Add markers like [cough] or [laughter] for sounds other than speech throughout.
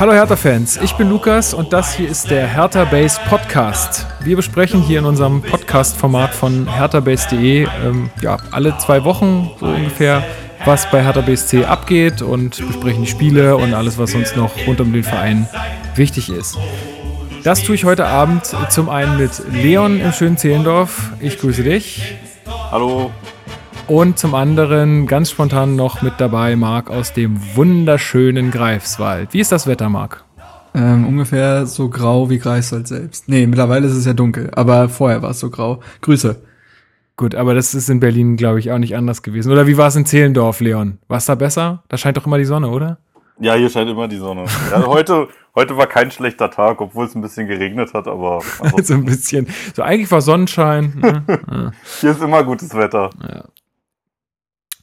Hallo Hertha-Fans, ich bin Lukas und das hier ist der Hertha Base Podcast. Wir besprechen hier in unserem Podcast-Format von herthabase.de ähm, ja, alle zwei Wochen so ungefähr, was bei Hertha BSC abgeht und besprechen die Spiele und alles, was sonst noch rund um den Verein wichtig ist. Das tue ich heute Abend zum einen mit Leon im schönen Zehlendorf. Ich grüße dich. Hallo. Und zum anderen ganz spontan noch mit dabei Marc aus dem wunderschönen Greifswald. Wie ist das Wetter, Marc? Ähm, ungefähr so grau wie Greifswald selbst. Nee, mittlerweile ist es ja dunkel, aber vorher war es so grau. Grüße. Gut, aber das ist in Berlin, glaube ich, auch nicht anders gewesen. Oder wie war es in Zehlendorf, Leon? War es da besser? Da scheint doch immer die Sonne, oder? Ja, hier scheint immer die Sonne. Ja, heute, heute war kein schlechter Tag, obwohl es ein bisschen geregnet hat, aber. [laughs] so ein bisschen. So eigentlich war Sonnenschein. Ne? [laughs] Hier ist immer gutes Wetter. Ja.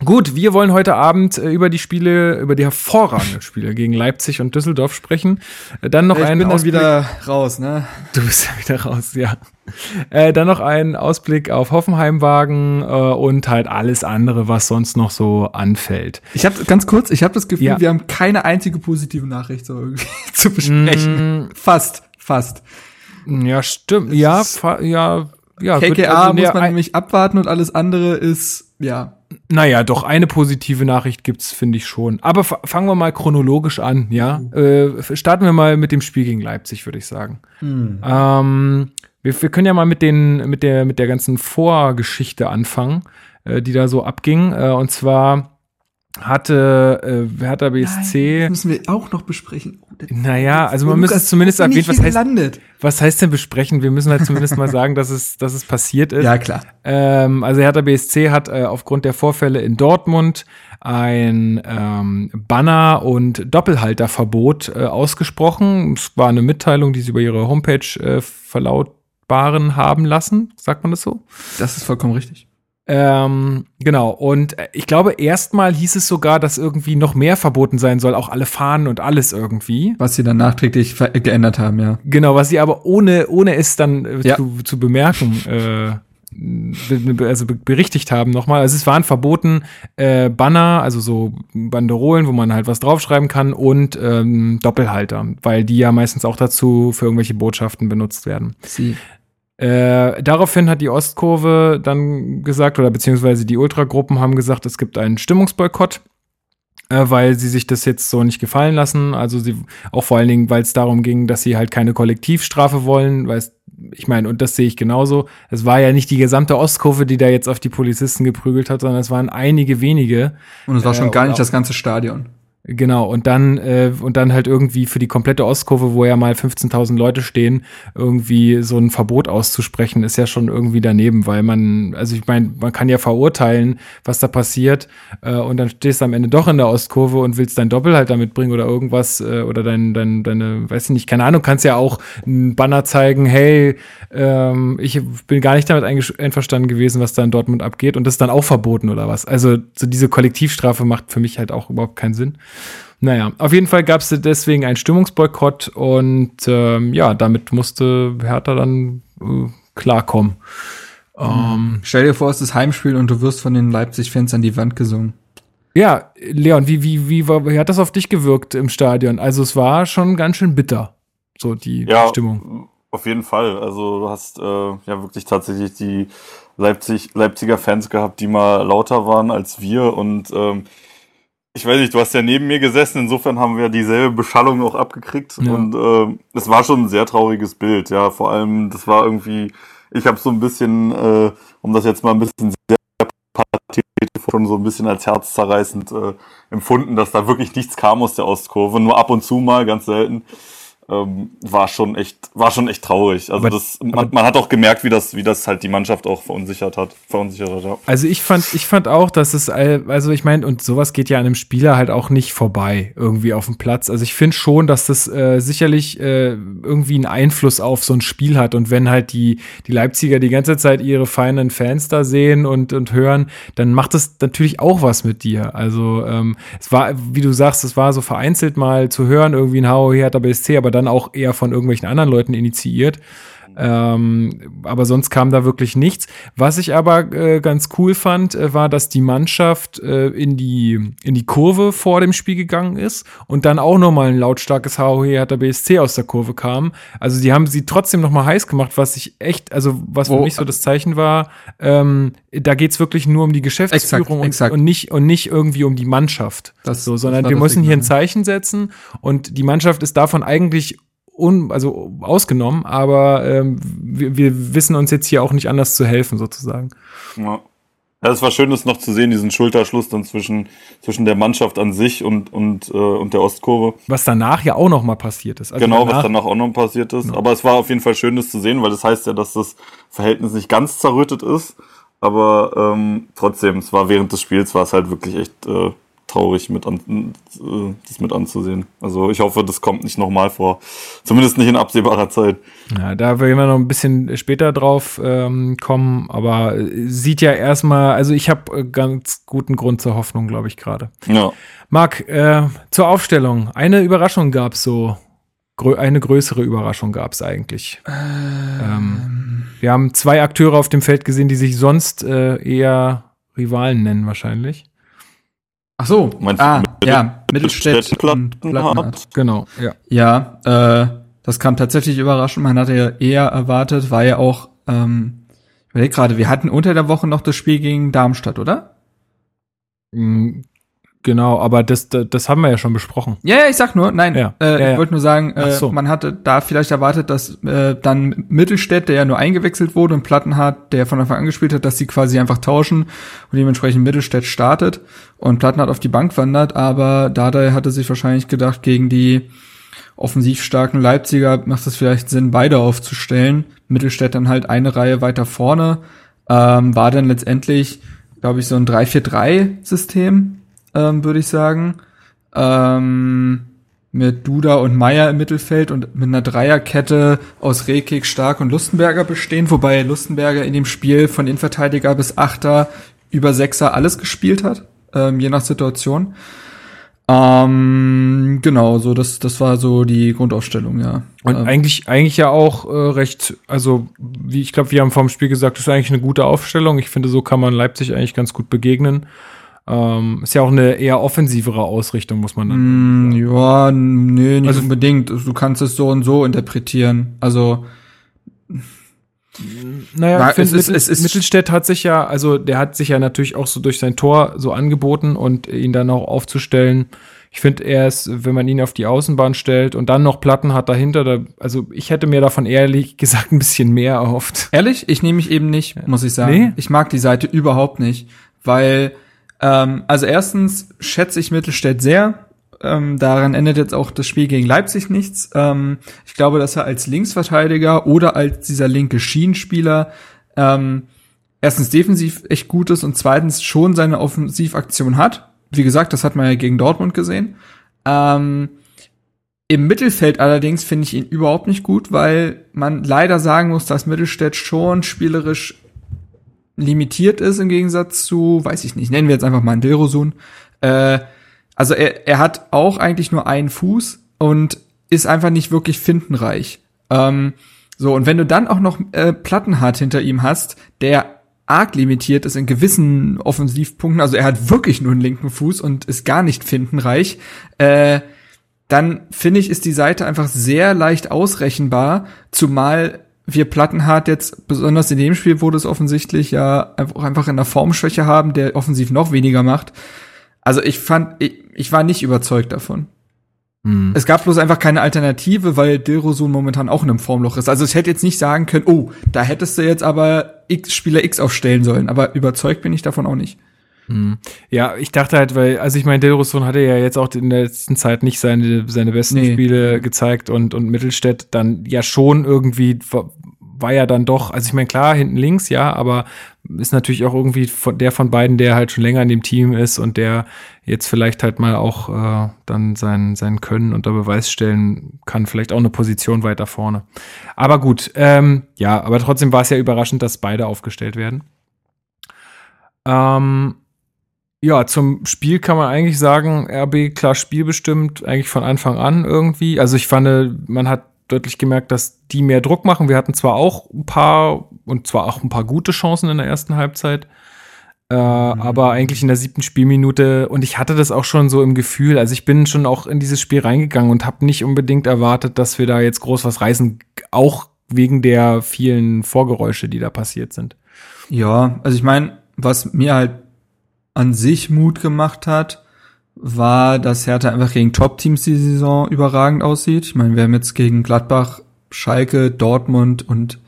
Gut, wir wollen heute Abend äh, über die Spiele, über die hervorragenden Spiele gegen Leipzig und Düsseldorf sprechen. Äh, dann noch ich einen bin dann wieder raus, ne? Du bist ja wieder raus, ja. Äh, dann noch einen Ausblick auf Hoffenheimwagen äh, und halt alles andere, was sonst noch so anfällt. Ich habe ganz kurz, ich habe das Gefühl, ja. wir haben keine einzige positive Nachricht so irgendwie [laughs] zu besprechen. Mm. Fast, fast. Ja, stimmt. Ja, ja, ja. KKA also, muss man nämlich abwarten und alles andere ist, ja. Naja, doch, eine positive Nachricht gibt's, finde ich schon. Aber fangen wir mal chronologisch an, ja. Mhm. Äh, starten wir mal mit dem Spiel gegen Leipzig, würde ich sagen. Mhm. Ähm, wir, wir, können ja mal mit, den, mit, der, mit der ganzen Vorgeschichte anfangen, äh, die da so abging. Äh, und zwar hatte äh, Hertha BSC. Nein, das müssen wir auch noch besprechen. Oh, naja, also man müsste zumindest erwähnen, was heißt, was heißt denn besprechen? Wir müssen halt zumindest mal sagen, dass es, dass es passiert ist. Ja, klar. Ähm, also Hertha BSC hat äh, aufgrund der Vorfälle in Dortmund ein ähm, Banner- und Doppelhalterverbot äh, ausgesprochen. Es war eine Mitteilung, die sie über ihre Homepage äh, verlautbaren haben lassen. Sagt man das so? Das ist vollkommen richtig. Ähm, genau, und äh, ich glaube, erstmal hieß es sogar, dass irgendwie noch mehr verboten sein soll, auch alle Fahnen und alles irgendwie. Was sie dann nachträglich geändert haben, ja. Genau, was sie aber ohne, ohne es dann äh, ja. zu, zu bemerken, äh, also berichtigt haben nochmal. Also es waren verboten äh, Banner, also so Banderolen, wo man halt was draufschreiben kann und ähm, Doppelhalter, weil die ja meistens auch dazu für irgendwelche Botschaften benutzt werden. Sie. Äh, daraufhin hat die Ostkurve dann gesagt, oder beziehungsweise die Ultragruppen haben gesagt, es gibt einen Stimmungsboykott, äh, weil sie sich das jetzt so nicht gefallen lassen. Also sie, auch vor allen Dingen, weil es darum ging, dass sie halt keine Kollektivstrafe wollen, weil es, ich meine, und das sehe ich genauso. Es war ja nicht die gesamte Ostkurve, die da jetzt auf die Polizisten geprügelt hat, sondern es waren einige wenige. Und es war schon äh, gar nicht das ganze Stadion. Genau, und dann, äh, und dann halt irgendwie für die komplette Ostkurve, wo ja mal 15.000 Leute stehen, irgendwie so ein Verbot auszusprechen, ist ja schon irgendwie daneben, weil man, also ich meine, man kann ja verurteilen, was da passiert, äh, und dann stehst du am Ende doch in der Ostkurve und willst dein Doppelhalter mitbringen oder irgendwas, äh, oder dein, dein, deine, weiß ich nicht, keine Ahnung, kannst ja auch einen Banner zeigen, hey, ähm, ich bin gar nicht damit einverstanden gewesen, was da in Dortmund abgeht, und das ist dann auch verboten oder was. Also so diese Kollektivstrafe macht für mich halt auch überhaupt keinen Sinn. Naja, auf jeden Fall gab es deswegen einen Stimmungsboykott und ähm, ja, damit musste Hertha dann äh, klarkommen. Ähm, Stell dir vor, es ist Heimspiel und du wirst von den Leipzig-Fans an die Wand gesungen. Ja, Leon, wie, wie, wie, wie hat das auf dich gewirkt im Stadion? Also es war schon ganz schön bitter, so die, ja, die Stimmung. Auf jeden Fall. Also du hast äh, ja wirklich tatsächlich die Leipzig, Leipziger Fans gehabt, die mal lauter waren als wir und ähm, ich weiß nicht, du hast ja neben mir gesessen, insofern haben wir dieselbe Beschallung auch abgekriegt. Ja. und äh, es war schon ein sehr trauriges Bild, ja, vor allem, das war irgendwie, ich habe so ein bisschen, äh, um das jetzt mal ein bisschen sehr pathetisch schon so ein bisschen als herzzerreißend äh, empfunden, dass da wirklich nichts kam aus der Ostkurve, nur ab und zu mal, ganz selten ähm, war schon echt, war schon echt traurig. Also aber, das, man, man, hat auch gemerkt, wie das, wie das halt die Mannschaft auch verunsichert hat, verunsichert hat. Ja. Also ich fand, ich fand auch, dass es, also ich meine, und sowas geht ja an einem Spieler halt auch nicht vorbei irgendwie auf dem Platz. Also ich finde schon, dass das äh, sicherlich äh, irgendwie einen Einfluss auf so ein Spiel hat. Und wenn halt die die Leipziger die ganze Zeit ihre feinen Fans da sehen und und hören, dann macht das natürlich auch was mit dir. Also ähm, es war, wie du sagst, es war so vereinzelt mal zu hören irgendwie ein Hau hier hat der BSC, aber dann auch eher von irgendwelchen anderen Leuten initiiert. Ähm, aber sonst kam da wirklich nichts. Was ich aber äh, ganz cool fand, äh, war, dass die Mannschaft äh, in die in die Kurve vor dem Spiel gegangen ist und dann auch noch mal ein lautstarkes HOE hat der BSC aus der Kurve kam. Also die haben sie trotzdem noch mal heiß gemacht, was ich echt, also was für oh. mich so das Zeichen war. Ähm, da geht's wirklich nur um die Geschäftsführung exakt, exakt. Und, und, nicht und nicht irgendwie um die Mannschaft. Das, so, sondern wir müssen hier ein Zeichen setzen und die Mannschaft ist davon eigentlich un, also ausgenommen, aber ähm, wir, wir wissen uns jetzt hier auch nicht anders zu helfen, sozusagen. Ja. Es war schön, das noch zu sehen, diesen Schulterschluss dann zwischen, zwischen der Mannschaft an sich und, und, äh, und der Ostkurve. Was danach ja auch noch mal passiert ist. Also genau, danach, was danach auch noch passiert ist. Ja. Aber es war auf jeden Fall schön, das zu sehen, weil das heißt ja, dass das Verhältnis nicht ganz zerrüttet ist. Aber ähm, trotzdem, es war während des Spiels war es halt wirklich echt äh, traurig mit an, äh, das mit anzusehen. Also ich hoffe, das kommt nicht nochmal vor. Zumindest nicht in absehbarer Zeit. Ja, da werden wir noch ein bisschen später drauf ähm, kommen, aber sieht ja erstmal, also ich habe ganz guten Grund zur Hoffnung, glaube ich, gerade. Ja. Marc, äh, zur Aufstellung. Eine Überraschung gab es so. Eine größere Überraschung gab es eigentlich. Ähm, wir haben zwei Akteure auf dem Feld gesehen, die sich sonst äh, eher Rivalen nennen, wahrscheinlich. Ach so, Meinst ah, Mittel ja, Mittelstädt und Plattenhardt. Genau, ja. Ja, äh, das kam tatsächlich überraschend. Man hatte ja eher erwartet, war ja auch, ähm, ich überlege gerade, wir hatten unter der Woche noch das Spiel gegen Darmstadt, oder? Genau, aber das, das, das haben wir ja schon besprochen. Ja, ja ich sag nur, nein, ja. Äh, ja, ich wollte nur sagen, äh, so. man hatte da vielleicht erwartet, dass äh, dann Mittelstädt, der ja nur eingewechselt wurde, und Plattenhardt, der von Anfang an gespielt hat, dass sie quasi einfach tauschen und dementsprechend Mittelstädt startet und Plattenhardt auf die Bank wandert, aber Dardai hatte sich wahrscheinlich gedacht, gegen die offensiv starken Leipziger macht es vielleicht Sinn, beide aufzustellen. Mittelstädt dann halt eine Reihe weiter vorne, ähm, war dann letztendlich, glaube ich, so ein 3-4-3-System, ähm, würde ich sagen. Ähm, mit Duda und Meier im Mittelfeld und mit einer Dreierkette aus Rekik, Stark und Lustenberger bestehen, wobei Lustenberger in dem Spiel von Innenverteidiger bis Achter über Sechser alles gespielt hat, ähm, je nach Situation. Ähm, genau, so das, das war so die Grundausstellung, ja. Und ähm. eigentlich, eigentlich ja auch äh, recht, also wie ich glaube, wir haben vom Spiel gesagt, das ist eigentlich eine gute Aufstellung. Ich finde, so kann man Leipzig eigentlich ganz gut begegnen. Ähm, ist ja auch eine eher offensivere Ausrichtung, muss man dann. Mm, ja, nee, nicht also, unbedingt. Du kannst es so und so interpretieren. Also. Naja, Na, es, ist, es ist Mittelstädt hat sich ja, also der hat sich ja natürlich auch so durch sein Tor so angeboten und ihn dann auch aufzustellen. Ich finde, er ist, wenn man ihn auf die Außenbahn stellt und dann noch Platten hat dahinter, da, also ich hätte mir davon ehrlich gesagt ein bisschen mehr erhofft. Ehrlich? Ich nehme mich eben nicht, muss ich sagen. Nee? Ich mag die Seite überhaupt nicht, weil ähm, also erstens schätze ich Mittelstädt sehr. Ähm, daran endet jetzt auch das Spiel gegen Leipzig nichts. Ähm, ich glaube, dass er als Linksverteidiger oder als dieser linke Schienenspieler ähm, erstens defensiv echt gut ist und zweitens schon seine Offensivaktion hat. Wie gesagt, das hat man ja gegen Dortmund gesehen. Ähm, Im Mittelfeld allerdings finde ich ihn überhaupt nicht gut, weil man leider sagen muss, dass Mittelstädt schon spielerisch limitiert ist im Gegensatz zu, weiß ich nicht, nennen wir jetzt einfach mal einen Dilrosun. Äh, also er, er hat auch eigentlich nur einen Fuß und ist einfach nicht wirklich findenreich. Ähm, so, und wenn du dann auch noch äh, Plattenhardt hinter ihm hast, der arg limitiert ist in gewissen Offensivpunkten, also er hat wirklich nur einen linken Fuß und ist gar nicht findenreich, äh, dann finde ich, ist die Seite einfach sehr leicht ausrechenbar, zumal wir Plattenhardt jetzt, besonders in dem Spiel, wo das offensichtlich ja auch einfach in der Formschwäche haben, der offensiv noch weniger macht. Also ich fand, ich, ich war nicht überzeugt davon. Hm. Es gab bloß einfach keine Alternative, weil Dilrosun momentan auch in einem Formloch ist. Also ich hätte jetzt nicht sagen können, oh, da hättest du jetzt aber X, Spieler X aufstellen sollen, aber überzeugt bin ich davon auch nicht. Hm. Ja, ich dachte halt, weil, also ich meine, Dilrosun hatte ja jetzt auch in der letzten Zeit nicht seine, seine besten nee. Spiele gezeigt und, und Mittelstädt dann ja schon irgendwie war ja dann doch, also ich meine, klar, hinten links, ja, aber ist natürlich auch irgendwie von, der von beiden, der halt schon länger in dem Team ist und der jetzt vielleicht halt mal auch äh, dann sein, sein Können unter Beweis stellen kann, vielleicht auch eine Position weiter vorne. Aber gut, ähm, ja, aber trotzdem war es ja überraschend, dass beide aufgestellt werden. Ähm, ja, zum Spiel kann man eigentlich sagen, RB klar spielbestimmt, eigentlich von Anfang an irgendwie. Also ich fand, man hat deutlich gemerkt, dass die mehr Druck machen. Wir hatten zwar auch ein paar und zwar auch ein paar gute Chancen in der ersten Halbzeit, äh, mhm. aber eigentlich in der siebten Spielminute und ich hatte das auch schon so im Gefühl. Also ich bin schon auch in dieses Spiel reingegangen und habe nicht unbedingt erwartet, dass wir da jetzt groß was reißen, auch wegen der vielen Vorgeräusche, die da passiert sind. Ja, also ich meine, was mir halt an sich Mut gemacht hat, war, dass Hertha einfach gegen Top-Teams die Saison überragend aussieht. Ich meine, wir haben jetzt gegen Gladbach, Schalke, Dortmund und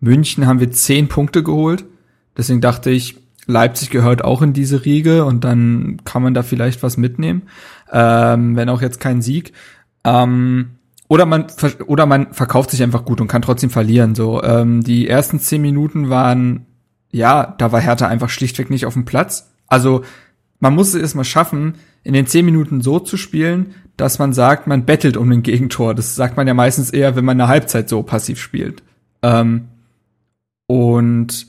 München haben wir zehn Punkte geholt. Deswegen dachte ich, Leipzig gehört auch in diese Riege und dann kann man da vielleicht was mitnehmen, ähm, wenn auch jetzt kein Sieg. Ähm, oder man oder man verkauft sich einfach gut und kann trotzdem verlieren. So ähm, die ersten zehn Minuten waren ja, da war Hertha einfach schlichtweg nicht auf dem Platz. Also man muss es erstmal schaffen, in den zehn Minuten so zu spielen, dass man sagt, man bettelt um den Gegentor. Das sagt man ja meistens eher, wenn man eine Halbzeit so passiv spielt. Ähm, und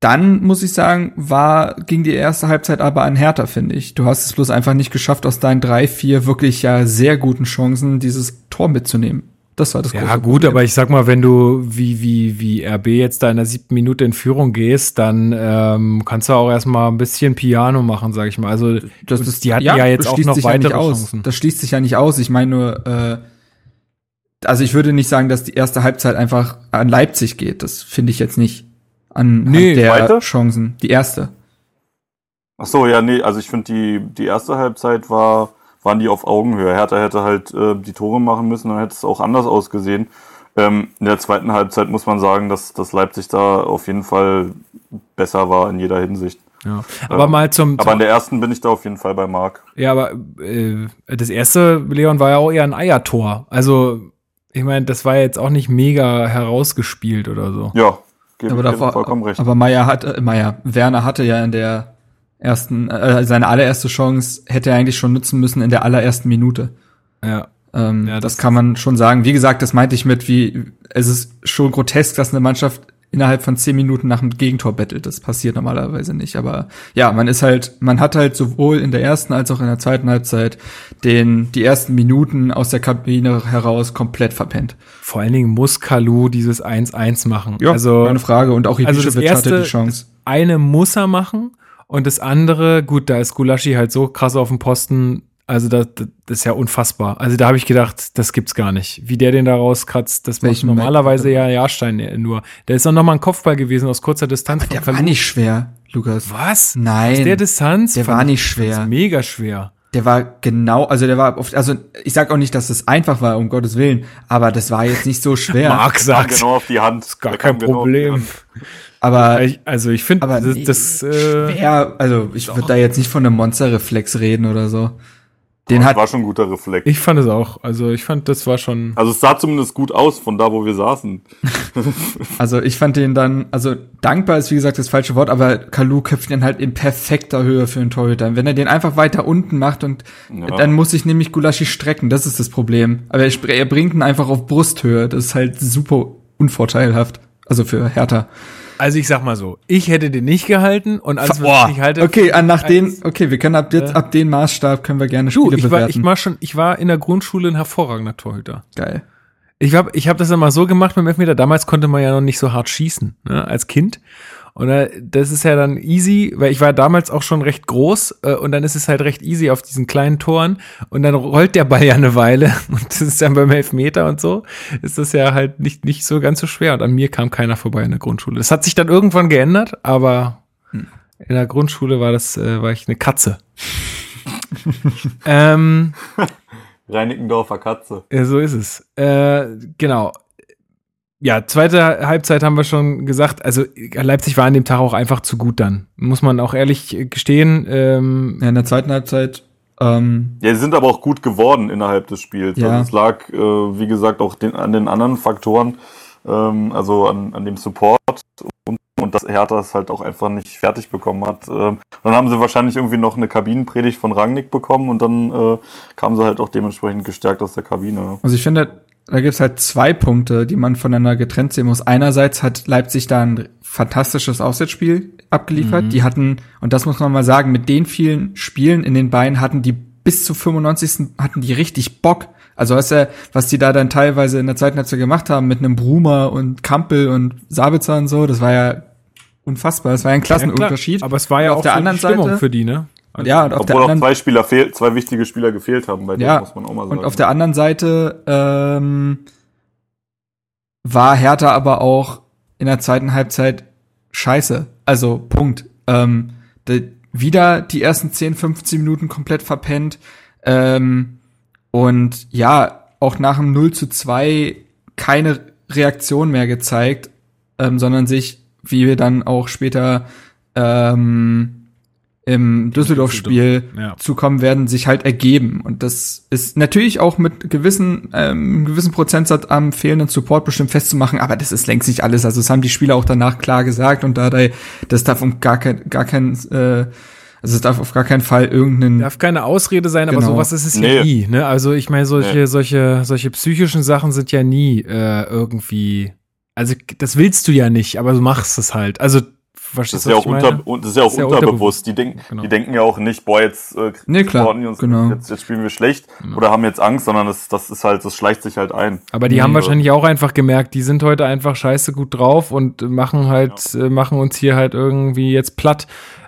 dann muss ich sagen, war ging die erste Halbzeit aber an Hertha, finde ich. Du hast es bloß einfach nicht geschafft, aus deinen drei, vier wirklich ja sehr guten Chancen dieses Tor mitzunehmen. Das war das große Ja, gut, Problem. aber ich sag mal, wenn du wie, wie, wie RB jetzt da in der siebten Minute in Führung gehst, dann ähm, kannst du auch erstmal ein bisschen Piano machen, sag ich mal. Also, das, das, die hatten ja, ja jetzt auch noch weitere ja Chancen. Das schließt sich ja nicht aus. Ich meine nur, äh, also ich würde nicht sagen, dass die erste Halbzeit einfach an Leipzig geht. Das finde ich jetzt nicht. An nee, der weiter? Chancen. Die erste. Ach so, ja, nee, also ich finde die, die erste Halbzeit war waren die auf Augenhöhe. Hertha hätte halt äh, die Tore machen müssen, dann hätte es auch anders ausgesehen. Ähm, in der zweiten Halbzeit muss man sagen, dass, dass Leipzig da auf jeden Fall besser war in jeder Hinsicht. Ja. Aber ähm, mal zum, Aber in der ersten bin ich da auf jeden Fall bei Marc. Ja, aber äh, das erste, Leon, war ja auch eher ein Eiertor. Also, ich meine, das war jetzt auch nicht mega herausgespielt oder so. Ja, gebe aber davor, vollkommen recht. Aber Meier hat, äh, Meier, Werner hatte ja in der ersten, äh, seine allererste Chance hätte er eigentlich schon nutzen müssen in der allerersten Minute. Ja. Ähm, ja das, das kann man schon sagen. Wie gesagt, das meinte ich mit, wie es ist schon grotesk, dass eine Mannschaft innerhalb von zehn Minuten nach einem Gegentor bettelt. Das passiert normalerweise nicht. Aber ja, man ist halt, man hat halt sowohl in der ersten als auch in der zweiten Halbzeit den, die ersten Minuten aus der Kabine heraus komplett verpennt. Vor allen Dingen muss Kalu dieses 1-1 machen. Ja, also, keine Frage. Und auch Ibišević also hatte die Chance. Eine muss er machen und das andere, gut, da ist Gulaschi halt so krass auf dem Posten, also das, das ist ja unfassbar. Also da habe ich gedacht, das gibt's gar nicht. Wie der den da rauskratzt, das macht normalerweise ja Jahrstein nur. Der ist doch noch mal ein Kopfball gewesen aus kurzer Distanz. Aber der war nicht schwer, Lukas. Was? Nein. Aus der Distanz? Der war nicht schwer. Mega schwer. Der war genau, also der war oft, also ich sag auch nicht, dass es einfach war, um Gottes Willen, aber das war jetzt nicht so [laughs] schwer. Marc sagt. Genau auf die Hand. Ist gar kein genau Problem. Aber ich, also ich finde, das, nee, das äh, schwer, also ich würde da jetzt nicht von einem Monsterreflex reden oder so. Den das hat war schon ein guter Reflex. Ich fand es auch. Also ich fand, das war schon. Also es sah zumindest gut aus von da, wo wir saßen. [laughs] also ich fand den dann, also dankbar ist wie gesagt das falsche Wort, aber Kalu köpft den halt in perfekter Höhe für einen Torhüter. Wenn er den einfach weiter unten macht und ja. dann muss ich nämlich Gulaschi strecken, das ist das Problem. Aber er, er bringt ihn einfach auf Brusthöhe. Das ist halt super unvorteilhaft. Also für Hertha. Also ich sag mal so, ich hätte den nicht gehalten und alles, was ich nicht halte. Okay, nach den, okay, wir können ab jetzt, äh, ab den Maßstab können wir gerne Spiele du, ich bewerten. War, ich war schon, ich war in der Grundschule ein hervorragender Torhüter. Geil. Ich habe ich hab das immer so gemacht mit dem Elfmeter. Damals konnte man ja noch nicht so hart schießen, ne, als Kind. Und das ist ja dann easy, weil ich war damals auch schon recht groß äh, und dann ist es halt recht easy auf diesen kleinen Toren und dann rollt der Ball [laughs] ja eine Weile und das ist dann beim Elfmeter und so ist das ja halt nicht, nicht so ganz so schwer und an mir kam keiner vorbei in der Grundschule. Das hat sich dann irgendwann geändert, aber hm. in der Grundschule war das, äh, war ich eine Katze. [laughs] ähm, Reinickendorfer Katze. Ja, so ist es. Äh, genau ja, zweite Halbzeit haben wir schon gesagt. Also Leipzig war an dem Tag auch einfach zu gut dann. Muss man auch ehrlich gestehen. Ähm, ja, in der zweiten Halbzeit. Ähm, ja, sie sind aber auch gut geworden innerhalb des Spiels. Ja. Also es lag, äh, wie gesagt, auch den, an den anderen Faktoren, ähm, also an, an dem Support und, und dass Hertha es halt auch einfach nicht fertig bekommen hat. Ähm, dann haben sie wahrscheinlich irgendwie noch eine Kabinenpredigt von Rangnick bekommen und dann äh, kamen sie halt auch dementsprechend gestärkt aus der Kabine. Also ich finde, da gibt's halt zwei Punkte, die man voneinander getrennt sehen muss. Einerseits hat Leipzig da ein fantastisches Auswärtsspiel abgeliefert. Mhm. Die hatten, und das muss man mal sagen, mit den vielen Spielen in den Beinen hatten die bis zu 95. hatten die richtig Bock. Also was ja, was die da dann teilweise in der zweiten Halbzeit gemacht haben mit einem Brumer und Kampel und Sabitzer und so, das war ja unfassbar. Das war ja ein Klassenunterschied. Ja, aber es war ja auf auch der anderen Stimmung Seite für die, ne? Und ja, und auf Obwohl der anderen auch zwei Spieler fehl, zwei wichtige Spieler gefehlt haben, bei ja, dem muss man auch mal sagen. und auf der anderen Seite ähm, war Hertha aber auch in der zweiten Halbzeit scheiße. Also Punkt. Ähm, de, wieder die ersten 10, 15 Minuten komplett verpennt. Ähm, und ja, auch nach dem 0 zu 2 keine Reaktion mehr gezeigt, ähm, sondern sich, wie wir dann auch später ähm, im Düsseldorf-Spiel Ja. zukommen werden, sich halt ergeben. Und das ist natürlich auch mit gewissen, ähm, gewissen Prozentsatz am fehlenden Support bestimmt festzumachen, aber das ist längst nicht alles. Also das haben die Spieler auch danach klar gesagt und da das darf um gar kein, gar kein, äh, also es darf auf gar keinen Fall irgendeinen Darf keine Ausrede sein, aber Genau. sowas ist es Nee. ja nie. Ne? Also ich meine, solche, Nee. solche, solche psychischen Sachen sind ja nie äh, irgendwie. Also das willst du ja nicht, aber du machst es halt. Also das verstehst ist du, ja auch unter, und das ist ja auch Ist ja unterbewusst. Die denken, Genau. die denken ja auch nicht, boah, jetzt, äh, Nee, klar, uns, genau. jetzt, jetzt spielen wir schlecht oder haben jetzt Angst, sondern das, das ist halt, das schleicht sich halt ein. Aber die Nee, haben also- wahrscheinlich auch einfach gemerkt, die sind heute einfach scheiße gut drauf und machen halt, äh, machen uns hier halt irgendwie jetzt platt.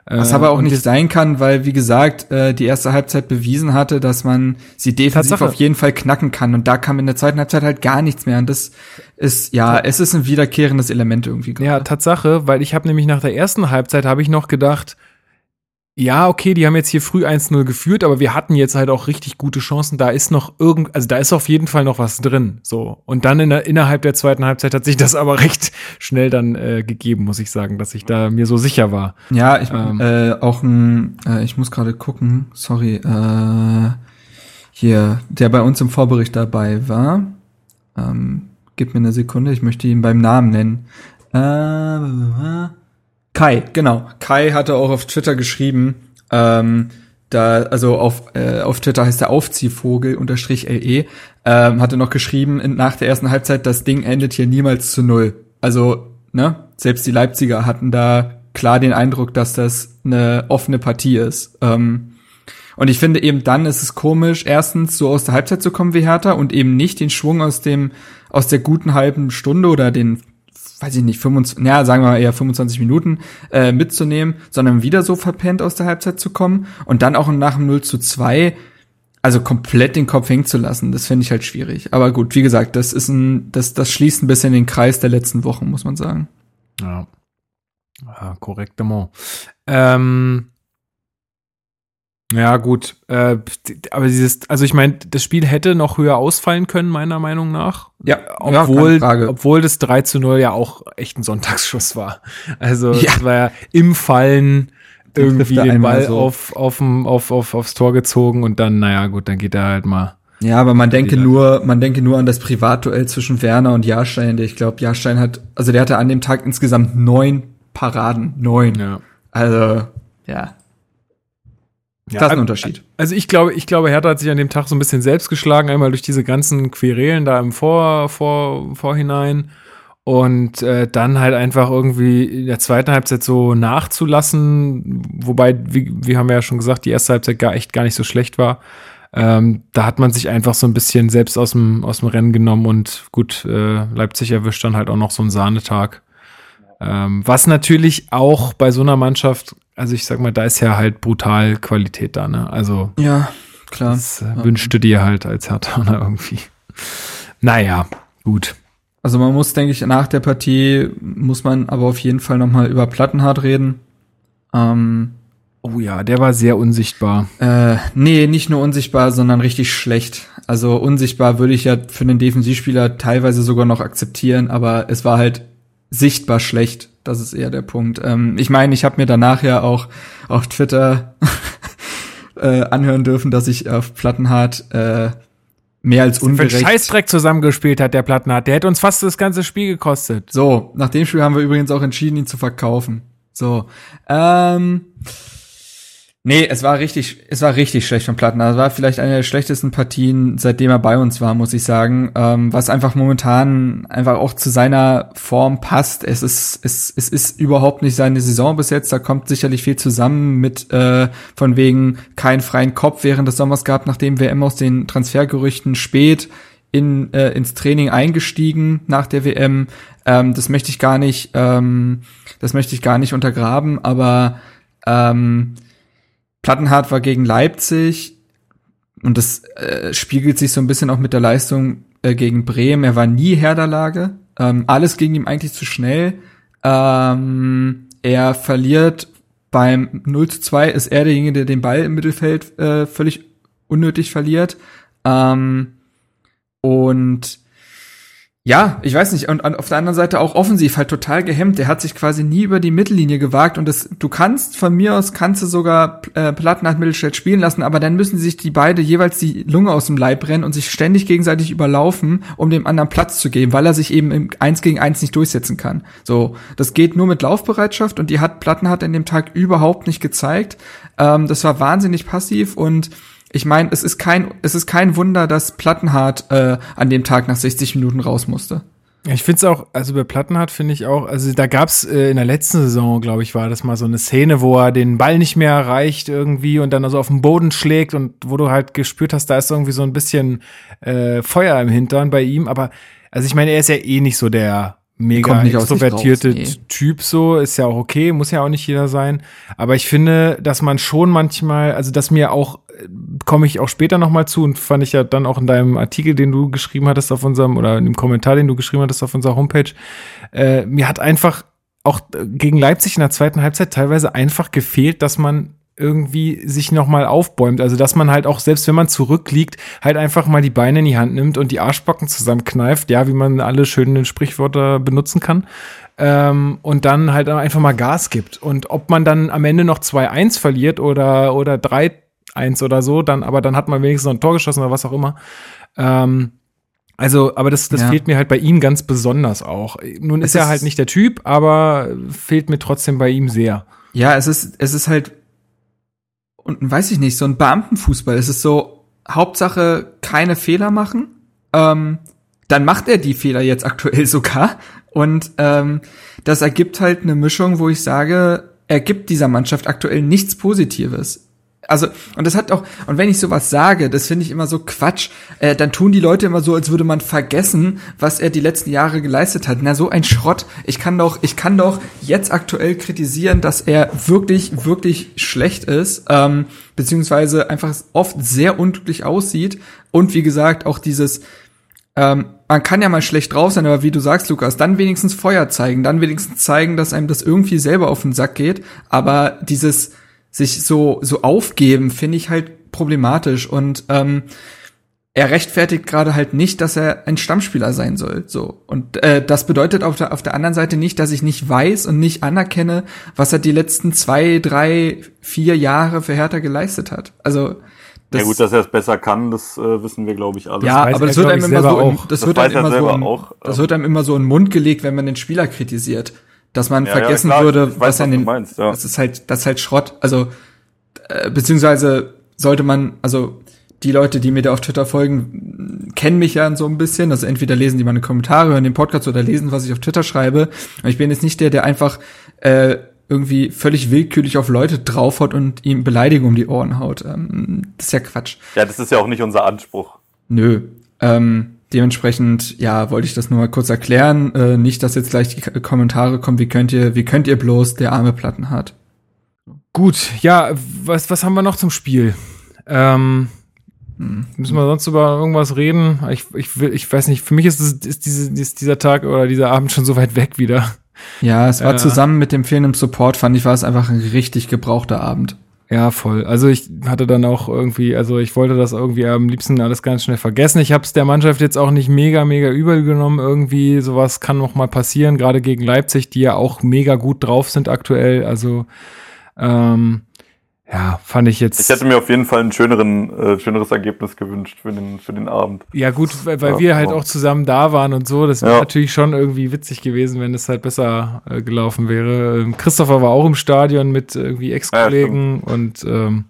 Was Äh, aber auch nicht sein kann, weil, wie gesagt, äh, die erste Halbzeit bewiesen hatte, dass man sie defensiv Tatsache. auf jeden Fall knacken kann. Und da kam in der zweiten Halbzeit halt gar nichts mehr. Und das ist, ja, es ist ein wiederkehrendes Element irgendwie. Ja, gerade. Tatsache, weil ich habe nämlich nach der ersten Halbzeit habe ich noch gedacht, ja, okay, die haben jetzt hier früh 1-0 geführt, aber wir hatten jetzt halt auch richtig gute Chancen. Da ist noch irgend, also da ist auf jeden Fall noch was drin. So. Und dann in der, innerhalb der zweiten Halbzeit hat sich das [laughs] aber recht schnell dann äh, gegeben, muss ich sagen, dass ich da mir so sicher war. Ja, ich, Ähm. äh, auch ein, äh, ich muss gerade gucken, sorry, äh, hier, der bei uns im Vorbericht dabei war. Ähm, gib mir eine Sekunde, ich möchte ihn beim Namen nennen. Äh, Kai, genau. Kai hatte auch auf Twitter geschrieben, ähm, da, also auf, äh, auf Twitter heißt der Aufziehvogel unterstrich LE, ähm, hatte noch geschrieben, in, nach der ersten Halbzeit, das Ding endet hier niemals zu null. Also, ne, selbst die Leipziger hatten da klar den Eindruck, dass das eine offene Partie ist. Ähm, und ich finde eben dann ist es komisch, erstens so aus der Halbzeit zu kommen wie Hertha und eben nicht den Schwung aus dem, aus der guten halben Stunde oder den, weiß ich nicht, 25, naja, sagen wir mal eher 25 Minuten äh, mitzunehmen, sondern wieder so verpennt aus der Halbzeit zu kommen und dann auch nach dem 0 zu 2 also komplett den Kopf hängen zu lassen, das finde ich halt schwierig. Aber gut, wie gesagt, das ist ein, das, das schließt ein bisschen den Kreis der letzten Wochen, muss man sagen. Ja. Ja, korrektement. Ähm, ja, gut. Äh, aber dieses, also ich meine, das Spiel hätte noch höher ausfallen können, meiner Meinung nach. Ja, Obwohl, Frage. obwohl das 3 zu 0 ja auch echt ein Sonntagsschuss war. Also Ja. es war ja im Fallen irgendwie den Ball so. auf, aufm- auf, auf, aufs Tor gezogen und dann, naja, gut, dann geht er halt mal. Ja, aber man denke nur, man denke nur an das Privatduell zwischen Werner und Jahrstein. Der ich glaube, Jahrstein hat, also der hatte an dem Tag insgesamt neun Paraden, neun. Ja. Also ja, Ja, Klassenunterschied. Also ich glaube, ich glaube, Hertha hat sich an dem Tag so ein bisschen selbst geschlagen, einmal durch diese ganzen Querelen da im Vor, Vor, Vorhinein und äh, dann halt einfach irgendwie in der zweiten Halbzeit so nachzulassen, wobei, wie, wir haben ja schon gesagt, die erste Halbzeit gar echt gar nicht so schlecht war. Ähm, da hat man sich einfach so ein bisschen selbst aus dem, aus dem Rennen genommen und gut, äh, Leipzig erwischt dann halt auch noch so einen Sahnetag. Ähm, was natürlich auch bei so einer Mannschaft, also ich sag mal, da ist ja halt brutal Qualität da, ne? Also Ja, klar. das äh, wünschte dir halt als Hertaner [laughs] irgendwie. Naja, gut. Also man muss, denke ich, nach der Partie muss man aber auf jeden Fall noch mal über Plattenhardt reden. Ähm, Oh ja, der war sehr unsichtbar. Äh, nee, nicht nur unsichtbar, sondern richtig schlecht. Also unsichtbar würde ich ja für einen Defensivspieler teilweise sogar noch akzeptieren, aber es war halt sichtbar schlecht. Das ist eher der Punkt. Ähm, ich meine, ich habe mir danach ja auch auf Twitter [laughs] äh, anhören dürfen, dass ich auf Plattenhardt äh, mehr als Für einen ungerecht. Scheißdreck zusammengespielt hat, der Plattenhardt. Der hätte uns fast das ganze Spiel gekostet. So, nach dem Spiel haben wir übrigens auch entschieden, ihn zu verkaufen. So, ähm, Nee, es war richtig, es war richtig schlecht von Platten. Es war vielleicht eine der schlechtesten Partien, seitdem er bei uns war, muss ich sagen. Ähm, was einfach momentan einfach auch zu seiner Form passt. Es ist, es, es ist überhaupt nicht seine Saison bis jetzt. Da kommt sicherlich viel zusammen mit äh, von wegen keinen freien Kopf während des Sommers gehabt, nachdem WM aus den Transfergerüchten spät in, äh, ins Training eingestiegen nach der WM. Ähm, das möchte ich gar nicht, ähm, das möchte ich gar nicht untergraben, aber ähm, Plattenhardt war gegen Leipzig und das äh, spiegelt sich so ein bisschen auch mit der Leistung äh, gegen Bremen. Er war nie Herr der Lage. Ähm, alles ging ihm eigentlich zu schnell. Ähm, er verliert beim 0 zu 2 ist er derjenige, der den Ball im Mittelfeld äh, völlig unnötig verliert. Ähm, und ja, ich weiß nicht. Und auf der anderen Seite auch offensiv halt total gehemmt. Der hat sich quasi nie über die Mittellinie gewagt. Und das, du kannst von mir aus, kannst du sogar äh, Platten nach Mittelstädt spielen lassen, aber dann müssen sich die beide jeweils die Lunge aus dem Leib brennen und sich ständig gegenseitig überlaufen, um dem anderen Platz zu geben, weil er sich eben im Eins gegen Eins nicht durchsetzen kann. So, das geht nur mit Laufbereitschaft und die hat Platten hat in dem Tag überhaupt nicht gezeigt. Ähm, das war wahnsinnig passiv und ich meine, es ist kein, es ist kein Wunder, dass Plattenhardt äh, an dem Tag nach 60 Minuten raus musste. Ich finde es auch, also bei Plattenhardt finde ich auch, also da gab's äh, in der letzten Saison, glaube ich, war das mal so eine Szene, wo er den Ball nicht mehr erreicht irgendwie und dann also auf den Boden schlägt und wo du halt gespürt hast, da ist irgendwie so ein bisschen äh, Feuer im Hintern bei ihm. Aber also ich meine, er ist ja eh nicht so der mega extrovertierte raus, nee. Typ so, ist ja auch okay, muss ja auch nicht jeder sein. Aber ich finde, dass man schon manchmal, also dass mir auch, komme ich auch später nochmal zu und fand ich ja dann auch in deinem Artikel, den du geschrieben hattest auf unserem, oder in dem Kommentar, den du geschrieben hattest auf unserer Homepage, äh, mir hat einfach auch gegen Leipzig in der zweiten Halbzeit teilweise einfach gefehlt, dass man irgendwie sich nochmal aufbäumt. Also, dass man halt auch, selbst wenn man zurückliegt, halt einfach mal die Beine in die Hand nimmt und die Arschbacken zusammenkneift, ja, wie man alle schönen Sprichwörter benutzen kann. Ähm, und dann halt einfach mal Gas gibt. Und ob man dann am Ende noch 2-1 verliert oder, oder 3-1 oder so, dann, aber dann hat man wenigstens noch ein Tor geschossen oder was auch immer. Ähm, also, aber das, das ja. fehlt mir halt bei ihm ganz besonders auch. Nun ist, ist er halt nicht der Typ, aber fehlt mir trotzdem bei ihm sehr. Ja, es ist, es ist halt und weiß ich nicht, so ein Beamtenfußball. Es ist so, Hauptsache keine Fehler machen. Ähm, dann macht er die Fehler jetzt aktuell [laughs] sogar. Und ähm, das ergibt halt eine Mischung, wo ich sage, er gibt dieser Mannschaft aktuell nichts Positives also, und das hat auch, und wenn ich sowas sage, das finde ich immer so Quatsch, äh, dann tun die Leute immer so, als würde man vergessen, was er die letzten Jahre geleistet hat. Na, so ein Schrott. Ich kann doch, ich kann doch jetzt aktuell kritisieren, dass er wirklich, wirklich schlecht ist, ähm, beziehungsweise einfach oft sehr unglücklich aussieht. Und wie gesagt, auch dieses, ähm, man kann ja mal schlecht drauf sein, aber wie du sagst, Lukas, dann wenigstens Feuer zeigen, dann wenigstens zeigen, dass einem das irgendwie selber auf den Sack geht. Aber dieses, sich so, so aufgeben, finde ich halt problematisch und ähm, er rechtfertigt gerade halt nicht, dass er ein Stammspieler sein soll. So. Und äh, das bedeutet auf der, auf der anderen Seite nicht, dass ich nicht weiß und nicht anerkenne, was er die letzten zwei, drei, vier Jahre für Hertha geleistet hat. Also das, ja gut, dass er es besser kann, das äh, wissen wir, glaube ich, alle. Ja, aber das wird einem immer so, in, das, das wird einem immer so, in, das wird einem immer so in den Mund gelegt, wenn man den Spieler kritisiert dass man ja, vergessen ja, würde, weiß, was er den, meinst, ja. das ist halt, das ist halt Schrott. Also, äh, beziehungsweise sollte man, also die Leute, die mir da auf Twitter folgen, kennen mich ja so ein bisschen. Also entweder lesen die meine Kommentare, hören den Podcast oder lesen, was ich auf Twitter schreibe. Aber ich bin jetzt nicht der, der einfach äh, irgendwie völlig willkürlich auf Leute draufhaut und ihm Beleidigungen um die Ohren haut. Ähm, das ist ja Quatsch. Ja, das ist ja auch nicht unser Anspruch. Nö. Ähm, Dementsprechend, ja, wollte ich das nur mal kurz erklären. Äh, nicht, dass jetzt gleich die Kommentare kommen, wie könnt ihr, wie könnt ihr bloß der arme Platten hat. Gut, ja, was, was haben wir noch zum Spiel? Ähm, hm. Müssen wir sonst über irgendwas reden? Ich, ich, will, ich weiß nicht, für mich ist, es, ist, diese, ist dieser Tag oder dieser Abend schon so weit weg wieder. Ja, es war äh, zusammen mit dem fehlenden Support, fand ich, war es einfach ein richtig gebrauchter Abend. Ja, voll. Also ich hatte dann auch irgendwie, also ich wollte das irgendwie am liebsten alles ganz schnell vergessen. Ich habe es der Mannschaft jetzt auch nicht mega, mega übel genommen. Irgendwie sowas kann noch mal passieren, gerade gegen Leipzig, die ja auch mega gut drauf sind aktuell. Also ähm, ja, fand ich jetzt. Ich hätte mir auf jeden Fall ein schöneren, äh, schöneres Ergebnis gewünscht für den, für den Abend. Ja, gut, weil, weil ja, wir halt auch zusammen da waren und so. Das wäre ja. natürlich schon irgendwie witzig gewesen, wenn es halt besser äh, gelaufen wäre. Ähm, Christopher war auch im Stadion mit irgendwie Ex-Kollegen ja, und ähm,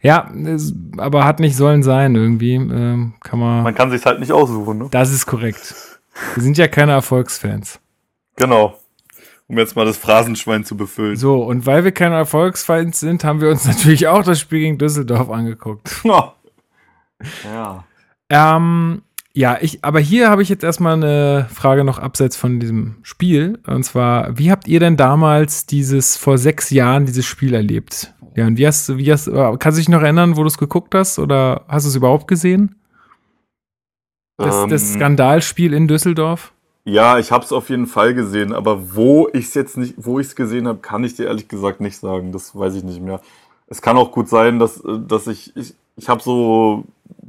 ja, es, aber hat nicht sollen sein irgendwie. Ähm, kann man. Man kann sich halt nicht aussuchen, ne? Das ist korrekt. Wir sind ja keine Erfolgsfans. Genau um jetzt mal das Phrasenschwein zu befüllen. So, und weil wir keine Erfolgsfeind sind, haben wir uns [laughs] natürlich auch das Spiel gegen Düsseldorf angeguckt. [laughs] Oh. Ja. Ähm, ja, ich, aber hier habe ich jetzt erstmal eine Frage noch abseits von diesem Spiel. Und zwar, wie habt ihr denn damals dieses, vor sechs Jahren, dieses Spiel erlebt? Ja, und wie hast du, wie hast, kannst du dich noch erinnern, wo du es geguckt hast? Oder hast du es überhaupt gesehen? Das, ähm, das Skandalspiel in Düsseldorf? Ja, ich habe es auf jeden Fall gesehen, aber wo ich es jetzt nicht, wo ich es gesehen habe, kann ich dir ehrlich gesagt nicht sagen. Das weiß ich nicht mehr. Es kann auch gut sein, dass, dass ich, ich, ich habe so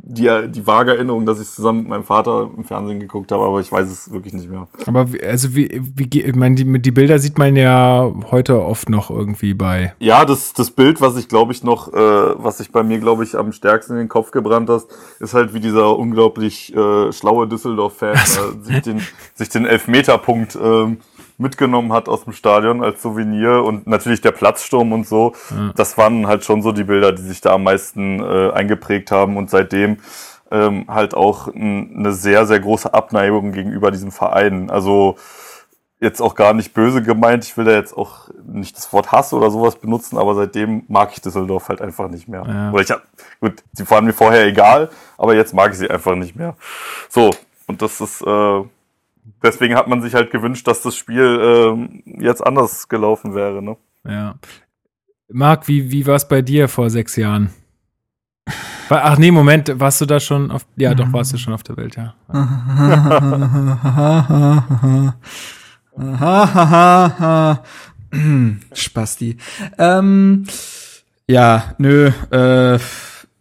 die, die vage Erinnerung, dass ich zusammen mit meinem Vater im Fernsehen geguckt habe, aber ich weiß es wirklich nicht mehr. Aber wie, also wie, wie ich meine, die, die Bilder sieht man ja heute oft noch irgendwie bei. Ja, das, das Bild, was ich glaube ich noch, äh, was sich bei mir, glaube ich, am stärksten in den Kopf gebrannt hast, ist halt wie dieser unglaublich äh, schlaue Düsseldorf-Fan äh, sich den, sich den Elfmeterpunkt ähm, mitgenommen hat aus dem Stadion als Souvenir und natürlich der Platzsturm und so. Ja. Das waren halt schon so die Bilder, die sich da am meisten äh, eingeprägt haben und seitdem ähm, halt auch eine sehr, sehr große Abneigung gegenüber diesem Verein. Also jetzt auch gar nicht böse gemeint. Ich will da jetzt auch nicht das Wort Hass oder sowas benutzen, aber seitdem mag ich Düsseldorf halt einfach nicht mehr. Ja. Oder ich hab, gut, sie waren mir vorher egal, aber jetzt mag ich sie einfach nicht mehr. So, und das ist, äh, deswegen hat man sich halt gewünscht, dass das Spiel ähm, jetzt anders gelaufen wäre. Ne? Ja. Marc, wie, wie war es bei dir vor sechs Jahren? Ach nee, Moment, warst du da schon auf. Ja, doch, warst du schon auf der Welt, ja. [laughs] Spasti. Ähm, ja, nö, äh,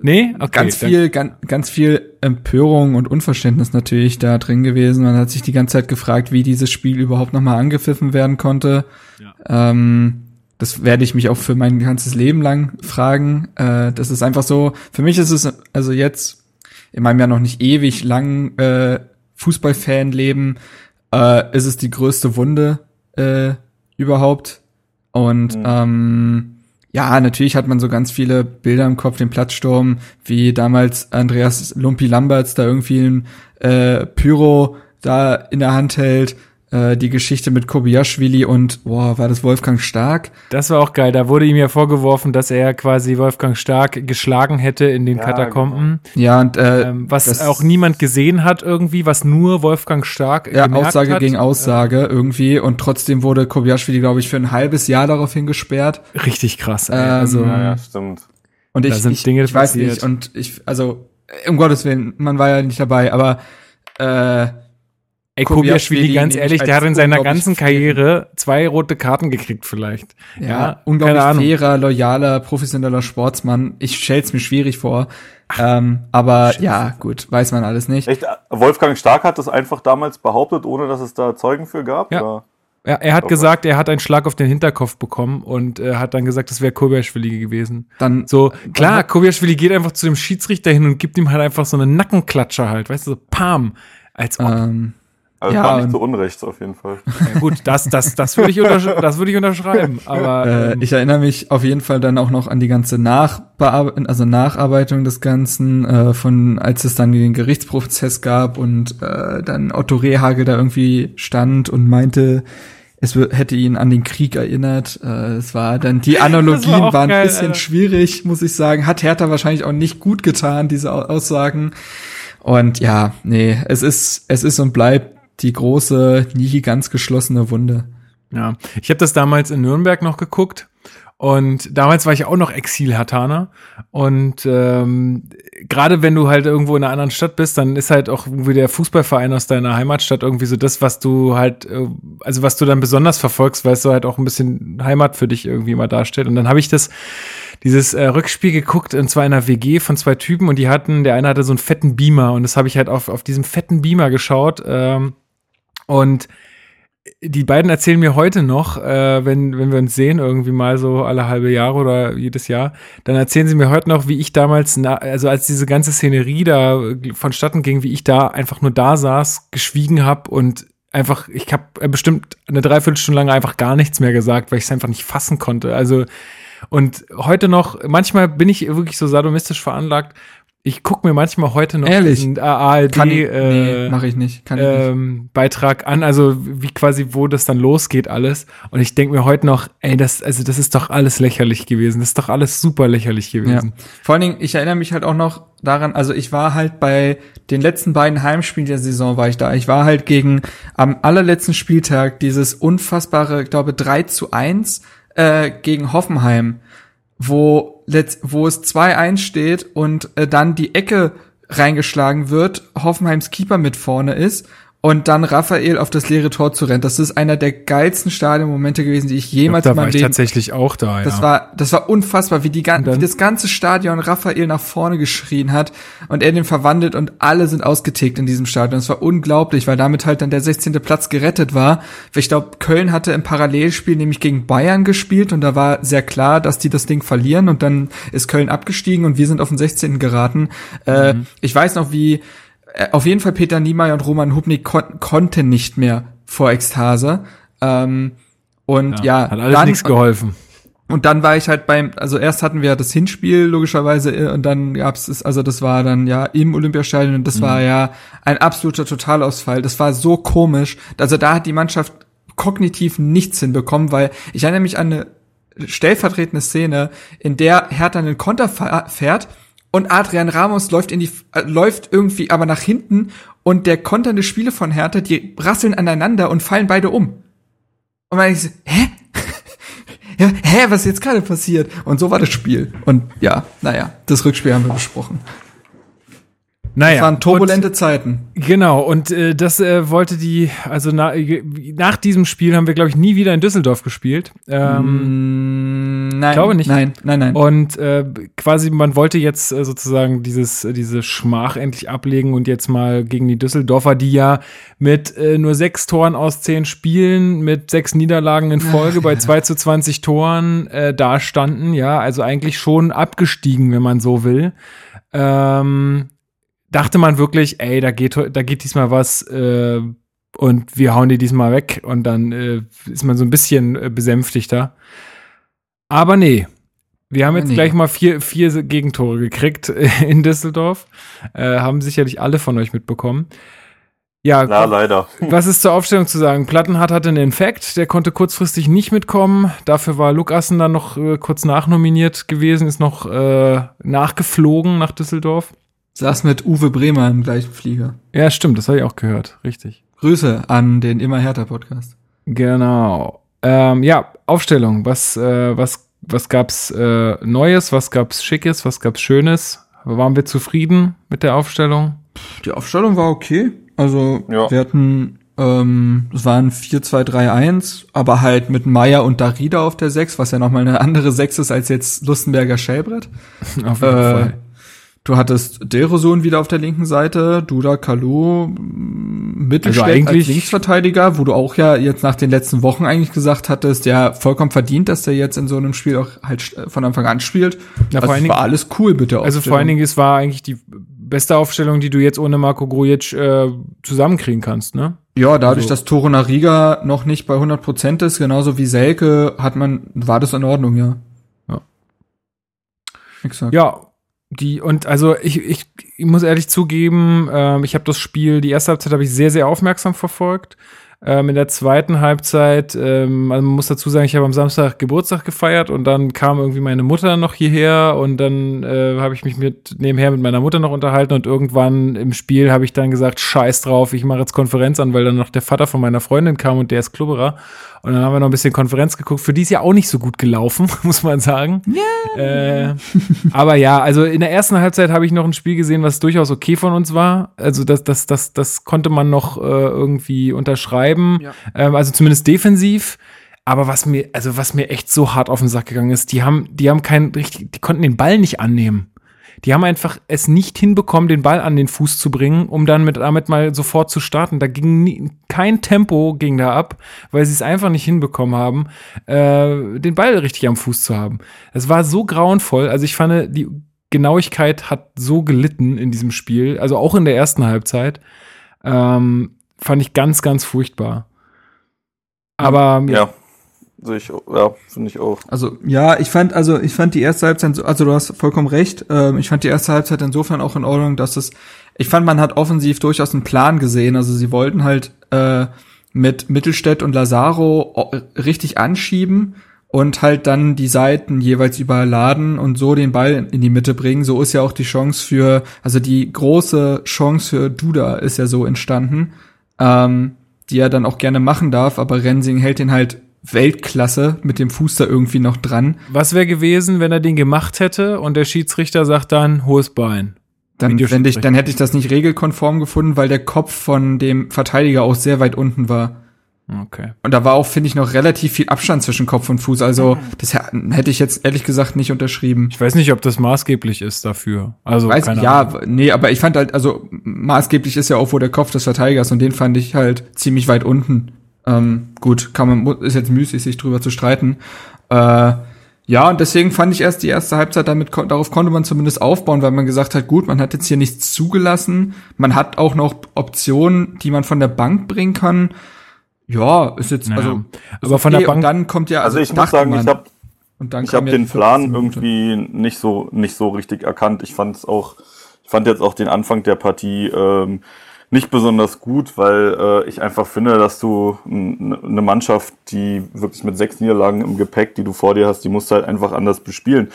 Nee, okay. Ganz viel, ganz, ganz viel Empörung und Unverständnis natürlich da drin gewesen. Man hat sich die ganze Zeit gefragt, wie dieses Spiel überhaupt nochmal angepfiffen werden konnte. Ja. Ähm, das werde ich mich auch für mein ganzes Leben lang fragen. Äh, das ist einfach so, für mich ist es also jetzt in meinem ja noch nicht ewig lang äh, Fußballfan-Leben, äh, ist es die größte Wunde äh, überhaupt. Und mhm. ähm, ja, natürlich hat man so ganz viele Bilder im Kopf, den Platzsturm, wie damals Andreas Lumpi Lamberts da irgendwie ein äh, Pyro da in der Hand hält äh, die Geschichte mit Kobiaschwili und, boah, war das Wolfgang Stark? Das war auch geil. Da wurde ihm ja vorgeworfen, dass er quasi Wolfgang Stark geschlagen hätte in den ja, Katakomben. Genau. Ja, und äh, ähm, was auch niemand gesehen hat irgendwie, was nur Wolfgang Stark Ja, Aussage hat. gegen Aussage äh, irgendwie und trotzdem wurde Kobiaschwili, glaube ich, für ein halbes Jahr daraufhin gesperrt. Richtig krass. Ey. Ähm, also, ja, ja, stimmt. Und ich, ich, ich weiß nicht, und ich, also, um Gottes Willen, man war ja nicht dabei, aber äh, Ey, Kobiaschwili, ganz ehrlich, der hat in seiner ganzen Karriere zwei rote Karten gekriegt vielleicht. Ja, ja unglaublich fairer, loyaler, professioneller Sportsmann. Ich stell's mir schwierig vor. ähm, aber Scheiße. ja, gut, weiß man alles nicht. Echt? Wolfgang Stark hat das einfach damals behauptet, ohne dass es da Zeugen für gab? Ja. Oder? Ja, er hat okay. gesagt, er hat einen Schlag auf den Hinterkopf bekommen und äh, hat dann gesagt, das wäre Kobiaschwili gewesen. Dann so klar, Kobiaschwili geht einfach zu dem Schiedsrichter hin und gibt ihm halt einfach so eine Nackenklatscher halt, weißt du, so Pam, als ob. Ähm, also ja, war nicht zu Unrecht auf jeden Fall. [laughs] Ja, gut, das, das, das würde ich, das würde ich unterschreiben. Aber äh, ähm, ich erinnere mich auf jeden Fall dann auch noch an die ganze Nachbearbeitung, also Nacharbeitung des Ganzen, äh, von als es dann den Gerichtsprozess gab und äh, dann Otto Rehagel da irgendwie stand und meinte, es hätte ihn an den Krieg erinnert. Äh, es war dann die [laughs] Analogien war waren ein bisschen Alter. schwierig, muss ich sagen. Hat Hertha wahrscheinlich auch nicht gut getan, diese Aussagen. Und ja, nee, es ist, es ist und bleibt die große, nie ganz geschlossene Wunde. Ja, ich habe das damals in Nürnberg noch geguckt und damals war ich auch noch Exil-Hataner. Und ähm, gerade wenn du halt irgendwo in einer anderen Stadt bist, dann ist halt auch irgendwie der Fußballverein aus deiner Heimatstadt irgendwie so das, was du halt, äh, also was du dann besonders verfolgst, weil es so halt auch ein bisschen Heimat für dich irgendwie immer darstellt. Und dann habe ich das, dieses äh, Rückspiel geguckt, und zwar in einer WG von zwei Typen und die hatten, der eine hatte so einen fetten Beamer und das habe ich halt auf, auf diesem fetten Beamer geschaut. Ähm, und die beiden erzählen mir heute noch, äh, wenn, wenn wir uns sehen, irgendwie mal so alle halbe Jahre oder jedes Jahr, dann erzählen sie mir heute noch, wie ich damals, na, also als diese ganze Szenerie da vonstatten ging, wie ich da einfach nur da saß, geschwiegen habe und einfach, ich habe bestimmt eine Dreiviertelstunde lang einfach gar nichts mehr gesagt, weil ich es einfach nicht fassen konnte. Also und heute noch, manchmal bin ich wirklich so sadomistisch veranlagt, ich gucke mir manchmal heute noch Ehrlich? diesen ARD Kann ich, äh, nee, mach ich nicht. Kann ich ähm, nicht. Beitrag an, also wie quasi, wo das dann losgeht alles. Und ich denke mir heute noch, ey, das, also das ist doch alles lächerlich gewesen. Das ist doch alles super lächerlich gewesen. Ja. Vor allen Dingen, ich erinnere mich halt auch noch daran, also ich war halt bei den letzten beiden Heimspielen der Saison war ich da. Ich war halt gegen am allerletzten Spieltag dieses unfassbare, ich glaube, 3 zu 1 äh, gegen Hoffenheim wo, wo es 2-1 steht und äh, dann die Ecke reingeschlagen wird, Hoffenheims Keeper mit vorne ist und dann Raphael auf das leere Tor zu rennen. Das ist einer der geilsten Stadionmomente gewesen, die ich jemals ich glaub, da war ich tatsächlich auch da. Das ja. war das war unfassbar, wie die wie das ganze Stadion Raphael nach vorne geschrien hat und er den verwandelt und alle sind ausgetickt in diesem Stadion. Das war unglaublich, weil damit halt dann der 16. Platz gerettet war. Ich glaube, Köln hatte im Parallelspiel nämlich gegen Bayern gespielt und da war sehr klar, dass die das Ding verlieren und dann ist Köln abgestiegen und wir sind auf den 16. geraten. Äh, mhm. Äh, ich weiß noch, wie auf jeden Fall Peter Niemeyer und Roman Hubnik kon konnten nicht mehr vor Ekstase. Ähm, und ja, ja hat alles nichts geholfen. Und dann war ich halt beim, also erst hatten wir das Hinspiel logischerweise äh, und dann gab's es, also das war dann ja im Olympiastadion und das mhm. war ja ein absoluter Totalausfall. Das war so komisch. Also da hat die Mannschaft kognitiv nichts hinbekommen, weil ich erinnere mich an eine stellvertretende Szene, in der Hertha einen Konter fährt und Adrian Ramos läuft in die äh, läuft irgendwie aber nach hinten und der konternde Spiele von Hertha, die rasseln aneinander und fallen beide um. Und man denkt, hä? [laughs] ja, hä, was ist jetzt gerade passiert? Und so war das Spiel. Und ja, naja, das Rückspiel haben wir besprochen. Naja, das waren turbulente und, Zeiten. Genau, und äh, das äh, wollte die, also na, nach diesem Spiel haben wir, glaube ich, nie wieder in Düsseldorf gespielt. Ähm, mm, nein, glaube nicht. Nein, nein, nein. Und äh, quasi, man wollte jetzt äh, sozusagen dieses, äh, diese Schmach endlich ablegen und jetzt mal gegen die Düsseldorfer, die ja mit äh, nur sechs Toren aus zehn Spielen, mit sechs Niederlagen in Folge Ach, bei ja. 2 zu 20 Toren äh, dastanden, ja, also eigentlich schon abgestiegen, wenn man so will. Ähm, dachte man wirklich, ey, da geht, da geht diesmal was äh, und wir hauen die diesmal weg und dann äh, ist man so ein bisschen äh, besänftigter. Aber nee, wir haben jetzt nee. gleich mal vier, vier Gegentore gekriegt [laughs] in Düsseldorf. Äh, haben sicherlich alle von euch mitbekommen. Ja, Na, leider. [laughs] Was ist zur Aufstellung zu sagen? Plattenhardt hatte einen Infekt, der konnte kurzfristig nicht mitkommen. Dafür war Lukassen dann noch äh, kurz nachnominiert gewesen, ist noch äh, nachgeflogen nach Düsseldorf. Saß mit Uwe Bremer im gleichen Flieger. Ja, stimmt, das habe ich auch gehört. Richtig. Grüße an den Immer härter Podcast. Genau. Ähm, ja, Aufstellung. Was, äh, was, was gab's äh, Neues? Was gab's Schickes? Was gab's Schönes? Waren wir zufrieden mit der Aufstellung? Die Aufstellung war okay. Also ja. wir hatten, ähm, es waren 4-2-3-1, aber halt mit Meier und Darida auf der 6, was ja nochmal eine andere 6 ist als jetzt Lustenberger Schellbrett. [laughs] auf jeden äh, Fall. Du hattest Derosun wieder auf der linken Seite, Duda Kalu Mittelstädt also als Linksverteidiger, wo du auch ja jetzt nach den letzten Wochen eigentlich gesagt hattest, ja, vollkommen verdient, dass der jetzt in so einem Spiel auch halt von Anfang an spielt. Ja, also vor allen war alles cool bitte. Also vor allen Dingen, es war eigentlich die beste Aufstellung, die du jetzt ohne Marco Grujic äh, zusammenkriegen kannst, ne? Ja, dadurch, also. dass Toro Nariga noch nicht bei 100 Prozent ist, genauso wie Selke, hat man, war das in Ordnung, ja. Ja. Exakt. Ja, die und also ich, ich, ich muss ehrlich zugeben, äh, ich habe das Spiel, die erste Halbzeit habe ich sehr, sehr aufmerksam verfolgt. Ähm, in der zweiten Halbzeit, ähm, also man muss dazu sagen, ich habe am Samstag Geburtstag gefeiert und dann kam irgendwie meine Mutter noch hierher und dann äh, habe ich mich mit nebenher mit meiner Mutter noch unterhalten und irgendwann im Spiel habe ich dann gesagt, scheiß drauf, ich mache jetzt Konferenz an, weil dann noch der Vater von meiner Freundin kam und der ist Klubberer und dann haben wir noch ein bisschen Konferenz geguckt. Für die ist ja auch nicht so gut gelaufen, [laughs] muss man sagen. Yeah. Äh, aber ja, also in der ersten Halbzeit habe ich noch ein Spiel gesehen, was durchaus okay von uns war. Also das, das, das, das konnte man noch äh, irgendwie unterschreiben. Ja. Ähm, also zumindest defensiv. Aber was mir, also was mir echt so hart auf den Sack gegangen ist, die haben, die haben keinen richtig, die konnten den Ball nicht annehmen. Die haben einfach es nicht hinbekommen, den Ball an den Fuß zu bringen, um dann mit, damit mal sofort zu starten. Da ging nie, kein Tempo ging da ab, weil sie es einfach nicht hinbekommen haben, äh, den Ball richtig am Fuß zu haben. Es war so grauenvoll. Also ich fand, die Genauigkeit hat so gelitten in diesem Spiel, also auch in der ersten Halbzeit. Ähm, fand ich ganz, ganz furchtbar. Aber ja. Sehe ich, ja, finde ich auch. Also, ja, ich fand, also, ich fand die erste Halbzeit, also du hast vollkommen recht, ähm, ich fand die erste Halbzeit insofern auch in Ordnung, dass es, ich fand, man hat offensiv durchaus einen Plan gesehen, also sie wollten halt, äh, mit Mittelstädt und Lazaro richtig anschieben und halt dann die Seiten jeweils überladen und so den Ball in die Mitte bringen. So ist ja auch die Chance für, also die große Chance für Duda ist ja so entstanden, ähm, die er dann auch gerne machen darf, aber Rensing hält den halt Weltklasse mit dem Fuß da irgendwie noch dran. Was wäre gewesen, wenn er den gemacht hätte und der Schiedsrichter sagt dann hohes Bein? Dann, wenn ich, dann hätte ich das nicht regelkonform gefunden, weil der Kopf von dem Verteidiger auch sehr weit unten war. Okay. Und da war auch, finde ich, noch relativ viel Abstand zwischen Kopf und Fuß. Also, das hätte ich jetzt ehrlich gesagt nicht unterschrieben. Ich weiß nicht, ob das maßgeblich ist dafür. Also, weiß, keine ja, Ahnung. nee, aber ich fand halt, also, maßgeblich ist ja auch, wo der Kopf des Verteidigers und den fand ich halt ziemlich weit unten. Ähm, gut, kann man, ist jetzt müßig, sich drüber zu streiten. Äh, ja, und deswegen fand ich erst die erste Halbzeit damit, darauf konnte man zumindest aufbauen, weil man gesagt hat, gut, man hat jetzt hier nichts zugelassen. Man hat auch noch Optionen, die man von der Bank bringen kann. Ja, ist jetzt, naja. also, aber von okay, der Bank. dann kommt ja, also, also ich muss sagen, man, ich habe ich habe den Plan irgendwie nicht so nicht so richtig erkannt. Ich fand es auch, ich fand jetzt auch den Anfang der Partie ähm, nicht besonders gut, weil äh, ich einfach finde, dass du eine Mannschaft, die wirklich mit sechs Niederlagen im Gepäck, die du vor dir hast, die musst du halt einfach anders bespielen.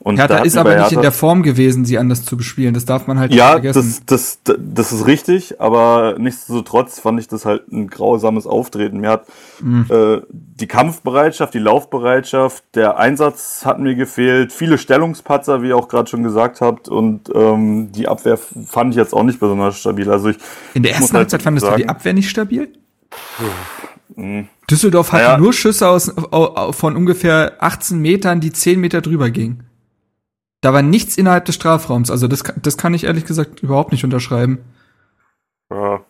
Und Hertha da ist aber nicht in der Form gewesen, sie anders zu bespielen. Das darf man halt ja, nicht vergessen. Ja, das, das, das ist richtig, aber nichtsdestotrotz fand ich das halt ein grausames Auftreten. Mir hat mhm. äh, die Kampfbereitschaft, die Laufbereitschaft, der Einsatz hat mir gefehlt, viele Stellungspatzer, wie ihr auch gerade schon gesagt habt, und ähm, die Abwehr fand ich jetzt auch nicht besonders stabil. Also ich in der ersten halt Halbzeit fandest sagen, du die Abwehr nicht stabil? Mhm. Düsseldorf hatte naja. nur Schüsse aus, von ungefähr 18 Metern, die 10 Meter drüber gingen. Da war nichts innerhalb des Strafraums. Also das, das kann ich ehrlich gesagt überhaupt nicht unterschreiben. Ja,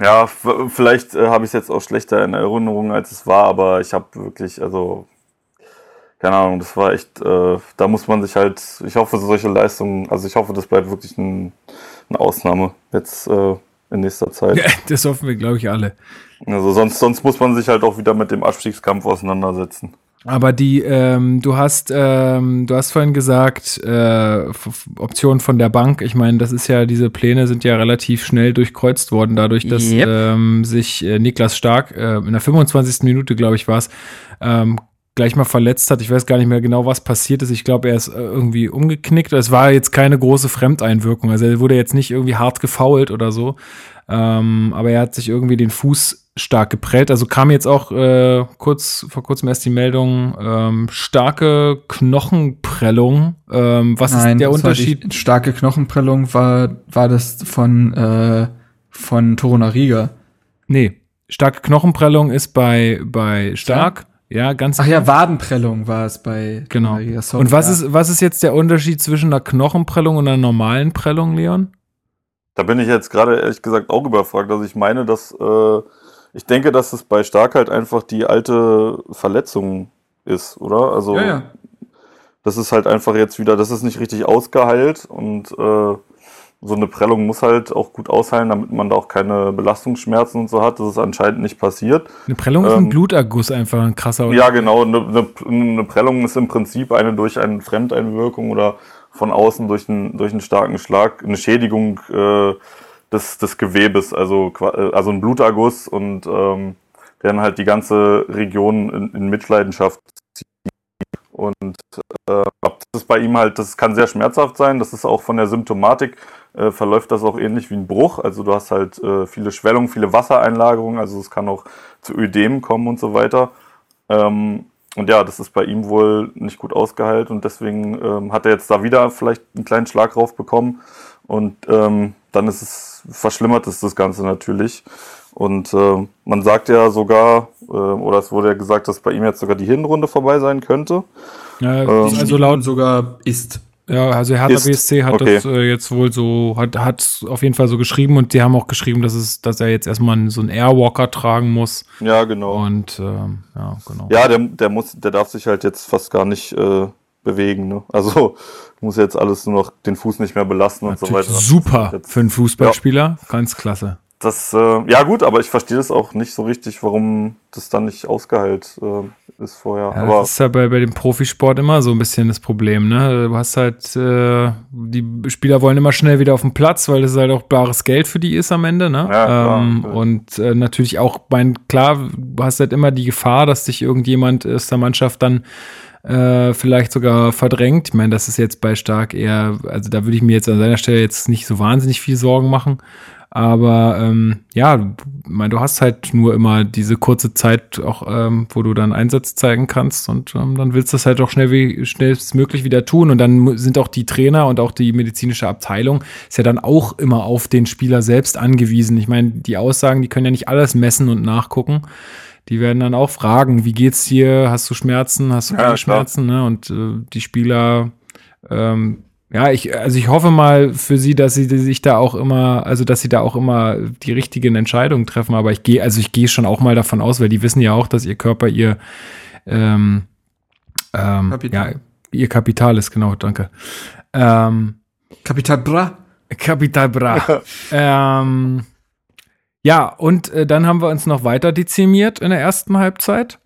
ja vielleicht äh, habe ich es jetzt auch schlechter in Erinnerung, als es war, aber ich habe wirklich, also keine Ahnung, das war echt, äh, da muss man sich halt, ich hoffe, solche Leistungen, also ich hoffe, das bleibt wirklich ein, eine Ausnahme jetzt äh, in nächster Zeit. Ja, das hoffen wir, glaube ich, alle. Also sonst, sonst muss man sich halt auch wieder mit dem Abstiegskampf auseinandersetzen. Aber die, ähm, du hast, ähm, du hast vorhin gesagt, äh, Option von der Bank. Ich meine, das ist ja, diese Pläne sind ja relativ schnell durchkreuzt worden, dadurch, dass yep. ähm, sich äh, Niklas Stark äh, in der 25. Minute, glaube ich, war es, ähm, gleich mal verletzt hat. Ich weiß gar nicht mehr genau, was passiert ist. Ich glaube, er ist äh, irgendwie umgeknickt. Es war jetzt keine große Fremdeinwirkung. Also er wurde jetzt nicht irgendwie hart gefault oder so. Ähm, aber er hat sich irgendwie den Fuß stark geprellt. Also kam jetzt auch äh, kurz vor kurzem erst die Meldung ähm, starke Knochenprellung. Ähm, was Nein, ist der Unterschied? Die, starke Knochenprellung war war das von äh, von Torunariga. Nee, starke Knochenprellung ist bei bei stark. Ja, ja ganz. Ach ja, Wadenprellung war es bei. Genau. Sorry, und was ja. ist was ist jetzt der Unterschied zwischen einer Knochenprellung und einer normalen Prellung, Leon? Da bin ich jetzt gerade ehrlich gesagt auch überfragt. Also ich meine, dass äh, ich denke, dass es bei Stark halt einfach die alte Verletzung ist, oder? Also ja, ja. das ist halt einfach jetzt wieder, das ist nicht richtig ausgeheilt und äh, so eine Prellung muss halt auch gut ausheilen, damit man da auch keine Belastungsschmerzen und so hat. Das ist anscheinend nicht passiert. Eine Prellung ähm, ist ein ähm, Bluterguss einfach ein krasser. Ja, genau. Eine, eine, Prellung ist im Prinzip eine durch eine Fremdeinwirkung oder von außen durch einen, durch einen starken Schlag eine Schädigung äh, des, des Gewebes, also, äh, also ein Bluterguss und ähm, der dann halt die ganze Region in, in Mitleidenschaft zieht. Und äh, das ist bei ihm halt, das kann sehr schmerzhaft sein. Das ist auch von der Symptomatik, äh, verläuft das auch ähnlich wie ein Bruch. Also du hast halt äh, viele Schwellungen, viele Wassereinlagerungen, also es kann auch zu Ödem kommen und so weiter. Ähm, und ja, das ist bei ihm wohl nicht gut ausgeheilt und deswegen ähm, hat er jetzt da wieder vielleicht einen kleinen Schlag drauf bekommen. Und ähm, dann ist es, verschlimmert es das Ganze natürlich. Und äh, man sagt ja sogar, äh, oder es wurde ja gesagt, dass bei ihm jetzt sogar die Hinrunde vorbei sein könnte. Ja, ähm, also laut sogar ist. Ja, also Hertha ist, BSC hat okay. das äh, jetzt wohl so, hat, hat auf jeden Fall so geschrieben und die haben auch geschrieben, dass es, dass er jetzt erstmal so einen Airwalker tragen muss. Ja, genau. Und ähm, ja, genau. Ja, der, der muss, der darf sich halt jetzt fast gar nicht äh, bewegen, ne? Also muss jetzt alles nur noch den Fuß nicht mehr belasten und so weiter. Super für einen Fußballspieler, ja. ganz klasse. Das, äh, ja gut, aber ich verstehe das auch nicht so richtig, warum das dann nicht ausgeheilt äh, ist vorher. Ja, aber das ist ja bei, bei dem Profisport immer so ein bisschen das Problem, ne? Du hast halt, äh, die Spieler wollen immer schnell wieder auf den Platz, weil das halt auch bares Geld für die ist am Ende, ne? Ja, klar, ähm, und äh, natürlich auch, mein, klar, du hast halt immer die Gefahr, dass dich irgendjemand aus der Mannschaft dann äh, vielleicht sogar verdrängt. Ich meine, das ist jetzt bei Stark eher, also da würde ich mir jetzt an seiner Stelle jetzt nicht so wahnsinnig viel Sorgen machen. Aber ähm, ja, mein, du hast halt nur immer diese kurze Zeit, auch ähm, wo du dann Einsatz zeigen kannst und ähm, dann willst du das halt auch schnell wie schnellstmöglich wieder tun. Und dann sind auch die Trainer und auch die medizinische Abteilung ist ja dann auch immer auf den Spieler selbst angewiesen. Ich meine, die Aussagen, die können ja nicht alles messen und nachgucken. Die werden dann auch fragen, wie geht's dir? Hast du Schmerzen? Hast du keine ja, Schmerzen? Ne? Und äh, die Spieler ähm, ja, ich, also ich hoffe mal für sie, dass sie sich da auch immer, also dass sie da auch immer die richtigen Entscheidungen treffen. Aber ich gehe, also ich gehe schon auch mal davon aus, weil die wissen ja auch, dass ihr Körper ihr, ähm, ähm, Kapital. ja, ihr Kapital ist, genau, danke. Ähm, Kapital Bra. Kapital Bra. [laughs] ähm, ja, und äh, dann haben wir uns noch weiter dezimiert in der ersten Halbzeit.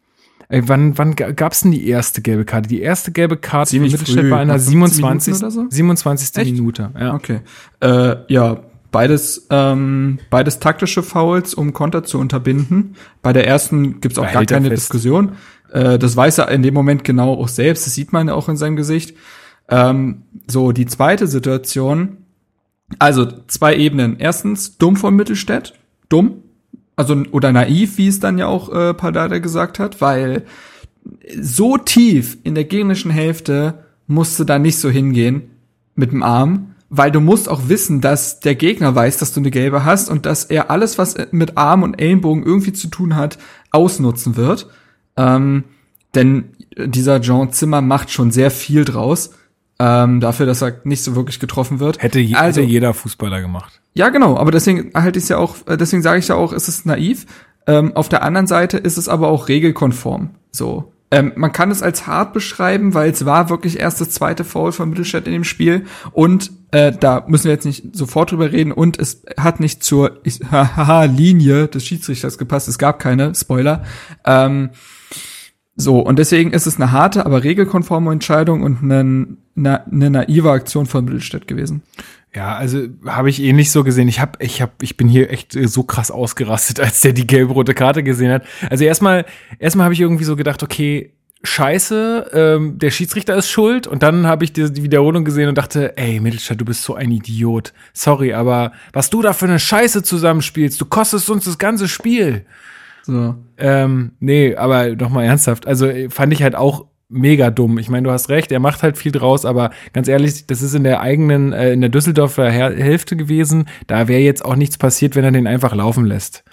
Ey, wann wann gab es denn die erste gelbe Karte? Die erste gelbe Karte Ziemlich Mittelstädt war in der 27. So? 27. Echt? Minute. Ja. Okay. Äh, ja, beides, ähm, beides taktische Fouls, um Konter zu unterbinden. Bei der ersten gibt's auch Bei gar keine fest. Diskussion. Äh, das weiß er in dem Moment genau auch selbst. Das sieht man auch in seinem Gesicht. Ähm, so, die zweite Situation. Also zwei Ebenen. Erstens, dumm von Mittelstädt. Dumm also oder naiv, wie es dann ja auch äh, Pardada gesagt hat, weil so tief in der gegnerischen Hälfte musst du da nicht so hingehen mit dem Arm, weil du musst auch wissen, dass der Gegner weiß, dass du eine gelbe hast und dass er alles, was mit Arm und Ellenbogen irgendwie zu tun hat, ausnutzen wird. Ähm, denn dieser Jean Zimmer macht schon sehr viel draus ähm, dafür, dass er nicht so wirklich getroffen wird. Hätte, je, also, hätte jeder Fußballer gemacht. Ja, genau, aber deswegen halte ich es ja auch, äh, deswegen sage ich ja auch, es ist naiv. Ähm, auf der anderen Seite ist es aber auch regelkonform. So. Ähm, man kann es als hart beschreiben, weil es war wirklich erst das zweite Foul von Mittelstadt in dem Spiel und äh, da müssen wir jetzt nicht sofort drüber reden und es hat nicht zur [laughs] haha Linie des Schiedsrichters gepasst. Es gab keine Spoiler. Ähm, so, und deswegen ist es eine harte, aber regelkonforme Entscheidung und eine, eine, eine naive Aktion von Mittelstädt gewesen. Ja, also habe ich eh nicht so gesehen. Ich hab, ich hab, ich bin hier echt so krass ausgerastet, [laughs] als der die gelb-rote Karte gesehen hat. Also erstmal, erstmal habe ich irgendwie so gedacht, okay, Scheiße, ähm, der Schiedsrichter ist schuld. Und dann habe ich die, die Wiederholung gesehen und dachte, ey, Mittelstadt, du bist so ein Idiot. Sorry, aber was du da für eine Scheiße zusammenspielst, du kostest uns das ganze Spiel. So. Ähm, nee, aber nochmal ernsthaft. Also fand ich halt auch mega dumm. Ich meine, du hast recht, er macht halt viel draus, aber ganz ehrlich, das ist in der eigenen, äh, in der Düsseldorfer Hälfte gewesen. Da wäre jetzt auch nichts passiert, wenn er den einfach laufen lässt.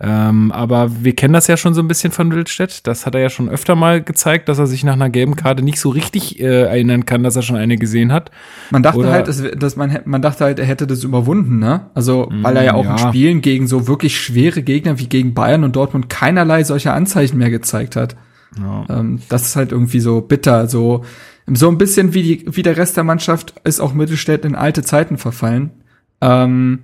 Ähm, aber wir kennen das ja schon so ein bisschen von Wildstedt. Das hat er ja schon öfter mal gezeigt, dass er sich nach einer gelben Karte nicht so richtig äh, erinnern kann, dass er schon eine gesehen hat. Man dachte Oder halt, dass, dass man, man dachte halt, er hätte das überwunden, ne? Also, weil er ja auch ja. in Spielen gegen so wirklich schwere Gegner wie gegen Bayern und Dortmund keinerlei solcher Anzeichen mehr gezeigt hat. Ja. Ähm, das ist halt irgendwie so bitter, so, so ein bisschen wie die, wie der Rest der Mannschaft ist auch Mittelstädt in alte Zeiten verfallen. Ähm,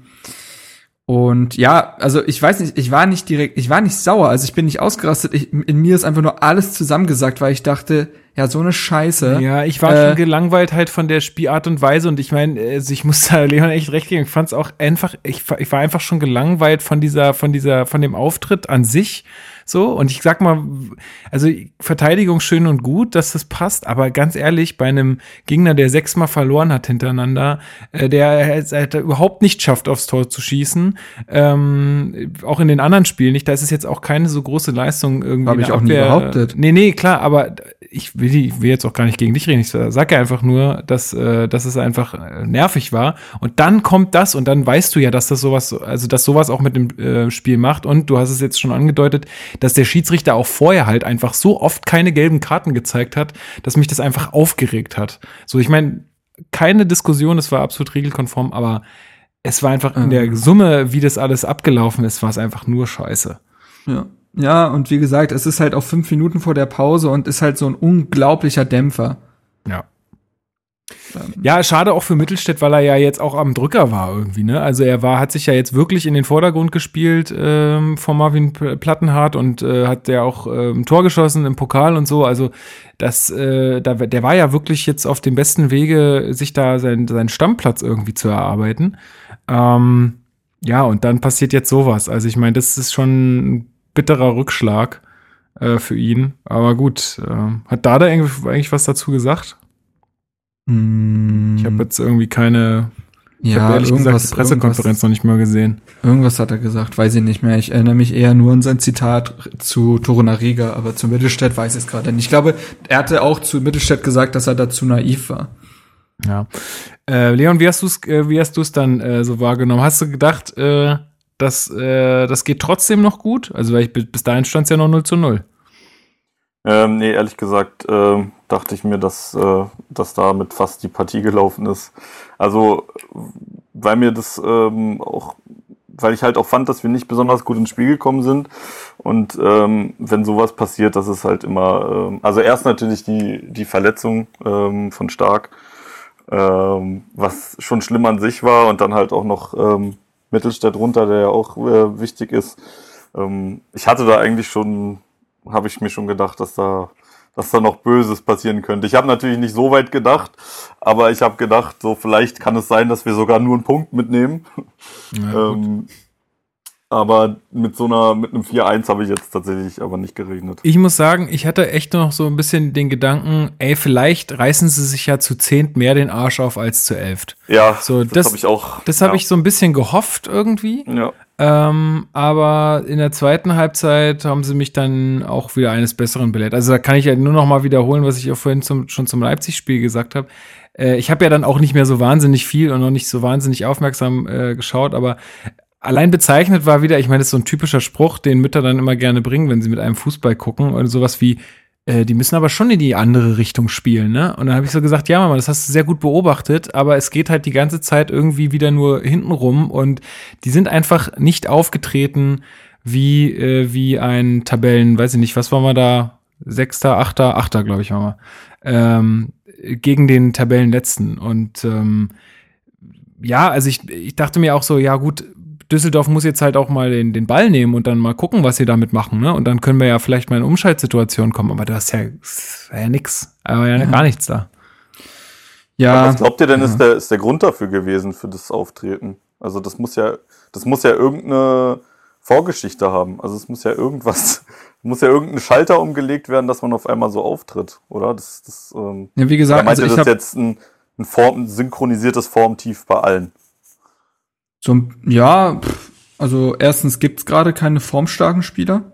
und ja, also ich weiß nicht, ich war nicht direkt, ich war nicht sauer, also ich bin nicht ausgerastet. Ich, in mir ist einfach nur alles zusammengesagt, weil ich dachte, ja, so eine Scheiße. Ja, ich war äh, schon gelangweilt halt von der Spielart und Weise und ich meine, also ich muss [laughs] da Leon echt recht geben. Ich fand es auch einfach, ich, ich war einfach schon gelangweilt von dieser, von dieser, von dem Auftritt an sich. So, und ich sag mal, also Verteidigung schön und gut, dass das passt, aber ganz ehrlich, bei einem Gegner, der sechsmal verloren hat hintereinander, äh, der es halt überhaupt nicht schafft, aufs Tor zu schießen, ähm, auch in den anderen Spielen nicht, da ist es jetzt auch keine so große Leistung irgendwie. Habe ich auch Abwehr. nie behauptet. Nee, nee, klar, aber ich will, ich will jetzt auch gar nicht gegen dich reden. Ich sage einfach nur, dass, äh, dass es einfach äh, nervig war. Und dann kommt das und dann weißt du ja, dass das sowas, also dass sowas auch mit dem äh, Spiel macht. Und du hast es jetzt schon angedeutet, dass der Schiedsrichter auch vorher halt einfach so oft keine gelben Karten gezeigt hat, dass mich das einfach aufgeregt hat. So, ich meine, keine Diskussion, es war absolut regelkonform, aber es war einfach in der Summe, wie das alles abgelaufen ist, war es einfach nur scheiße. Ja. Ja, und wie gesagt, es ist halt auch fünf Minuten vor der Pause und ist halt so ein unglaublicher Dämpfer. Ja. Ja, schade auch für Mittelstädt, weil er ja jetzt auch am Drücker war irgendwie, ne? Also er war, hat sich ja jetzt wirklich in den Vordergrund gespielt ähm, von Marvin Plattenhardt und äh, hat ja auch ähm, Tor geschossen im Pokal und so. Also das, äh, da, der war ja wirklich jetzt auf dem besten Wege, sich da sein, seinen Stammplatz irgendwie zu erarbeiten. Ähm, ja, und dann passiert jetzt sowas. Also ich meine, das ist schon ein bitterer Rückschlag äh, für ihn. Aber gut, äh, hat Dada eigentlich was dazu gesagt? Mm. Ich habe jetzt irgendwie keine. Ich ja, habe ehrlich gesagt die Pressekonferenz noch nicht mal gesehen. Irgendwas hat er gesagt, weiß ich nicht mehr. Ich erinnere mich eher nur an sein Zitat zu Torunariga, aber zu Mittelstädt weiß ich es gerade nicht. Ich glaube, er hatte auch zu Mittelstädt gesagt, dass er dazu naiv war. Ja. Äh, Leon, wie hast du es äh, wie hast du es dann äh, so wahrgenommen? Hast du gedacht, äh, dass äh, das geht trotzdem noch gut? Also weil ich, bis dahin stand es ja noch 0 zu 0. Ähm, nee, ehrlich gesagt äh, dachte ich mir, dass, äh, dass damit fast die Partie gelaufen ist. Also, weil mir das ähm, auch, weil ich halt auch fand, dass wir nicht besonders gut ins Spiel gekommen sind. Und ähm, wenn sowas passiert, das ist halt immer, ähm, also erst natürlich die, die Verletzung ähm, von Stark, ähm, was schon schlimm an sich war und dann halt auch noch ähm, Mittelstädt runter, der ja auch äh, wichtig ist. Ähm, ich hatte da eigentlich schon habe ich mir schon gedacht, dass da, dass da noch Böses passieren könnte. Ich habe natürlich nicht so weit gedacht, aber ich habe gedacht, so vielleicht kann es sein, dass wir sogar nur einen Punkt mitnehmen. Ja, [laughs] ähm, aber mit so einer, mit einem 4-1 habe ich jetzt tatsächlich aber nicht gerechnet. Ich muss sagen, ich hatte echt noch so ein bisschen den Gedanken, ey, vielleicht reißen sie sich ja zu zehnt mehr den Arsch auf als zu elft. Ja, so, das, das habe ich auch. Das habe ja. ich so ein bisschen gehofft irgendwie. Ja. Ähm, aber in der zweiten Halbzeit haben sie mich dann auch wieder eines Besseren belehrt. Also da kann ich ja nur noch mal wiederholen, was ich ja vorhin zum, schon zum Leipzig-Spiel gesagt habe. Äh, ich habe ja dann auch nicht mehr so wahnsinnig viel und noch nicht so wahnsinnig aufmerksam äh, geschaut, aber allein bezeichnet war wieder, ich meine, das ist so ein typischer Spruch, den Mütter dann immer gerne bringen, wenn sie mit einem Fußball gucken und sowas wie, äh, die müssen aber schon in die andere Richtung spielen, ne? Und dann habe ich so gesagt, ja, Mama, das hast du sehr gut beobachtet, aber es geht halt die ganze Zeit irgendwie wieder nur hinten rum und die sind einfach nicht aufgetreten wie, äh, wie ein Tabellen, weiß ich nicht, was war wir da? Sechster, Achter, Achter, glaube ich, war wir. Ähm, gegen den Tabellenletzten. Und ähm, ja, also ich, ich dachte mir auch so, ja gut, Düsseldorf muss jetzt halt auch mal den, den Ball nehmen und dann mal gucken, was sie damit machen, ne? Und dann können wir ja vielleicht mal in Umschaltsituationen kommen, aber du hast ja, ja nix, aber ja, ja, gar nichts da. Ja. Aber was glaubt ihr denn, ja. ist, der, ist der Grund dafür gewesen, für das Auftreten? Also, das muss ja, das muss ja irgendeine Vorgeschichte haben. Also, es muss ja irgendwas, [laughs] muss ja irgendein Schalter umgelegt werden, dass man auf einmal so auftritt, oder? Das, das, ähm, ja, wie gesagt, meinte also ich das jetzt ein, ein, Form, ein synchronisiertes Formtief bei allen? So, ja, also erstens gibt's gerade keine formstarken Spieler.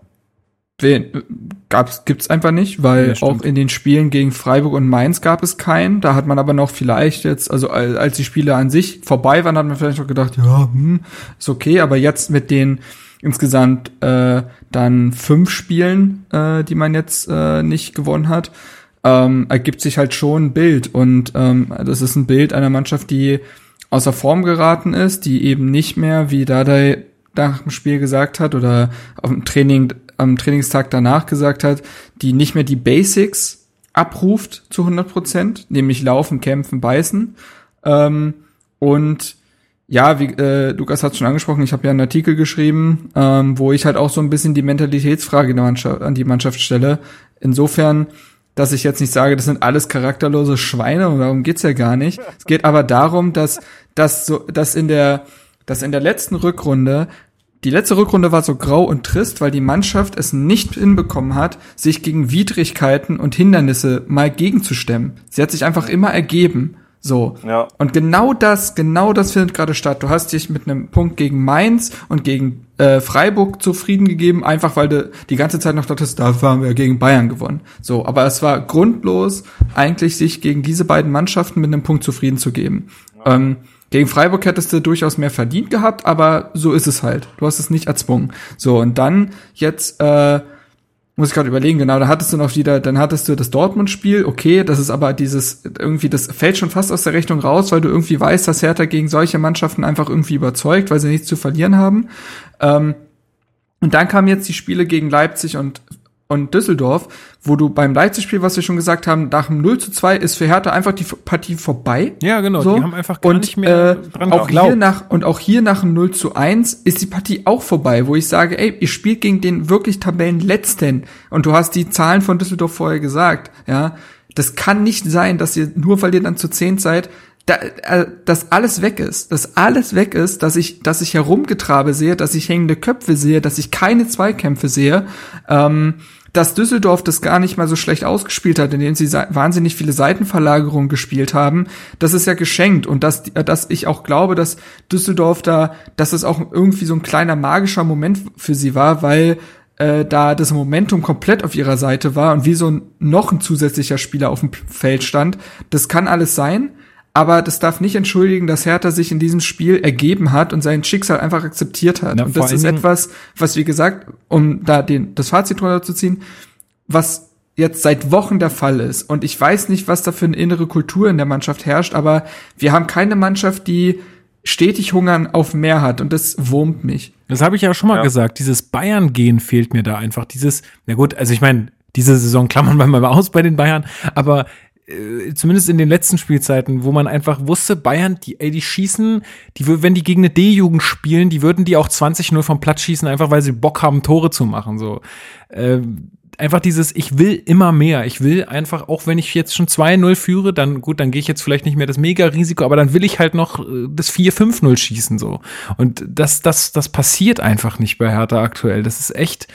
Gab's, gibt's einfach nicht, weil ja, auch in den Spielen gegen Freiburg und Mainz gab es keinen. Da hat man aber noch vielleicht jetzt, also als die Spiele an sich vorbei waren, hat man vielleicht noch gedacht, ja, hm, ist okay, aber jetzt mit den insgesamt äh, dann fünf Spielen, äh, die man jetzt äh, nicht gewonnen hat, ähm, ergibt sich halt schon ein Bild. Und ähm, das ist ein Bild einer Mannschaft, die außer Form geraten ist, die eben nicht mehr, wie Dardai nach dem Spiel gesagt hat oder dem Training, am Trainingstag danach gesagt hat, die nicht mehr die Basics abruft zu 100 Prozent, nämlich laufen, kämpfen, beißen. Ähm, und ja, wie äh, Lukas hat schon angesprochen, ich habe ja einen Artikel geschrieben, ähm, wo ich halt auch so ein bisschen die Mentalitätsfrage an die Mannschaft stelle. Insofern dass ich jetzt nicht sage, das sind alles charakterlose Schweine und darum geht's ja gar nicht. Es geht aber darum, dass, dass so, dass in der, dass in der letzten Rückrunde die letzte Rückrunde war so grau und trist, weil die Mannschaft es nicht hinbekommen hat, sich gegen Widrigkeiten und Hindernisse mal gegenzustemmen. Sie hat sich einfach immer ergeben. So. Ja. Und genau das, genau das findet gerade statt. Du hast dich mit einem Punkt gegen Mainz und gegen äh, Freiburg zufrieden gegeben, einfach weil du die ganze Zeit noch dachtest, da haben wir gegen Bayern gewonnen. So, aber es war grundlos, eigentlich sich gegen diese beiden Mannschaften mit einem Punkt zufrieden zu geben. Ja. Ähm, gegen Freiburg hättest du durchaus mehr verdient gehabt, aber so ist es halt. Du hast es nicht erzwungen. So, und dann jetzt äh, muss ich gerade überlegen, genau, da hattest du noch wieder, dann hattest du das Dortmund-Spiel, okay, das ist aber dieses, irgendwie, das fällt schon fast aus der Rechnung raus, weil du irgendwie weißt, dass Hertha gegen solche Mannschaften einfach irgendwie überzeugt, weil sie nichts zu verlieren haben. Ähm, und dann kamen jetzt die Spiele gegen Leipzig und und Düsseldorf, wo du beim Leipzig-Spiel, was wir schon gesagt haben, nach dem 0 zu 2 ist für Hertha einfach die Partie vorbei. Ja, genau, so. die haben einfach gar und, nicht mehr äh, dran auch hier nach Und auch hier nach dem 0 zu 1 ist die Partie auch vorbei, wo ich sage, ey, ihr spielt gegen den wirklich Tabellenletzten und du hast die Zahlen von Düsseldorf vorher gesagt, ja. Das kann nicht sein, dass ihr nur, weil ihr dann zu 10 seid, da, äh, dass alles weg ist, dass alles weg ist, dass ich, dass ich Herumgetrabe sehe, dass ich hängende Köpfe sehe, dass ich keine Zweikämpfe sehe, ähm, dass Düsseldorf das gar nicht mal so schlecht ausgespielt hat, indem sie wahnsinnig viele Seitenverlagerungen gespielt haben, das ist ja geschenkt und dass, dass ich auch glaube, dass Düsseldorf da, dass es auch irgendwie so ein kleiner magischer Moment für sie war, weil äh, da das Momentum komplett auf ihrer Seite war und wie so noch ein zusätzlicher Spieler auf dem Feld stand. Das kann alles sein, aber das darf nicht entschuldigen, dass Hertha sich in diesem Spiel ergeben hat und sein Schicksal einfach akzeptiert hat. Na, und das ist etwas, was wie gesagt, um da den, das Fazit runterzuziehen, was jetzt seit Wochen der Fall ist. Und ich weiß nicht, was da für eine innere Kultur in der Mannschaft herrscht, aber wir haben keine Mannschaft, die stetig Hungern auf mehr hat und das wurmt mich. Das habe ich ja schon mal ja. gesagt. Dieses Bayern-Gehen fehlt mir da einfach. Dieses, na gut, also ich meine, diese Saison klammern wir mal aus bei den Bayern, aber zumindest in den letzten Spielzeiten, wo man einfach wusste, Bayern, die, ey, die schießen, die, wenn die gegen eine D-Jugend spielen, die würden die auch 20-0 vom Platz schießen, einfach weil sie Bock haben, Tore zu machen, so. Äh, einfach dieses, ich will immer mehr. Ich will einfach, auch wenn ich jetzt schon 2-0 führe, dann gut, dann gehe ich jetzt vielleicht nicht mehr das Mega-Risiko, aber dann will ich halt noch äh, das 4-5-0 schießen, so. Und das, das, das passiert einfach nicht bei Hertha aktuell. Das ist echt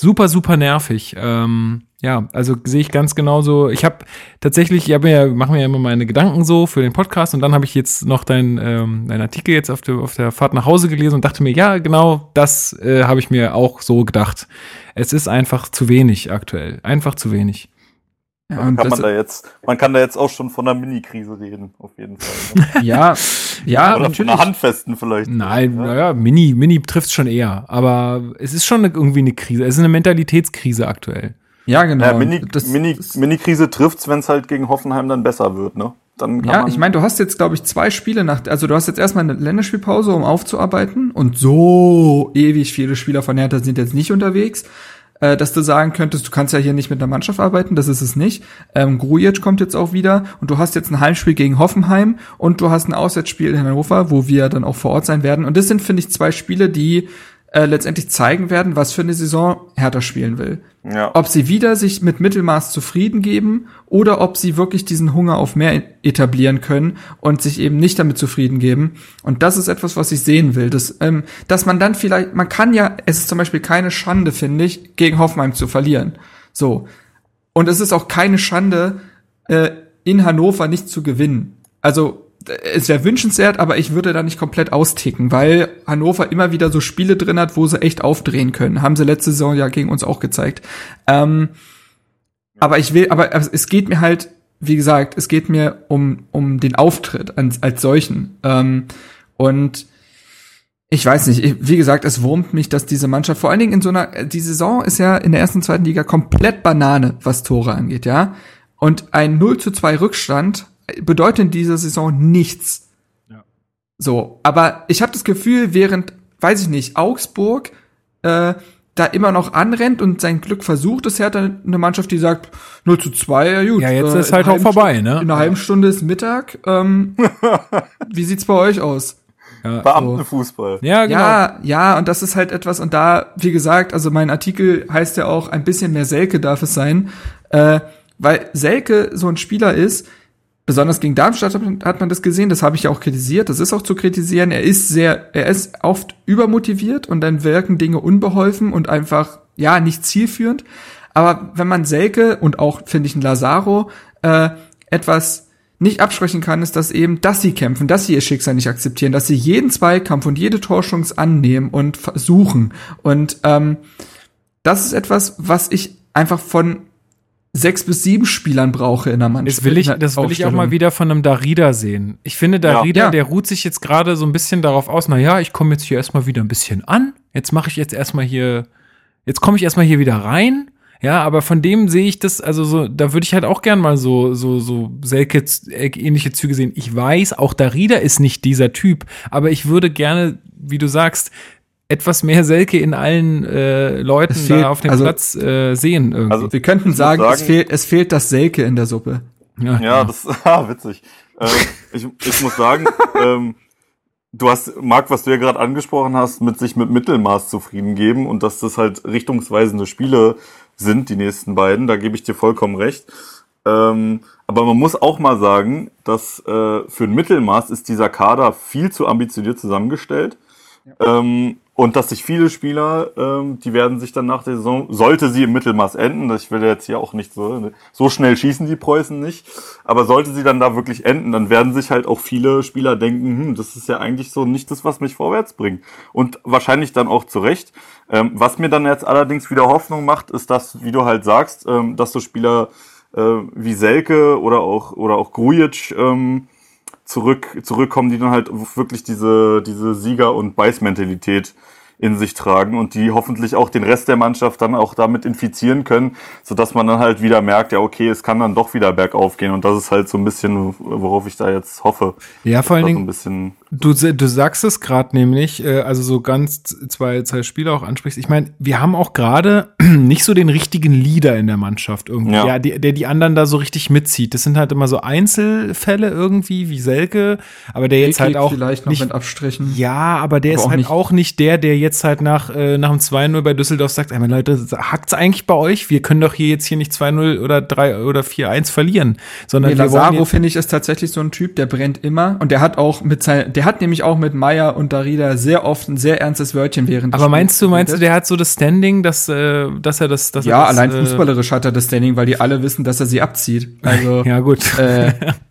super, super nervig. Ähm, ja, also sehe ich ganz genauso. Ich habe tatsächlich, ich hab mir, mache mir ja immer meine Gedanken so für den Podcast und dann habe ich jetzt noch deinen ähm, dein Artikel jetzt auf der, auf der Fahrt nach Hause gelesen und dachte mir, ja, genau, das äh, habe ich mir auch so gedacht. Es ist einfach zu wenig aktuell, einfach zu wenig. Ja, also kann man da jetzt, man kann da jetzt auch schon von einer Mini-Krise reden, auf jeden Fall. Ne? [laughs] ja, ja, Oder natürlich. Von einer handfesten vielleicht. Nein, ja. naja, Mini, Mini trifft schon eher. Aber es ist schon irgendwie eine Krise. Es ist eine Mentalitätskrise aktuell. Ja, genau. Ja, Mini, das, Mini, Mini-Krise trifft's, wenn es halt gegen Hoffenheim dann besser wird, ne? Dann ja, ich meine, du hast jetzt, glaube ich, zwei Spiele nach, also du hast jetzt erstmal eine Länderspielpause, um aufzuarbeiten und so ewig viele Spieler von Hertha sind jetzt nicht unterwegs äh, dass du sagen könntest, du kannst ja hier nicht mit einer Mannschaft arbeiten, das ist es nicht. Ähm, Grujic kommt jetzt auch wieder und du hast jetzt ein Heimspiel gegen Hoffenheim und du hast ein Auswärtsspiel in Hannover, wo wir dann auch vor Ort sein werden. Und das sind, finde ich, zwei Spiele, die äh, letztendlich zeigen werden, was für eine Saison Hertha spielen will. Ja. Ob sie wieder sich mit Mittelmaß zufrieden geben oder ob sie wirklich diesen Hunger auf mehr etablieren können und sich eben nicht damit zufrieden geben. Und das ist etwas, was ich sehen will. Dass, ähm, dass man dann vielleicht, man kann ja, es ist zum Beispiel keine Schande, finde ich, gegen Hoffenheim zu verlieren. So. Und es ist auch keine Schande, äh, in Hannover nicht zu gewinnen. Also es wäre wünschenswert, aber ich würde da nicht komplett austicken, weil Hannover immer wieder so Spiele drin hat, wo sie echt aufdrehen können. Haben sie letzte Saison ja gegen uns auch gezeigt. Ähm, aber ich will, aber es geht mir halt, wie gesagt, es geht mir um, um den Auftritt als, als solchen. Ähm, und ich weiß nicht, wie gesagt, es wurmt mich, dass diese Mannschaft, vor allen Dingen in so einer, die Saison ist ja in der ersten, zweiten Liga komplett Banane, was Tore angeht, ja. Und ein 0 zu 2 Rückstand bedeutet in dieser Saison nichts. Ja. So, aber ich habe das Gefühl, während, weiß ich nicht, Augsburg äh, da immer noch anrennt und sein Glück versucht, ist Hertha eine Mannschaft, die sagt 0 zu 2, ja gut. Ja, jetzt äh, ist halt auch vorbei, ne? In einer halben Stunde ist Mittag. Ähm, [laughs] wie sieht's bei euch aus? Ja, Beamtenfußball. So. Ja, genau. Ja, ja, und das ist halt etwas, und da, wie gesagt, also mein Artikel heißt ja auch, ein bisschen mehr Selke darf es sein, äh, weil Selke so ein Spieler ist, Besonders gegen Darmstadt hat man das gesehen, das habe ich ja auch kritisiert, das ist auch zu kritisieren. Er ist sehr, er ist oft übermotiviert und dann wirken Dinge unbeholfen und einfach, ja, nicht zielführend. Aber wenn man Selke und auch, finde ich, ein Lazaro äh, etwas nicht absprechen kann, ist, dass eben, dass sie kämpfen, dass sie ihr Schicksal nicht akzeptieren, dass sie jeden Zweikampf und jede Torschance annehmen und versuchen. Und ähm, das ist etwas, was ich einfach von sechs bis sieben Spielern brauche in der Mannschaft. Das will ich, das will ich auch mal wieder von einem Darida sehen. Ich finde, Darida, ja. der ruht sich jetzt gerade so ein bisschen darauf aus, na ja, ich komme jetzt hier erstmal wieder ein bisschen an. Jetzt mache ich jetzt erstmal hier, jetzt komme ich erstmal hier wieder rein. Ja, aber von dem sehe ich das, also so, da würde ich halt auch gern mal so, so, so Selke ähnliche Züge sehen. Ich weiß, auch Darida ist nicht dieser Typ, aber ich würde gerne, wie du sagst, etwas mehr Selke in allen äh, Leuten fehlt, da auf dem also, Platz äh, sehen. Irgendwie. Also wir könnten sagen, sagen, es, fehlt, es fehlt das Selke in der Suppe. Ja, ja, ja. das [laughs] ah, witzig. äh, ich, ich muss sagen, [laughs] ähm, du hast, Marc, was du ja gerade angesprochen hast, mit sich mit Mittelmaß zufrieden geben und dass das halt richtungsweisende Spiele sind, die nächsten beiden, da gebe ich dir vollkommen recht. Ähm, aber man muss auch mal sagen, dass äh, für ein Mittelmaß ist dieser Kader viel zu ambitioniert zusammengestellt. Ja. Ähm, und dass sich viele Spieler, ähm, die werden sich dann nach der Saison, sollte sie im Mittelmaß enden, ich will jetzt hier auch nicht so, so schnell schießen die Preußen nicht, aber sollte sie dann da wirklich enden, dann werden sich halt auch viele Spieler denken, hm, das ist ja eigentlich so nicht das, was mich vorwärts bringt. Und wahrscheinlich dann auch zurecht. Ähm, was mir dann jetzt allerdings wieder Hoffnung macht, ist das, wie du halt sagst, ähm, dass so Spieler äh, wie Selke oder auch, oder auch Grujic, ähm, zurück, zurückkommen, die dann halt wirklich diese, diese Sieger- und Beißmentalität in sich tragen und die hoffentlich auch den Rest der Mannschaft dann auch damit infizieren können, so dass man dann halt wieder merkt, ja okay, es kann dann doch wieder bergauf gehen und das ist halt so ein bisschen, worauf ich da jetzt hoffe. Ja, vor allen Dingen, so du, du sagst es gerade nämlich, äh, also so ganz zwei, zwei Spiele auch ansprichst. Ich meine, wir haben auch gerade [clears throat] nicht so den richtigen Leader in der Mannschaft irgendwie, ja. ja die, der die anderen da so richtig mitzieht. Das sind halt immer so Einzelfälle irgendwie, wie Selke, aber der jetzt halt auch vielleicht noch nicht, mit Abstrichen. Ja, aber der aber ist auch halt nicht. auch nicht der, der jetzt halt nach, äh, nach dem 2-0 bei Düsseldorf sagt, ey, meine Leute, hackt's eigentlich bei euch? Wir können doch hier jetzt hier nicht 2-0 oder 3 oder 4-1 verlieren, sondern nee, Lazaro finde ich ist tatsächlich so ein Typ, der brennt immer und der hat auch mit sein, der hat nämlich auch mit Meier und Darida sehr oft ein sehr ernstes Wörtchen während Aber meinst du, meinst du, der hat so das Standing, dass, äh, dass er das, dass ja, er das, allein äh, fußballerisch hat er das Standing, weil die alle wissen, dass er sie abzieht. Also, [laughs] ja, gut. Äh, [laughs]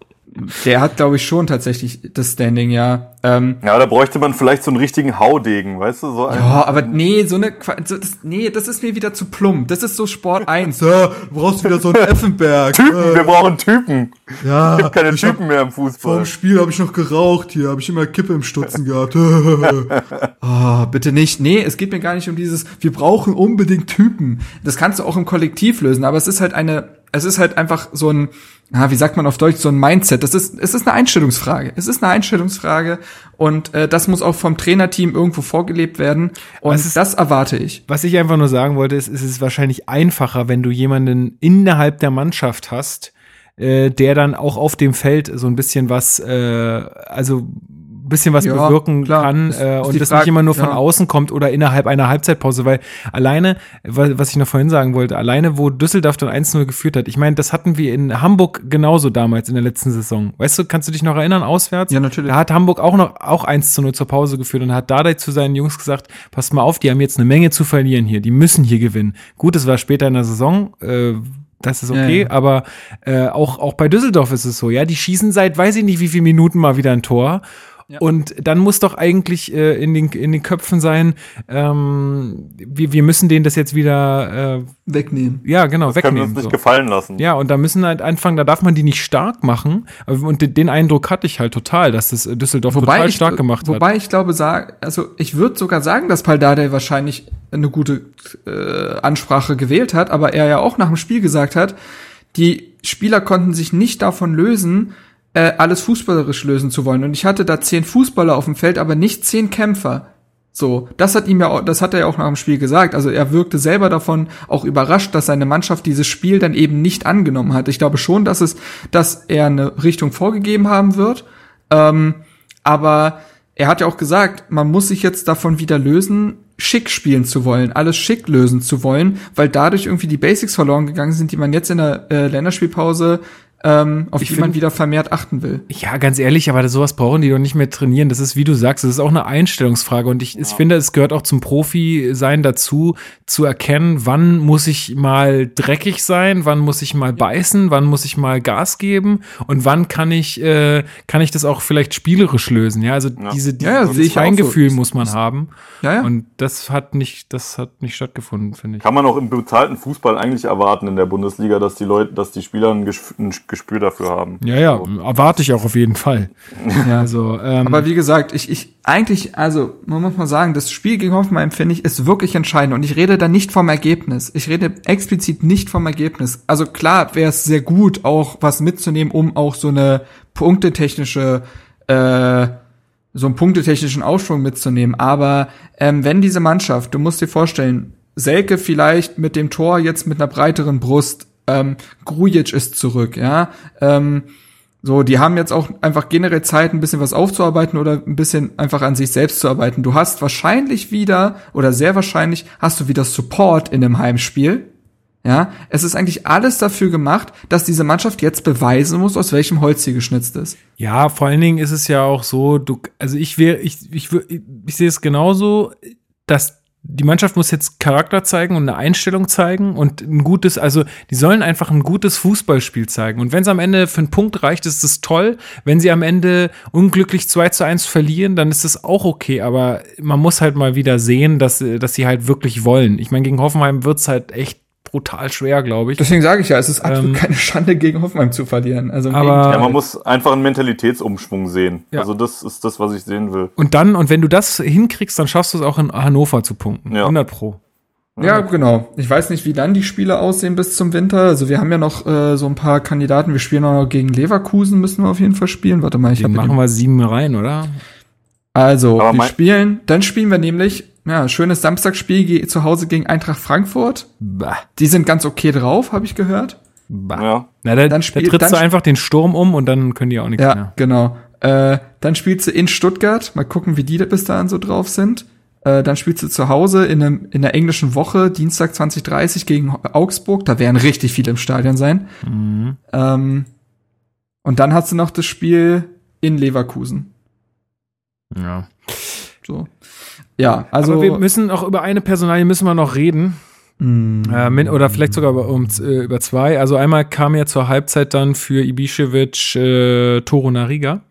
der hat, glaube ich, schon tatsächlich das Standing, ja. Ähm, ja, da bräuchte man vielleicht so einen richtigen Haudegen, weißt du? So ja, aber nee, so eine, so, das, nee, das ist mir wieder zu plump. Das ist so Sport 1. ja, [laughs] du brauchst wieder so einen [laughs] Effenberg. Typen, äh, wir brauchen Typen. Ja. Es gibt keine Typen mehr im Fußball. Vor dem Spiel habe ich noch geraucht hier, habe ich immer Kippe im Stutzen gehabt. oh, [laughs] bitte nicht. Nee, es geht mir gar nicht um dieses, wir brauchen unbedingt Typen. Das kannst du auch im Kollektiv lösen, aber es ist halt eine, es ist halt einfach so ein, ja, wie sagt man auf Deutsch, so ein Mindset. Das ist, es ist eine Einstellungsfrage. Es ist eine Einstellungsfrage und äh, das muss auch vom Trainerteam irgendwo vorgelebt werden. Und ist, das erwarte ich. Was ich einfach nur sagen wollte, ist, ist es ist wahrscheinlich einfacher, wenn du jemanden innerhalb der Mannschaft hast, äh, der dann auch auf dem Feld so ein bisschen was, äh, also bisschen was ja, bewirken klar. kann äh, und das Frage, nicht immer nur von ja. außen kommt oder innerhalb einer Halbzeitpause, weil alleine, was ich noch vorhin sagen wollte, alleine wo Düsseldorf dann 1-0 geführt hat, ich meine, das hatten wir in Hamburg genauso damals in der letzten Saison. Weißt du, kannst du dich noch erinnern, auswärts? Ja, natürlich. Da hat Hamburg auch noch auch 1 0 zur Pause geführt und hat Dardai zu seinen Jungs gesagt, passt mal auf, die haben jetzt eine Menge zu verlieren hier, die müssen hier gewinnen. Gut, es war später in der Saison, äh, das ist okay, ja, ja. aber äh, auch, auch bei Düsseldorf ist es so, ja, die schießen seit weiß ich nicht wie viele Minuten mal wieder ein Tor und dann muss doch eigentlich äh, in, den, in den Köpfen sein, ähm, wir, wir müssen denen das jetzt wieder äh, wegnehmen. Ja, genau, das wegnehmen. Können wir uns nicht so. gefallen lassen. Ja, und da müssen halt anfangen, da darf man die nicht stark machen. Und den Eindruck hatte ich halt total, dass das Düsseldorf wobei total ich, stark gemacht wobei hat. Wobei ich glaube, sag, also ich würde sogar sagen, dass Paldade wahrscheinlich eine gute äh, Ansprache gewählt hat, aber er ja auch nach dem Spiel gesagt hat, die Spieler konnten sich nicht davon lösen, äh, alles fußballerisch lösen zu wollen. Und ich hatte da zehn Fußballer auf dem Feld, aber nicht zehn Kämpfer. So, das hat ihm ja, auch, das hat er ja auch nach dem Spiel gesagt. Also er wirkte selber davon auch überrascht, dass seine Mannschaft dieses Spiel dann eben nicht angenommen hat. Ich glaube schon, dass es, dass er eine Richtung vorgegeben haben wird. Ähm, aber er hat ja auch gesagt, man muss sich jetzt davon wieder lösen, schick spielen zu wollen, alles schick lösen zu wollen, weil dadurch irgendwie die Basics verloren gegangen sind, die man jetzt in der äh, Länderspielpause ähm, auf ich die find, man wieder vermehrt achten will. Ja, ganz ehrlich, aber sowas brauchen die doch nicht mehr trainieren. Das ist, wie du sagst, das ist auch eine Einstellungsfrage. Und ich, ja. ich finde, es gehört auch zum Profi-Sein dazu, zu erkennen, wann muss ich mal dreckig sein, wann muss ich mal beißen, wann muss ich mal Gas geben und wann kann ich, äh, kann ich das auch vielleicht spielerisch lösen. Ja, also ja. diese, diese ja, dieses Feingefühl so. muss man haben. Ja, ja. Und das hat nicht, das hat nicht stattgefunden, finde ich. Kann man auch im bezahlten Fußball eigentlich erwarten in der Bundesliga, dass die Leute, dass die Spieler ein, ein Gespür dafür haben. Ja, ja, so. erwarte ich auch auf jeden Fall. ja, [laughs] also, ähm, aber wie gesagt, ich, ich eigentlich, also man muss mal sagen, das Spiel gegen Hoffenheim finde ich ist wirklich entscheidend und ich rede da nicht vom Ergebnis. Ich rede explizit nicht vom Ergebnis. Also klar wäre es sehr gut, auch was mitzunehmen, um auch so eine punktetechnische äh, so einen punktetechnischen Aufschwung mitzunehmen. Aber ähm, wenn diese Mannschaft, du musst dir vorstellen, Selke vielleicht mit dem Tor jetzt mit einer breiteren Brust, ähm, Grujic ist zurück, ja. Ähm, so, die haben jetzt auch einfach generell Zeit, ein bisschen was aufzuarbeiten oder ein bisschen einfach an sich selbst zu arbeiten. Du hast wahrscheinlich wieder oder sehr wahrscheinlich hast du wieder Support in dem Heimspiel. Ja, es ist eigentlich alles dafür gemacht, dass diese Mannschaft jetzt beweisen muss, aus welchem Holz sie geschnitzt ist. Ja, vor allen Dingen ist es ja auch so, du, also ich wäre, ich, ich, ich, ich sehe es genauso, dass die Mannschaft muss jetzt Charakter zeigen und eine Einstellung zeigen und ein gutes, also die sollen einfach ein gutes Fußballspiel zeigen. Und wenn es am Ende für einen Punkt reicht, ist es toll. Wenn sie am Ende unglücklich 2 zu 1 verlieren, dann ist es auch okay. Aber man muss halt mal wieder sehen, dass, dass sie halt wirklich wollen. Ich meine, gegen Hoffenheim wird es halt echt brutal schwer, glaube ich. Deswegen sage ich ja, es ist absolut ähm, keine Schande, gegen Hoffenheim zu verlieren. Also aber, ja, man muss einfach einen Mentalitätsumschwung sehen. Ja. Also das ist das, was ich sehen will. Und dann, und wenn du das hinkriegst, dann schaffst du es auch in Hannover zu punkten. Ja. 100 pro. Ja, genau. Ich weiß nicht, wie dann die Spiele aussehen bis zum Winter. Also wir haben ja noch äh, so ein paar Kandidaten. Wir spielen auch noch gegen Leverkusen, müssen wir auf jeden Fall spielen. Warte mal, ich habe machen wir sieben rein, oder? Also, Aber wir spielen, dann spielen wir nämlich ja, schönes Samstagsspiel zu Hause gegen Eintracht Frankfurt. Bah. Die sind ganz okay drauf, habe ich gehört. Bah. Ja. Na, da, dann spiel, da trittst dann du einfach den Sturm um und dann können die auch nichts ja, mehr. Ja, genau. Äh, dann spielst du in Stuttgart. Mal gucken, wie die bis dahin so drauf sind. Äh, dann spielst du zu Hause in, einem, in der englischen Woche, Dienstag 2030 gegen Augsburg. Da werden richtig viele im Stadion sein. Mhm. Ähm, und dann hast du noch das Spiel in Leverkusen. Ja. So. Ja, also. Aber wir müssen auch über eine Personalie müssen wir noch reden. Mm. Äh, oder vielleicht sogar über, um, äh, über zwei. Also einmal kam ja zur Halbzeit dann für Ibišević äh, Toro Nariga,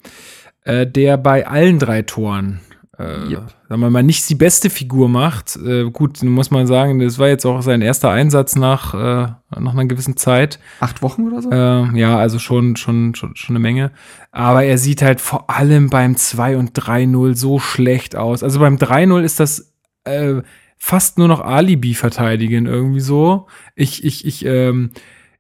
äh, der bei allen drei Toren äh, yep. sagen wir mal, nicht die beste Figur macht. Äh, gut, muss man sagen, das war jetzt auch sein erster Einsatz nach, äh, nach einer gewissen Zeit. Acht Wochen oder so? Äh, ja, also schon, schon, schon, schon eine Menge. Aber er sieht halt vor allem beim 2 und 3-0 so schlecht aus. Also beim 3-0 ist das äh, fast nur noch Alibi verteidigen irgendwie so. Ich, ich, ich, ähm,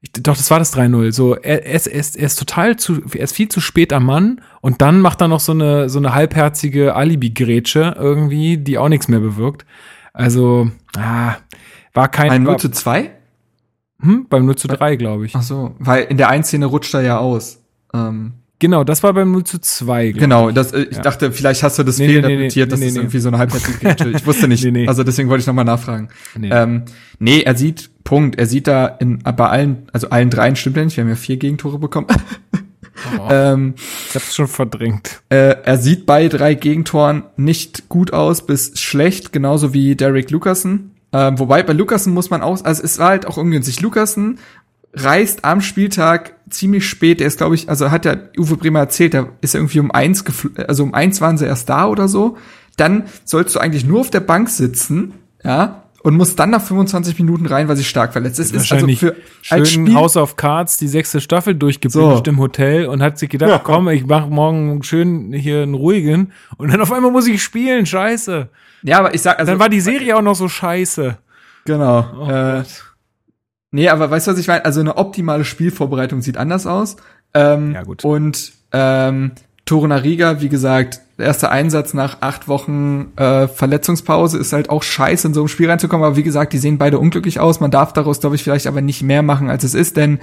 ich, doch, das war das 3-0. So, er, er, ist, er, ist, er ist total zu, er ist viel zu spät am Mann und dann macht er noch so eine, so eine halbherzige Alibi-Grätsche irgendwie, die auch nichts mehr bewirkt. Also, ah, war kein. Ein 0 zu 2? Hm, beim 0 zu 3, glaube ich. Ach so, weil in der einen Szene rutscht er ja aus. Ähm. Genau, das war beim 0 zu 2. Genau, das, äh, ich ja. dachte, vielleicht hast du das nee, fehlinterpretiert, nee, nee, das ist irgendwie so eine halbherzige Ich wusste [laughs] nicht. Also deswegen wollte ich nochmal nachfragen. Nee. Ähm, nee, er sieht, Punkt, er sieht da in, bei allen, also allen dreien stimmt ja nicht, wir haben ja vier Gegentore bekommen. Oh, [laughs] [laughs] ähm, ich hab's schon verdrängt. Äh, er sieht bei drei Gegentoren nicht gut aus bis schlecht, genauso wie Derek Lucassen. Ähm, wobei bei Lucassen muss man auch, also es war halt auch ungünstig. Lucassen reist am Spieltag ziemlich spät. Er ist, glaube ich, also hat ja Uwe Bremer erzählt, da ist irgendwie um eins, also um eins waren sie erst da oder so. Dann sollst du eigentlich nur auf der Bank sitzen, ja, und muss dann nach 25 Minuten rein, weil sie stark verletzt ist. ist also für schön als Spiel House of Cards die sechste Staffel durchgebildet so. im Hotel und hat sich gedacht, ja. komm, ich mach morgen schön hier einen ruhigen und dann auf einmal muss ich spielen, scheiße. Ja, aber ich sag, also dann war die Serie auch noch so scheiße. Genau. Oh äh, Nee, aber weißt du, was ich meine? Also eine optimale Spielvorbereitung sieht anders aus. Ähm, ja, gut. Und ähm, Torunariga, wie gesagt, der erste Einsatz nach acht Wochen äh, Verletzungspause ist halt auch scheiße, in so ein Spiel reinzukommen. Aber wie gesagt, die sehen beide unglücklich aus. Man darf daraus, glaube ich, vielleicht aber nicht mehr machen, als es ist, denn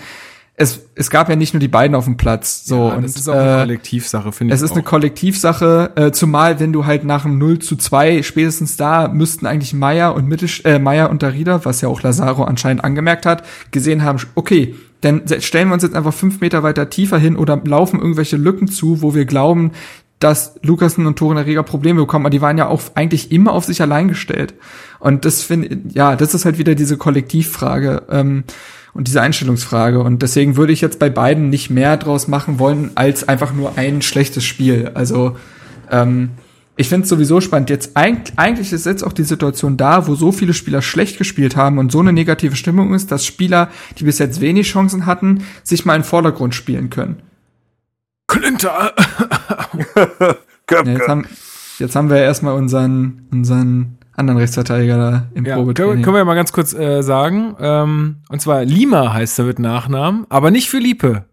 es, es gab ja nicht nur die beiden auf dem Platz. So, ja, und, das ist auch eine äh, Kollektivsache, finde ich. Es ist auch. eine Kollektivsache, äh, zumal wenn du halt nach einem 0 zu 2, spätestens da müssten eigentlich Meier und Mittel, äh, Meier und Darida, was ja auch Lazaro anscheinend angemerkt hat, gesehen haben, okay, dann stellen wir uns jetzt einfach fünf Meter weiter tiefer hin oder laufen irgendwelche Lücken zu, wo wir glauben, dass Lukasen und Toren Erreger Probleme bekommen, aber die waren ja auch eigentlich immer auf sich allein gestellt. Und das finde, ja, das ist halt wieder diese Kollektivfrage. Ähm, und diese Einstellungsfrage. Und deswegen würde ich jetzt bei beiden nicht mehr draus machen wollen, als einfach nur ein schlechtes Spiel. Also ähm, ich finde es sowieso spannend. Jetzt eigentlich, eigentlich ist jetzt auch die Situation da, wo so viele Spieler schlecht gespielt haben und so eine negative Stimmung ist, dass Spieler, die bis jetzt wenig Chancen hatten, sich mal in den Vordergrund spielen können. Klinter. [laughs] [laughs] ja, jetzt, haben, jetzt haben wir erstmal unseren, unseren anderen Rechtsverteidiger da im ja, Probetraining. Können wir ja mal ganz kurz äh, sagen. Ähm, und zwar Lima heißt er mit Nachnamen, aber nicht für Liebe.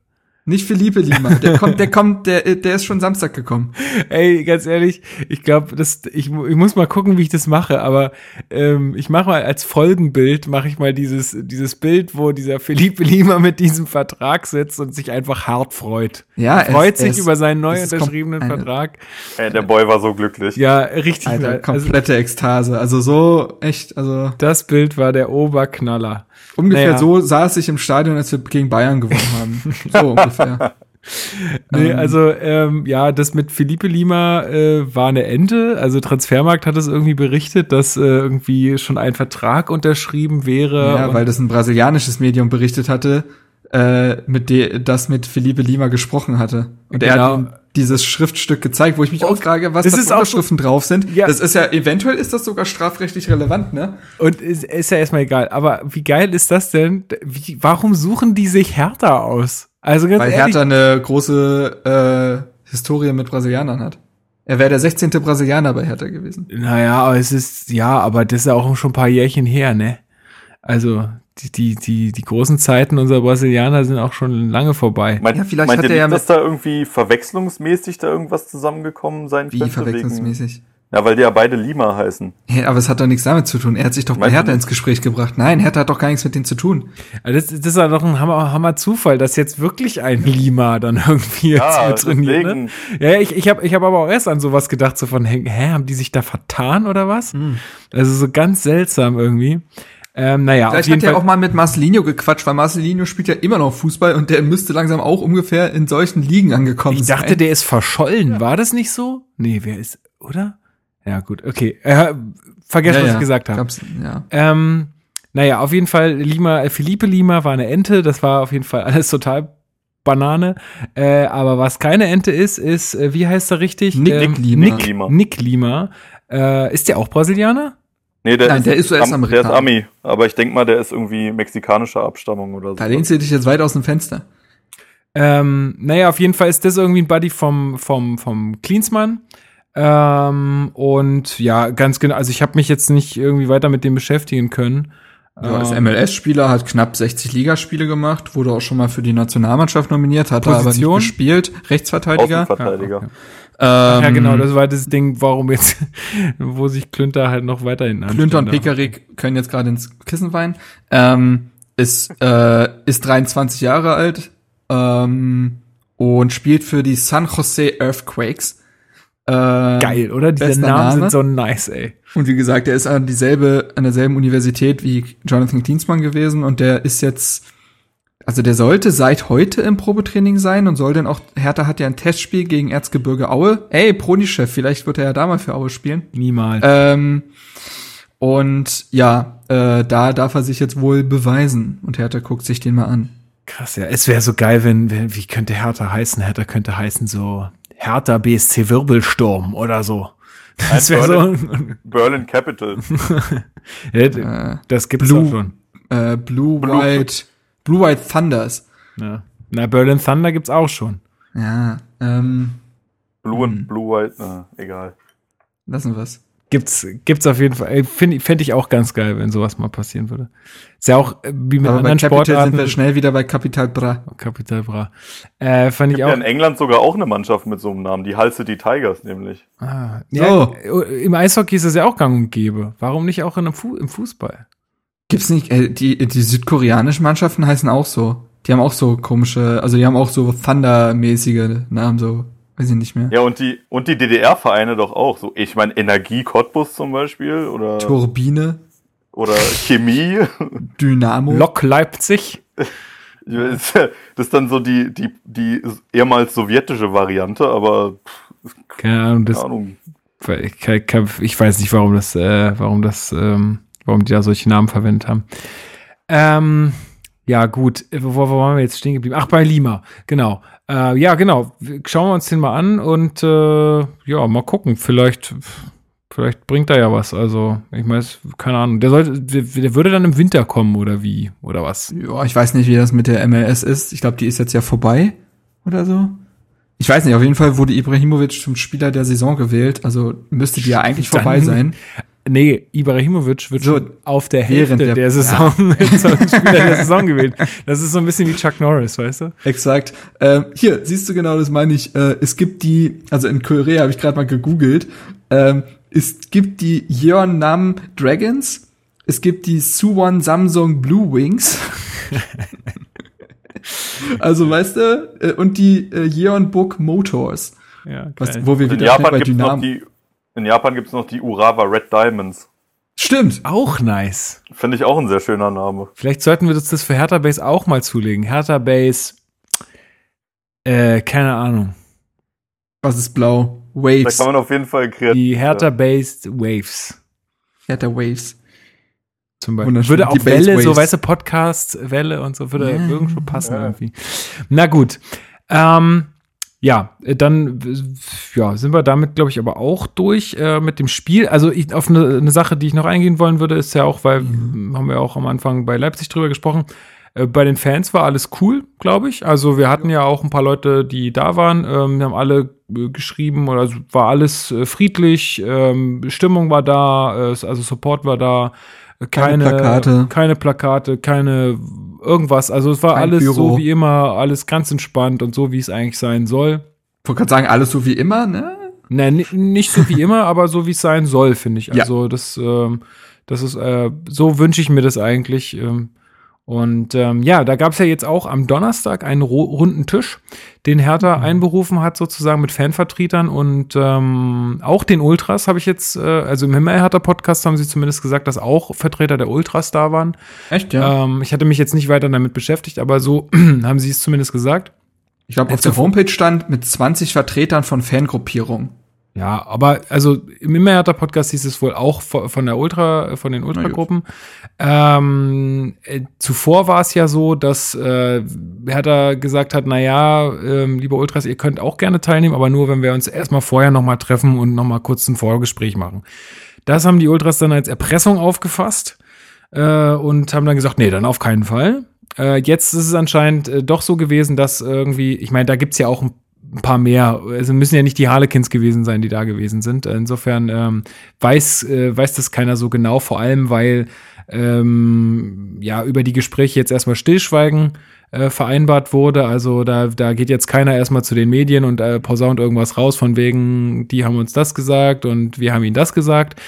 Nicht Philippe Lima. Der [laughs] kommt, der kommt, der, der ist schon Samstag gekommen. Ey, ganz ehrlich, ich glaube, das, ich, ich muss mal gucken, wie ich das mache. Aber ähm, ich mache mal als Folgenbild mache ich mal dieses, dieses Bild, wo dieser Philippe Lima mit diesem Vertrag sitzt und sich einfach hart freut. Ja, er freut es, sich es, über seinen neu unterschriebenen Vertrag. Ey, der Boy war so glücklich. Ja, richtig. Alter, also komplette Ekstase. Also so echt, also. Das Bild war der Oberknaller. Ungefähr naja. so saß ich im Stadion, als wir gegen Bayern gewonnen haben. [laughs] So ungefähr. Nee, ähm. also ähm, ja, das mit Felipe Lima äh, war eine Ente. Also Transfermarkt hat es irgendwie berichtet, dass äh, irgendwie schon ein Vertrag unterschrieben wäre. Ja, weil das ein brasilianisches Medium berichtet hatte, äh, mit de das mit Felipe Lima gesprochen hatte. Und genau. er hat genau. Dieses Schriftstück gezeigt, wo ich mich auch frage, was da für Unterschriften so, drauf sind. Ja. Das ist ja, eventuell ist das sogar strafrechtlich relevant, ne? Und ist, ist ja erstmal egal. Aber wie geil ist das denn? Wie, warum suchen die sich Hertha aus? Also ganz Weil ehrlich, Hertha eine große äh, Historie mit Brasilianern hat. Er wäre der 16. Brasilianer bei Hertha gewesen. Naja, aber es ist, ja, aber das ist ja auch schon ein paar Jährchen her, ne? Also, die, die, die, die großen Zeiten unserer Brasilianer sind auch schon lange vorbei. Meint, ja, vielleicht meint hat er ja dass da irgendwie verwechslungsmäßig da irgendwas zusammengekommen sein Wie könnte? verwechslungsmäßig? Wegen, ja, weil die ja beide Lima heißen. Ja, aber es hat doch nichts damit zu tun. Er hat sich doch bei Hertha ins Gespräch gebracht. Nein, Hertha hat doch gar nichts mit denen zu tun. Das, das ist ja doch ein Hammer, Hammer Zufall, dass jetzt wirklich ein Lima dann [laughs] irgendwie ja, jetzt trainiert. Ne? Ja, ich, ich habe ich hab aber auch erst an sowas gedacht, so von, hä, haben die sich da vertan oder was? Hm. Also so ganz seltsam irgendwie. Ähm, naja, Vielleicht hat er auch mal mit Marcelinho gequatscht, weil Marcelinho spielt ja immer noch Fußball und der müsste langsam auch ungefähr in solchen Ligen angekommen sein. Ich dachte, sein. der ist verschollen. War das nicht so? Nee, wer ist, oder? Ja, gut, okay. Äh, vergesst, ja, was ja. ich gesagt habe. Ja. Ähm, naja, auf jeden Fall, Lima, äh, Felipe Lima war eine Ente. Das war auf jeden Fall [laughs] alles total Banane. Äh, aber was keine Ente ist, ist, äh, wie heißt er richtig? Nick, ähm, Nick Lima. Nick Lima. Nick Lima. Äh, ist der auch Brasilianer? Nee, der, Nein, ist, der ist US-Amerikaner. Der ist Ami, aber ich denk mal, der ist irgendwie mexikanischer Abstammung oder so. Da lehnst du dich jetzt weit aus dem Fenster. Ähm, naja, auf jeden Fall ist das irgendwie ein Buddy vom, vom, vom Cleansmann. Ähm, und ja, ganz genau, also ich habe mich jetzt nicht irgendwie weiter mit dem beschäftigen können. Ja, als ähm, MLS-Spieler hat knapp 60 Ligaspiele gemacht, wurde auch schon mal für die Nationalmannschaft nominiert, hat aber nicht gespielt. Rechtsverteidiger. Rechtsverteidiger. Ja, okay. Ähm, ja, genau, das war das Ding, warum jetzt, [laughs] wo sich Klünter halt noch weiterhin Klünter und Pekarik können jetzt gerade ins Kissen weinen. Ähm, ist, äh, ist 23 Jahre alt ähm, und spielt für die San Jose Earthquakes. Äh, Geil, oder? Diese Namen Name. sind so nice, ey. Und wie gesagt, er ist an dieselbe, an derselben Universität wie Jonathan Klinsmann gewesen und der ist jetzt also der sollte seit heute im Probetraining sein und soll dann auch, Hertha hat ja ein Testspiel gegen Erzgebirge Aue. Ey, Proni-Chef, vielleicht wird er ja da mal für Aue spielen. Niemals. Ähm, und ja, äh, da darf er sich jetzt wohl beweisen. Und Hertha guckt sich den mal an. Krass, ja. Es wäre so geil, wenn, wenn, wie könnte Hertha heißen? Hertha könnte heißen so Hertha BSC Wirbelsturm oder so. Das wäre so. Berlin Capital. [laughs] ja, das gibt's Blue, schon. Äh, Blue, Blue White. Blue White Thunders. Ja. Na, Berlin Thunder gibt's auch schon. Ja, ähm. Blue und hm. Blue White, na, egal. Lassen wir's. Gibt's, gibt's auf jeden Fall. Finde fänd ich auch ganz geil, wenn sowas mal passieren würde. Ist ja auch äh, wie mit Aber anderen bei Capital Sportarten. sind wir schnell wieder bei Capital Bra. Capital Bra. Äh, fand ich auch. Ja in England sogar auch eine Mannschaft mit so einem Namen, die Hull City Tigers nämlich. Ah, ja, oh. Im Eishockey ist es ja auch gang und gäbe. Warum nicht auch in einem Fu im Fußball? Gibt's nicht, äh, die, die südkoreanischen Mannschaften heißen auch so. Die haben auch so komische, also die haben auch so Thunder-mäßige Namen, so, weiß ich nicht mehr. Ja, und die, und die DDR-Vereine doch auch, so, ich meine, Energie Cottbus zum Beispiel, oder. Turbine. Oder Chemie. Dynamo. Lok Leipzig. Das ist dann so die, die, die ehemals sowjetische Variante, aber. Keine Ahnung, das, Ahnung. Ich weiß nicht, warum das, äh, warum das, ähm, warum die da solche Namen verwendet haben. Ähm, ja, gut, wo, wo waren wir jetzt stehen geblieben? Ach, bei Lima, genau. Äh, ja, genau. Schauen wir uns den mal an und äh, ja, mal gucken. Vielleicht, vielleicht bringt er ja was. Also, ich meine, keine Ahnung. Der, sollte, der, der, würde dann im Winter kommen oder wie? Oder was? Ja, ich weiß nicht, wie das mit der MLS ist. Ich glaube, die ist jetzt ja vorbei oder so. Ich weiß nicht, auf jeden Fall wurde Ibrahimovic zum Spieler der Saison gewählt. Also müsste die ja eigentlich dann, vorbei sein. Nee, Ibrahimovic wird so auf der Hälfte der, der, Saison [laughs] ja. zum Spieler der [laughs] Saison gewählt. Das ist so ein bisschen wie Chuck Norris, weißt du? Exakt. Ähm, hier, siehst du genau, das meine ich. Äh, es gibt die, also in Korea habe ich gerade mal gegoogelt, ähm, es gibt die Yeonnam Dragons, es gibt die Suwon Samsung Blue Wings. [laughs] also weißt du, äh, und die äh, Yeonbuk Motors. Ja, was, wo wir wieder Japan bei Dynamo in Japan gibt es noch die Urawa Red Diamonds. Stimmt. Auch nice. Finde ich auch ein sehr schöner Name. Vielleicht sollten wir uns das für Hertha Base auch mal zulegen. Hertha Base, äh, keine Ahnung. Was ist blau? Waves. Da kann man auf jeden Fall kreativ. Die Hertha Based Waves. Hertha Waves. Zum Beispiel. Würde auch Welle, so weiße Podcast, Welle und so, würde ja. irgendwo passen ja. irgendwie. Na gut. Ähm, ja, dann ja, sind wir damit, glaube ich, aber auch durch äh, mit dem Spiel. Also ich, auf eine, eine, Sache, die ich noch eingehen wollen würde, ist ja auch, weil mhm. haben wir auch am Anfang bei Leipzig drüber gesprochen. Äh, bei den Fans war alles cool, glaube ich. Also wir hatten ja auch ein paar Leute, die da waren. Ähm, wir haben alle äh, geschrieben oder also war alles äh, friedlich. Ähm, Stimmung war da, äh, also Support war da. Keine, keine Plakate, keine Plakate, keine irgendwas. Also es war Kein alles Büro. so wie immer, alles ganz entspannt und so, wie es eigentlich sein soll. Ich wollte gerade sagen, alles so wie immer, ne? Ne, nicht so wie immer, aber so wie es sein soll, finde ich. Also ja. das, ähm, das ist, äh, so wünsche ich mir das eigentlich. Ähm, und ähm, ja, da gab es ja jetzt auch am Donnerstag einen runden Tisch, den Hertha mhm. einberufen hat, sozusagen mit Fanvertretern und ähm, auch den Ultras habe ich jetzt, äh, also im Himmel Hertha Podcast haben sie zumindest gesagt, dass auch Vertreter der Ultras da waren. Echt, ja? Ähm, ich hatte mich jetzt nicht weiter damit beschäftigt, aber so [clears throat] haben sie es zumindest gesagt. Ich glaube, auf der Homepage stand mit 20 Vertretern von Fangruppierungen. Ja, aber also im Immerherter Podcast hieß es wohl auch von der Ultra, von den Ultragruppen. Ähm, äh, zuvor war es ja so, dass äh, Hertha gesagt hat, na ja, äh, liebe Ultras, ihr könnt auch gerne teilnehmen, aber nur, wenn wir uns erstmal vorher nochmal treffen und nochmal kurz ein Vorgespräch machen. Das haben die Ultras dann als Erpressung aufgefasst äh, und haben dann gesagt, nee, dann auf keinen Fall. Äh, jetzt ist es anscheinend äh, doch so gewesen, dass irgendwie, ich meine, da gibt's ja auch ein ein paar mehr. Also müssen ja nicht die Harlequins gewesen sein, die da gewesen sind. Insofern ähm, weiß, äh, weiß das keiner so genau, vor allem weil ähm, ja über die Gespräche jetzt erstmal Stillschweigen äh, vereinbart wurde. Also da, da geht jetzt keiner erstmal zu den Medien und äh, posaunt irgendwas raus von wegen, die haben uns das gesagt und wir haben ihnen das gesagt.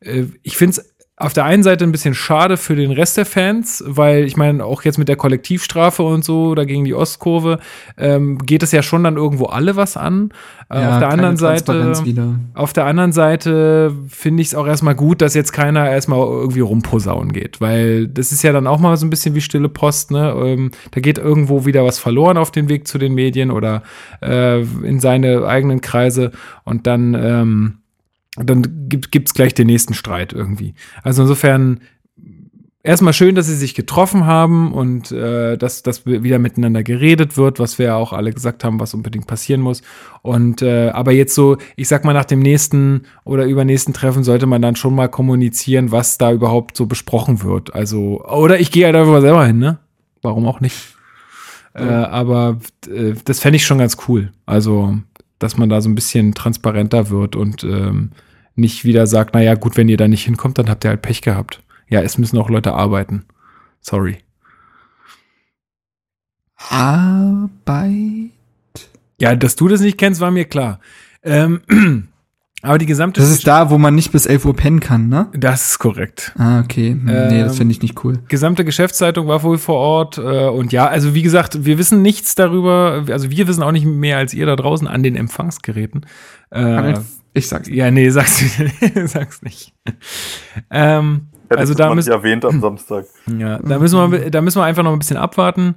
Äh, ich finde es auf der einen Seite ein bisschen schade für den Rest der Fans, weil ich meine, auch jetzt mit der Kollektivstrafe und so, da gegen die Ostkurve, ähm, geht es ja schon dann irgendwo alle was an. Äh, ja, auf der anderen Seite, auf der anderen Seite finde ich es auch erstmal gut, dass jetzt keiner erstmal irgendwie rumposaunen geht, weil das ist ja dann auch mal so ein bisschen wie stille Post, ne? Ähm, da geht irgendwo wieder was verloren auf den Weg zu den Medien oder äh, in seine eigenen Kreise und dann, ähm, dann gibt es gleich den nächsten Streit irgendwie. Also insofern erstmal schön, dass sie sich getroffen haben und äh, dass, dass wieder miteinander geredet wird, was wir ja auch alle gesagt haben, was unbedingt passieren muss. Und äh, aber jetzt so, ich sag mal, nach dem nächsten oder übernächsten Treffen sollte man dann schon mal kommunizieren, was da überhaupt so besprochen wird. Also, oder ich gehe halt einfach selber hin, ne? Warum auch nicht? Äh, aber äh, das fände ich schon ganz cool. Also, dass man da so ein bisschen transparenter wird und ähm, nicht wieder sagt, naja, gut, wenn ihr da nicht hinkommt, dann habt ihr halt Pech gehabt. Ja, es müssen auch Leute arbeiten. Sorry. Arbeit? Ja, dass du das nicht kennst, war mir klar. Ähm, [clears throat] aber die gesamte. Das ist da, wo man nicht bis 11 Uhr pennen kann, ne? Das ist korrekt. Ah, okay. Hm, nee, das finde ich nicht cool. Gesamte Geschäftszeitung war wohl vor Ort. Äh, und ja, also wie gesagt, wir wissen nichts darüber. Also wir wissen auch nicht mehr als ihr da draußen an den Empfangsgeräten. Äh, ich sag's nicht. Ja, nee, sag's, [laughs] sag's nicht. ähm, Hätte also da müssen erwähnt am Samstag. [laughs] Ja, da müssen wir, da müssen wir einfach noch ein bisschen abwarten,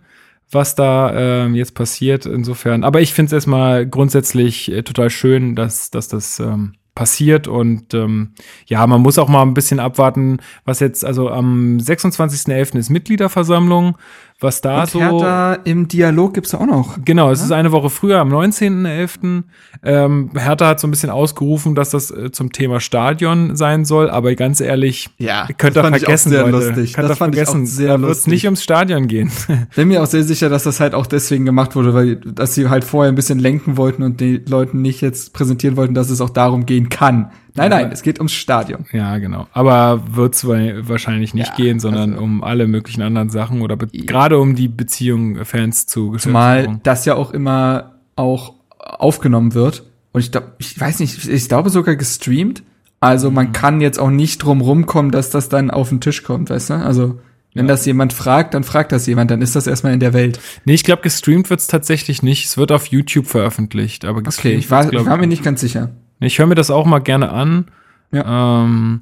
was da ähm, jetzt passiert. Insofern, aber ich finde es erstmal grundsätzlich äh, total schön, dass, dass das ähm, passiert und ähm, ja, man muss auch mal ein bisschen abwarten, was jetzt, also am 26.11. ist Mitgliederversammlung, was da Und so. Hertha im Dialog gibt's auch noch. Genau, es ist eine Woche früher, am 19.11. Ähm, Hertha hat so ein bisschen ausgerufen, dass das äh, zum Thema Stadion sein soll, aber ganz ehrlich, Ja, ihr könnt das doch fand ich auch vergessen, sehr Leute. lustig. Könnt Das fand ich auch vergessen, sehr da wird's lustig. nicht ums Stadion gehen. Bin mir auch sehr sicher, dass das halt auch deswegen gemacht wurde, weil dass sie halt vorher ein bisschen lenken wollten und die Leuten nicht jetzt präsentieren wollten, dass es auch darum gehen kann. Nein, nein, es geht ums Stadion. ja, genau. Aber wird's wa- wahrscheinlich nicht Ja, gehen, sondern also- um alle möglichen anderen Sachen oder be- gerade um die Beziehung äh, Fans zu Zumal das ja auch immer auch aufgenommen wird. Und ich glaube, ich weiß nicht, ich glaube sogar gestreamt. Also Mhm. man kann jetzt auch nicht drum rumkommen, dass das dann auf den Tisch kommt, weißt du? Also wenn das jemand fragt, dann fragt das jemand, dann ist das erstmal in der Welt. Nee, ich glaube, gestreamt wird's tatsächlich nicht. Es wird auf YouTube veröffentlicht, aber Okay, gestreamt ich war, ich war mir nicht ganz sicher. Ich höre mir das auch mal gerne an. Ja. Ähm,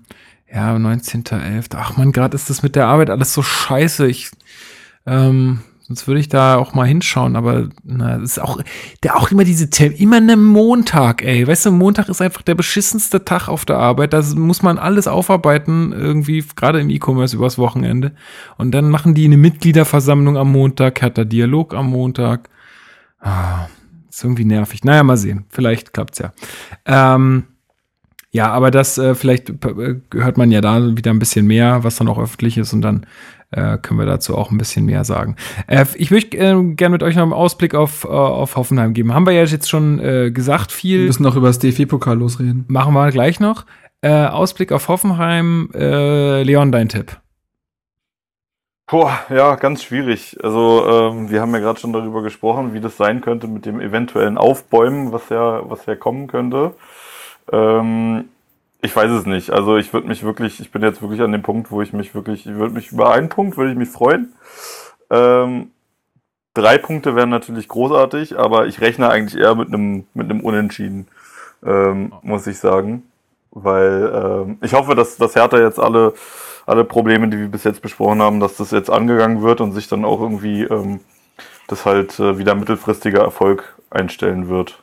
ja, 19.11. Ach man, gerade ist das mit der Arbeit alles so scheiße. Ich, ähm, sonst würde ich da auch mal hinschauen, aber na, das ist auch, der auch immer diese Tem immer eine Montag, ey. Weißt du, Montag ist einfach der beschissenste Tag auf der Arbeit. Da muss man alles aufarbeiten, irgendwie, gerade im E-Commerce übers Wochenende. Und dann machen die eine Mitgliederversammlung am Montag, hat der Dialog am Montag. Ah, ist irgendwie nervig. Naja, mal sehen. Vielleicht klappt's ja. Ähm, ja, aber das äh, vielleicht äh, hört man ja da wieder ein bisschen mehr, was dann auch öffentlich ist und dann äh, können wir dazu auch ein bisschen mehr sagen. Äh, ich möchte äh, gerne mit euch noch einen Ausblick auf, äh, auf Hoffenheim geben. Haben wir ja jetzt schon äh, gesagt, Wir viel müssen noch über das DFB-Pokal losreden. machen wir gleich noch. Ausblick auf Hoffenheim, Leon, dein Tipp. Boah, ja, ganz schwierig. Also ähm, wir haben ja gerade schon darüber gesprochen, wie das sein könnte mit dem eventuellen Aufbäumen, was ja, was ja kommen könnte. Ähm, ich weiß es nicht. Also ich würde mich wirklich, ich bin jetzt wirklich an dem Punkt, wo ich mich wirklich, ich würde mich über einen Punkt würde ich mich freuen. Ähm, drei Punkte wären natürlich großartig, aber ich rechne eigentlich eher mit einem mit einem Unentschieden, ähm, muss ich sagen, weil ähm, ich hoffe, dass dass Hertha jetzt alle alle Probleme, die wir bis jetzt besprochen haben, dass das jetzt angegangen wird und sich dann auch irgendwie ähm, das halt äh, wieder mittelfristiger Erfolg einstellen wird.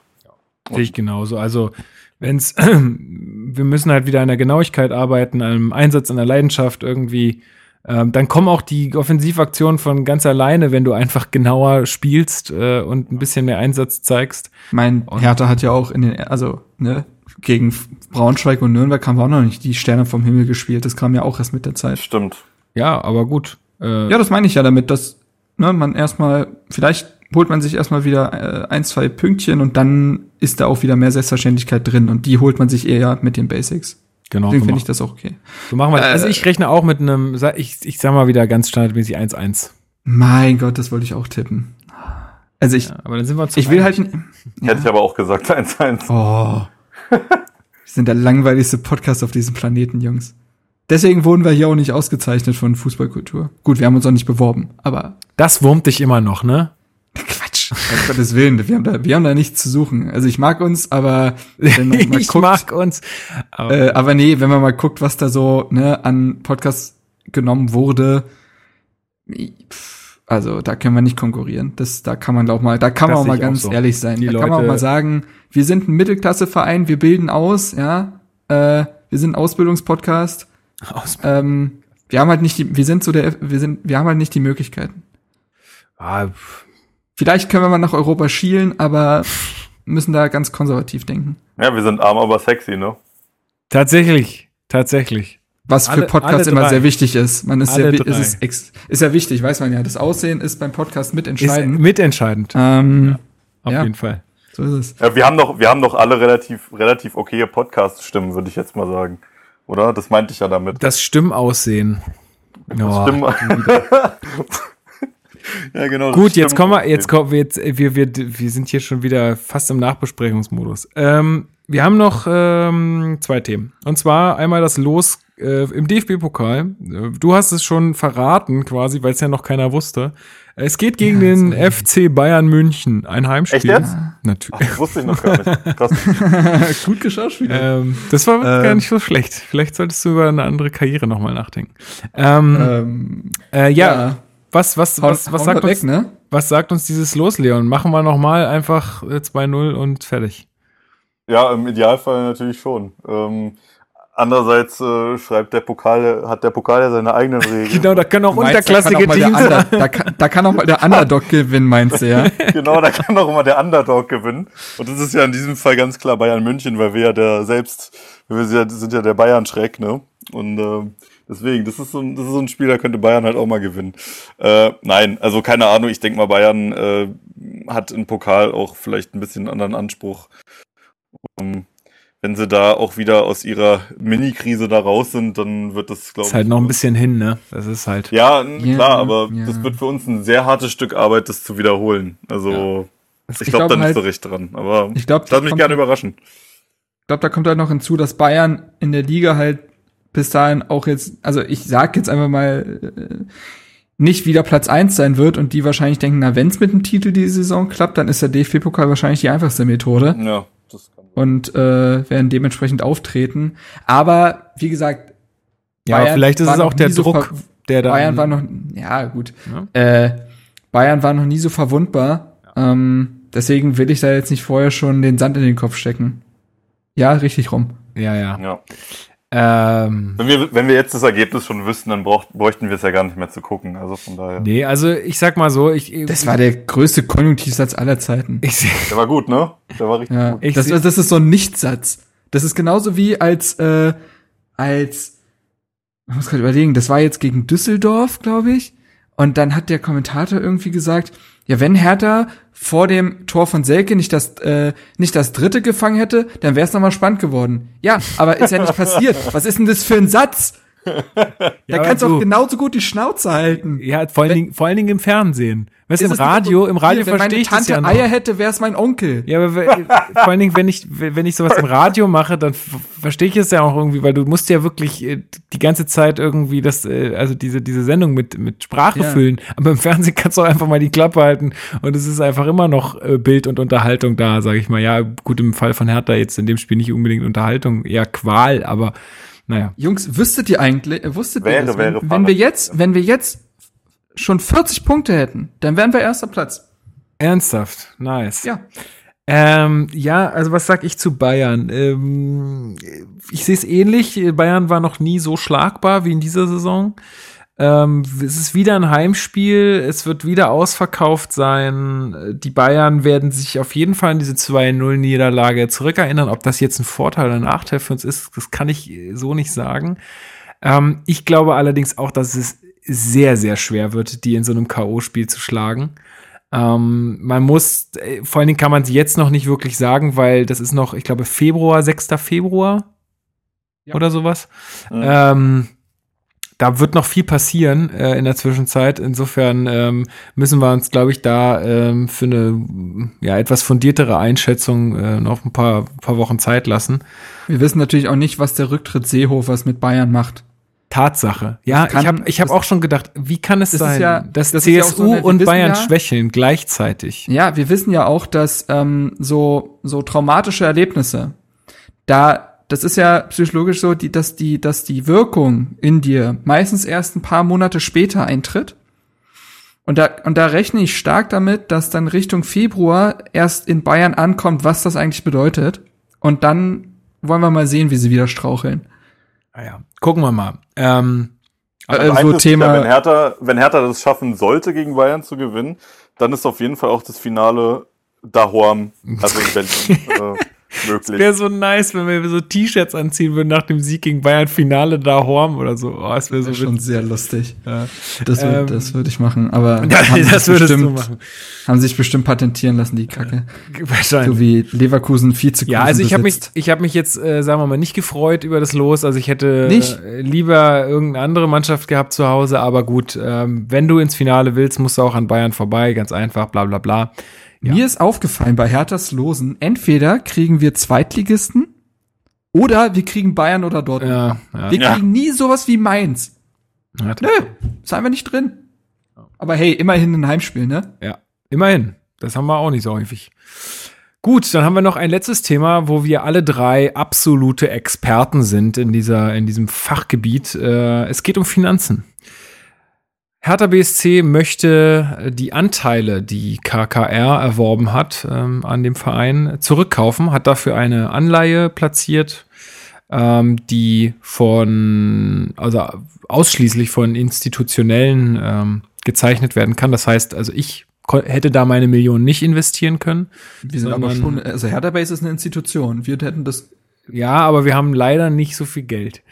Sehe ich genauso. Also, wenn's, [clears throat] wir müssen halt wieder an der Genauigkeit arbeiten, einem Einsatz, an der Leidenschaft irgendwie. Ähm, dann kommen auch die Offensivaktionen von ganz alleine, wenn du einfach genauer spielst äh, und ein bisschen mehr Einsatz zeigst. Mein Hertha hat ja auch in den, also, ne, gegen Braunschweig und Nürnberg haben wir auch noch nicht die Sterne vom Himmel gespielt. Das kam ja auch erst mit der Zeit. Stimmt. Ja, aber gut. Äh, Ja, das meine ich ja damit, dass ne, man erstmal, vielleicht holt man sich erstmal wieder äh, ein, zwei Pünktchen und dann ist da auch wieder mehr Selbstverständlichkeit drin und die holt man sich eher mit den Basics. genau. Deswegen So, finde ich das auch okay. so machen wir das. Äh, Also, ich rechne auch mit einem, ich, ich sag mal wieder ganz standardmäßig 1-1. Mein Gott, das wollte ich auch tippen. Also ich, Ja, aber dann sind wir uns ich will halt, Hätte ich aber auch gesagt, 1-1. oh, wir sind der langweiligste Podcast auf diesem Planeten, Jungs. Deswegen wurden wir hier auch nicht ausgezeichnet von Fußballkultur. Gut, wir haben uns auch nicht beworben, aber Das wurmt dich immer noch, ne? Quatsch. Um Gottes Willen, wir haben da, wir haben da nichts zu suchen. Also ich mag uns, aber wenn man mal [laughs] ich guckt, mag uns. Aber, Äh, aber nee, wenn man mal guckt, was da so ne, an Podcasts genommen wurde, pff, also da können wir nicht konkurrieren. Das, da kann man auch mal, da kann Das man auch mal ich auch ganz so. ehrlich sein. Die da kann man auch Leute- mal sagen, wir sind ein Mittelklasseverein, wir bilden aus, ja, äh, wir sind ein Ausbildungspodcast. [laughs] aus, Ähm, wir haben halt nicht die, wir sind so der, wir sind, wir haben halt nicht die Möglichkeiten. ah, pff, Vielleicht können wir mal nach Europa schielen, aber müssen da ganz konservativ denken. Ja, wir sind arm, aber sexy, ne? tatsächlich, tatsächlich. Was für Alle- Podcasts alle immer drei. sehr wichtig ist. Man ist, Alle sehr, ist, es ex, ist ja wichtig, weiß man ja. Das Aussehen ist beim Podcast Ist mitentscheidend. mitentscheidend, ähm, auf ja. jeden Fall. So ist es. Ja, wir haben doch, wir haben doch alle relativ, relativ okaye Podcast-Stimmen, würde ich jetzt mal sagen. Oder? Das meinte ich ja damit. Das Stimmaussehen. Oh, Stimmen. [laughs] ja, genau. das Gut, jetzt kommen wir, jetzt kommen wir jetzt, wir, wir, wir sind hier schon wieder fast im Nachbesprechungsmodus. Ähm, wir haben noch ähm, zwei Themen. Und zwar einmal das Los äh, im DFB-Pokal. Äh, Du hast es schon verraten quasi, weil es ja noch keiner wusste. Es geht gegen Ja, den. FC Bayern München, ein Heimspiel. Echt jetzt? Natürlich. Das wusste ich noch gar nicht. Krass. [laughs] Gut geschauspielert. Ähm, das war gar Ähm. nicht so schlecht. Vielleicht solltest du über eine andere Karriere nochmal nachdenken. Ähm, Ähm, äh, ja, was, was, was, was, hauen sagt uns, ne? was sagt uns dieses Los, Leon? Machen wir nochmal einfach äh, 2-0 und fertig. Ja, im Idealfall natürlich schon. Ähm, Andererseits äh, schreibt der Pokal, hat der Pokal ja seine eigenen [laughs] Regeln. genau, da können auch unterklassige Teams. Under, da, kann, da kann auch mal der [laughs] Underdog gewinnen, meinst du, ja? [laughs] genau, da kann auch immer der Underdog gewinnen. Und das ist ja in diesem Fall ganz klar Bayern München, weil wir ja der selbst, wir sind ja der Bayern-Schreck, ne? Und äh, deswegen, das ist so ein, das ist so ein Spiel, da könnte Bayern halt auch mal gewinnen. Äh, nein, also keine Ahnung, ich denke mal, Bayern äh, hat im Pokal auch vielleicht ein bisschen einen anderen Anspruch. Um, wenn sie da auch wieder aus ihrer Mini-Krise da raus sind, dann wird das, glaube ich. Ist halt noch ein bisschen hin, ne? Das ist halt. Ja, yeah, klar, aber yeah. das wird für uns ein sehr hartes Stück Arbeit, das zu wiederholen. Also, ja. ich, ich glaube glaub, da nicht halt, so recht dran. Aber ich glaub, lass mich gerne überraschen. Ich glaube, da kommt halt noch hinzu, dass Bayern in der Liga halt bis dahin auch jetzt, also ich sag jetzt einfach mal, äh, nicht wieder Platz eins sein wird und die wahrscheinlich denken, na, wenn's mit dem Titel die Saison klappt, dann ist der DFB-Pokal wahrscheinlich die einfachste Methode. Ja, Und äh, werden dementsprechend auftreten. Aber wie gesagt, ja, Bayern vielleicht ist es auch der Druck, so der da. Bayern war noch, ja gut. Ja. Äh, Bayern war noch nie so verwundbar. Ja. Ähm, deswegen will ich da jetzt nicht vorher schon den Sand in den Kopf stecken. Ja, richtig rum. Ja, ja. ja. Ähm, wenn, wir, wenn wir jetzt das Ergebnis schon wüssten, dann braucht, bräuchten wir es ja gar nicht mehr zu gucken. Also von daher. Nee, also ich sag mal so, ich. Das war der größte Konjunktivsatz aller Zeiten. [laughs] Ich, der war gut, ne? Der war richtig ja, gut. Ich, das, das ist so ein Nichtsatz. Das ist genauso wie als, äh, als, ich muss gerade überlegen, das war jetzt gegen Düsseldorf, glaube ich. Und dann hat der Kommentator irgendwie gesagt, ja, wenn Hertha vor dem Tor von Selke nicht das, äh, nicht das dritte gefangen hätte, dann wäre es nochmal spannend geworden. Ja, aber ist ja nicht [laughs] passiert. Was ist denn das für ein Satz? [laughs] da kannst du auch genauso gut die Schnauze halten. Ja, vor allen, Dingen, vor allen Dingen im Fernsehen. Weißt du, im Radio, im Radio hier, verstehe ich das ja noch. Eier hätte, wäre es mein Onkel. Ja, aber [laughs] vor allen Dingen, wenn ich, wenn ich sowas im Radio mache, dann verstehe ich es ja auch irgendwie, weil du musst ja wirklich äh, die ganze Zeit irgendwie das, äh, also diese, diese Sendung mit, mit Sprache ja. füllen. Aber im Fernsehen [laughs] kannst du auch einfach mal die Klappe halten und es ist einfach immer noch äh, Bild und Unterhaltung da, sage ich mal. Ja, gut, im Fall von Hertha jetzt in dem Spiel nicht unbedingt Unterhaltung, eher Qual, aber naja. Jungs, wüsstet ihr eigentlich, wusstet wäre, ihr das, wenn, wenn wir jetzt, wenn wir jetzt schon 40 Punkte hätten, dann wären wir erster Platz. Ernsthaft, nice. Ja. Ähm, ja, also was sag ich zu Bayern? Ähm, ich sehe es ähnlich. Bayern war noch nie so schlagbar wie in dieser Saison. Ähm, es ist wieder ein Heimspiel, es wird wieder ausverkauft sein. Die Bayern werden sich auf jeden Fall an diese 2-0-Niederlage zurückerinnern. Ob das jetzt ein Vorteil oder ein Nachteil für uns ist, das kann ich so nicht sagen. Ähm, ich glaube allerdings auch, dass es sehr, sehr schwer wird, die in so einem K.O.-Spiel zu schlagen. Ähm, man muss, äh, vor allen Dingen kann man sie jetzt noch nicht wirklich sagen, weil das ist noch, ich glaube, Februar, 6. Februar ja. oder sowas. Ähm, da wird noch viel passieren äh, in der Zwischenzeit. Insofern ähm, müssen wir uns, glaube ich, da ähm, für eine ja, etwas fundiertere Einschätzung äh, noch ein paar, paar Wochen Zeit lassen. Wir wissen natürlich auch nicht, was der Rücktritt Seehofers mit Bayern macht. Tatsache. Ja, kann, ich habe ich hab auch schon gedacht, wie kann es das sein, ja, dass das CSU ja so und Bayern ja, schwächeln gleichzeitig? Ja, wir wissen ja auch, dass ähm, so, so traumatische Erlebnisse, da das ist ja psychologisch so, die, dass die, dass die Wirkung in dir meistens erst ein paar Monate später eintritt. Und da, und da rechne ich stark damit, dass dann Richtung Februar erst in Bayern ankommt, was das eigentlich bedeutet. Und dann wollen wir mal sehen, wie sie wieder straucheln. Naja, ah gucken wir mal. Ähm, also so Thema. Sicher, wenn Hertha, wenn Hertha das schaffen sollte, gegen Bayern zu gewinnen, dann ist auf jeden Fall auch das Finale Dahorm, also in Berlin. [laughs] möglich. Wäre so nice, wenn wir so T-Shirts anziehen würden nach dem Sieg gegen Bayern Finale da Horm oder so. Oh, das wäre so wär schon sehr lustig. Ja. Das würde ähm, das würd ich machen, aber [laughs] ja, das würdest bestimmt, du machen. Haben sich bestimmt patentieren lassen die Kacke. [laughs] Wahrscheinlich. So wie Leverkusen Vizekusen Ja, also ich habe mich ich habe mich jetzt äh, sagen wir mal nicht gefreut über das Los, also ich hätte nicht? Äh, lieber irgendeine andere Mannschaft gehabt zu Hause, aber gut, ähm, wenn du ins Finale willst, musst du auch an Bayern vorbei, ganz einfach, bla bla bla. Ja. Mir ist aufgefallen bei Herthas Losen, entweder kriegen wir Zweitligisten oder wir kriegen Bayern oder Dortmund. Ja, ja. Wir kriegen nie sowas wie Mainz. Nö, ist einfach nicht drin. Aber hey, immerhin ein Heimspiel, ne? Ja, immerhin. Das haben wir auch nicht so häufig. Gut, dann haben wir noch ein letztes Thema, wo wir alle drei absolute Experten sind in dieser, in diesem Fachgebiet. Äh, es geht um Finanzen. Hertha BSC möchte äh, die Anteile, die KKR erworben hat, ähm, an dem Verein zurückkaufen, hat dafür eine Anleihe platziert. ähm, die von, also ausschließlich von institutionellen ähm, gezeichnet werden kann. Das heißt, also ich hätte da meine Millionen nicht investieren können. Wir sind aber schon, also Hertha Base ist eine Institution. Wir hätten das ja, aber wir haben leider nicht so viel Geld.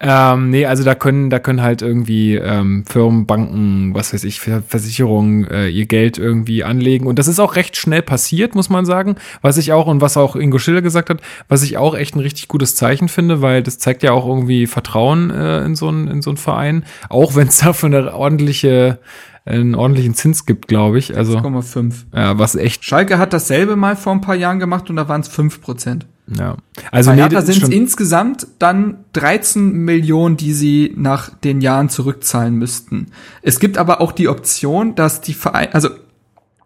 Ähm, nee, also da können, da können halt irgendwie ähm, Firmen, Banken, was weiß ich, Versicherungen äh, ihr Geld irgendwie anlegen. Und das ist auch recht schnell passiert, muss man sagen. Was ich auch, und was auch Ingo Schiller gesagt hat, was ich auch echt ein richtig gutes Zeichen finde, weil das zeigt ja auch irgendwie Vertrauen äh, in so einen in so einen Verein. Auch wenn es [laughs] dafür eine ordentliche einen ordentlichen Zins gibt, glaube ich. Also 6,5. Ja, was echt. Schalke hat dasselbe mal vor ein paar Jahren gemacht und da waren es 5 Prozent. Ja. Also Bei Hertha sind es insgesamt dann 13 Millionen, die sie nach den Jahren zurückzahlen müssten. Es gibt aber auch die Option, dass die Vereine, also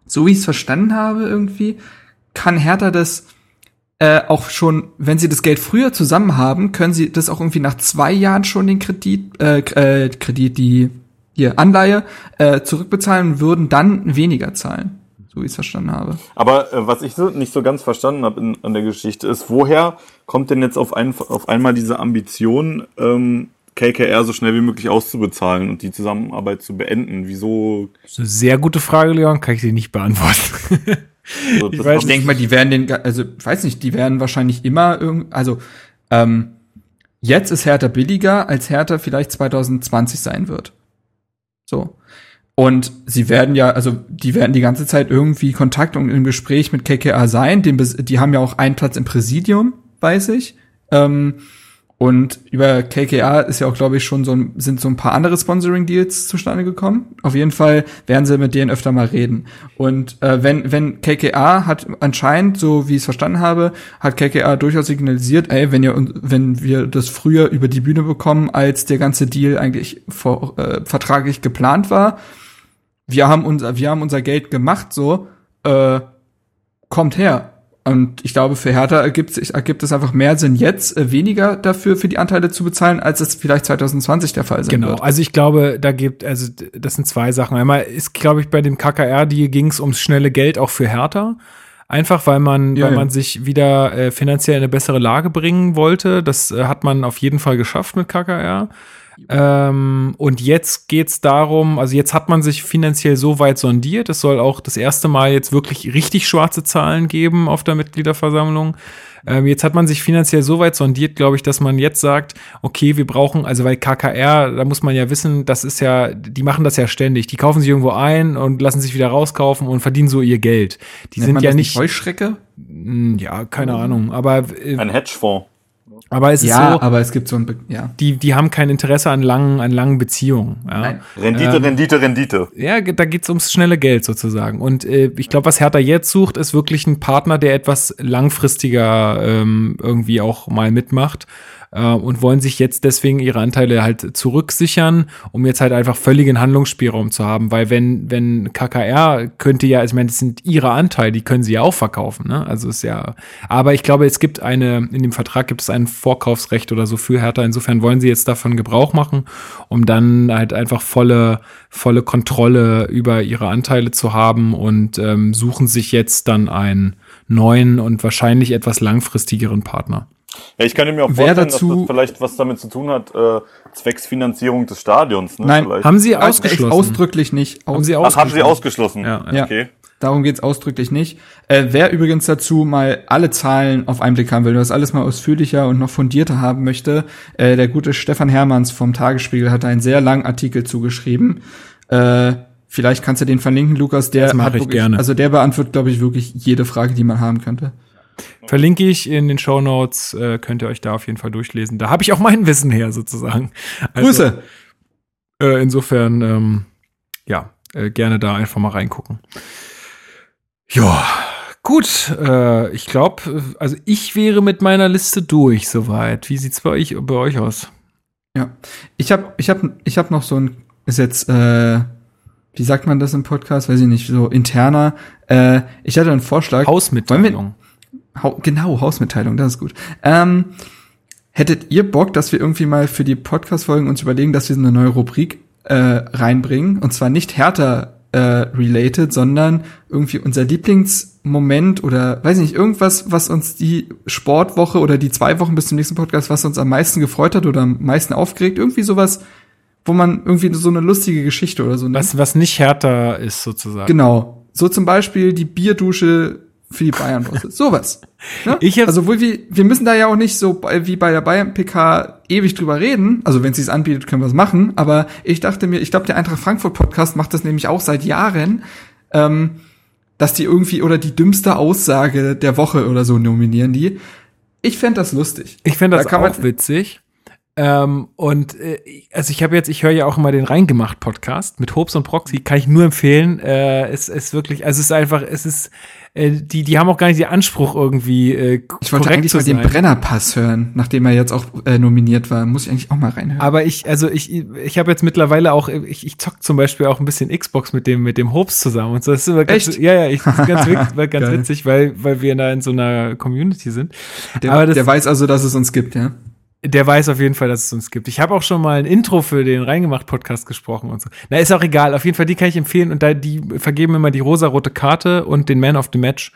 so wie ich es verstanden habe irgendwie, kann Hertha das äh, auch schon, wenn sie das Geld früher zusammen haben, können sie das auch irgendwie nach zwei Jahren schon den Kredit, äh, äh Kredit, die ihr Anleihe äh, zurückbezahlen und würden dann weniger zahlen so wie ich es verstanden habe. Aber äh, was ich so, nicht so ganz verstanden habe in, in der Geschichte ist, woher kommt denn jetzt auf, ein, auf einmal diese Ambition, ähm, KKR so schnell wie möglich auszubezahlen und die Zusammenarbeit zu beenden? Wieso? Das ist eine sehr gute Frage, Leon, kann ich dir nicht beantworten. also, ich, ich denke mal, die werden den, also ich weiß nicht, die werden wahrscheinlich immer irgendwie, also ähm, jetzt ist Hertha billiger, als Hertha vielleicht 2020 sein wird. So. Und sie werden ja, also die werden die ganze Zeit irgendwie Kontakt und im Gespräch mit KKA sein. Den, die haben ja auch einen Platz im Präsidium, weiß ich. Ähm, und über KKA ist ja auch, glaube ich, schon so ein, sind so ein paar andere Sponsoring-Deals zustande gekommen. Auf jeden Fall werden sie mit denen öfter mal reden. Und äh, wenn, wenn KKA hat anscheinend, so wie ich es verstanden habe, hat KKA durchaus signalisiert, ey, wenn ihr wenn wir das früher über die Bühne bekommen, als der ganze Deal eigentlich vor, äh, vertraglich geplant war, wir haben unser, wir haben unser Geld gemacht, so, äh, kommt her. Und ich glaube, für Hertha ergibt, ergibt es einfach mehr Sinn, jetzt äh, weniger dafür für die Anteile zu bezahlen, als es vielleicht 2020 der Fall sein genau. wird. Genau, also ich glaube, da gibt, also das sind zwei Sachen. Einmal ist, glaube ich, bei dem KKR, die ging es ums schnelle Geld auch für Hertha. Einfach weil man, ja, weil ja. man sich wieder äh, finanziell in eine bessere Lage bringen wollte. Das äh, hat man auf jeden Fall geschafft mit KKR. Ähm, und jetzt geht's darum, also jetzt hat man sich finanziell so weit sondiert. Es soll auch das erste Mal jetzt wirklich richtig schwarze Zahlen geben auf der Mitgliederversammlung. Ähm, jetzt hat man sich finanziell so weit sondiert, glaube ich, dass man jetzt sagt, okay, wir brauchen, also weil KKR, da muss man ja wissen, das ist ja, die machen das ja ständig. Die kaufen sich irgendwo ein und lassen sich wieder rauskaufen und verdienen so ihr Geld. Die Nennt sind ja nicht. Heuschrecke? Hm, ja, keine Ahnung. Aber äh, ein Hedgefonds. Aber es ja, ist so, aber es gibt so ein, Be ja. Die, die haben kein Interesse an langen, an langen Beziehungen. Ja. Nein. Rendite, ähm, Rendite, Rendite. Ja, da geht's ums schnelle Geld sozusagen. Und äh, ich glaube, was Hertha jetzt sucht, ist wirklich ein Partner, der etwas langfristiger ähm, irgendwie auch mal mitmacht äh, und wollen sich jetzt deswegen ihre Anteile halt zurücksichern, um jetzt halt einfach völligen Handlungsspielraum zu haben, weil wenn, wenn KKR könnte ja, ich meine, das sind ihre Anteile, die können sie ja auch verkaufen, ne? Also ist ja, aber ich glaube, es gibt eine, in dem Vertrag gibt es ein Vorkaufsrecht oder so für Hertha, insofern wollen sie jetzt davon Gebrauch machen, um dann halt einfach volle, volle Kontrolle über ihre Anteile zu haben und ähm, suchen sich jetzt dann einen neuen und wahrscheinlich etwas langfristigeren Partner. Ja, ich könnte mir auch vorstellen, dazu, dass das vielleicht was damit zu tun hat, äh, Zwecksfinanzierung des Stadions. Ne, Nein, vielleicht. haben sie ausgeschlossen. Ausdrücklich nicht. Aus haben sie ausgeschlossen? Ach, haben sie ausgeschlossen? Ja, ja. okay. Darum geht's ausdrücklich nicht. Äh, wer übrigens dazu mal alle Zahlen auf einen Blick haben will, das alles mal ausführlicher und noch fundierter haben möchte, äh, der gute Stefan Hermanns vom Tagesspiegel hat einen sehr langen Artikel zugeschrieben. Äh, vielleicht kannst du den verlinken, Lukas. Der das mache ich wirklich, gerne. Also der beantwortet, glaube ich, wirklich jede Frage, die man haben könnte. Verlinke ich in den Show Notes, äh, könnt ihr euch da auf jeden Fall durchlesen. Da habe ich auch mein Wissen her, sozusagen. Also, Grüße! Äh, insofern, ähm, ja, äh, gerne da einfach mal reingucken. Ja, gut. Äh, ich glaube, also ich wäre mit meiner Liste durch soweit. Wie sieht's bei euch, bei euch aus? Ja, ich habe ich hab, ich hab noch so ein, ist jetzt, äh, wie sagt man das im Podcast? Weiß ich nicht, so interner. Äh, ich hatte einen Vorschlag. Hausmitteilung. Ha genau, Hausmitteilung, das ist gut. Ähm, hättet ihr Bock, dass wir irgendwie mal für die Podcast-Folgen uns überlegen, dass wir so eine neue Rubrik äh, reinbringen? Und zwar nicht härter äh, related, sondern irgendwie unser Lieblingsmoment oder weiß nicht, irgendwas, was uns die Sportwoche oder die zwei Wochen bis zum nächsten Podcast, was uns am meisten gefreut hat oder am meisten aufgeregt, irgendwie sowas, wo man irgendwie so eine lustige Geschichte oder so nimmt. Was, was nicht härter ist sozusagen. Genau. So zum Beispiel die Bierdusche für die Bayern-Bosse. Sowas. Ne? Ich also wohl wir, wir müssen da ja auch nicht so wie bei der Bayern-PK ewig drüber reden. Also wenn es sich anbietet, können wir es machen. Aber ich dachte mir, ich glaube, der Eintracht Frankfurt-Podcast macht das nämlich auch seit Jahren, ähm, dass die irgendwie oder die dümmste Aussage der Woche oder so nominieren die. Ich fände das lustig. Ich fände das da auch witzig. Ähm, und äh, also ich habe jetzt, ich höre ja auch immer den Reingemacht Podcast mit Hobs und Proxy, kann ich nur empfehlen. Äh, es ist wirklich, also es ist einfach, es ist, äh, die, die haben auch gar nicht den Anspruch irgendwie. Äh, ich wollte eigentlich mal den Brennerpass hören, nachdem er jetzt auch äh, nominiert war, muss ich eigentlich auch mal reinhören. Aber ich, also ich, ich habe jetzt mittlerweile auch, ich, ich zock zum Beispiel auch ein bisschen Xbox mit dem mit dem Hobs zusammen und so. Das ist immer ganz, Echt? ja ja, ich, das ist ganz, witzig, [laughs] ganz witzig, weil weil wir da in so einer Community sind. Der, Aber das, der weiß also, dass es uns gibt, ja. Der weiß auf jeden Fall, dass es uns gibt. Ich habe auch schon mal ein Intro für den Reingemacht-Podcast gesprochen und so. Na, ist auch egal. Auf jeden Fall, die kann ich empfehlen. Und da die vergeben immer die rosa-rote Karte und den Man of the Match.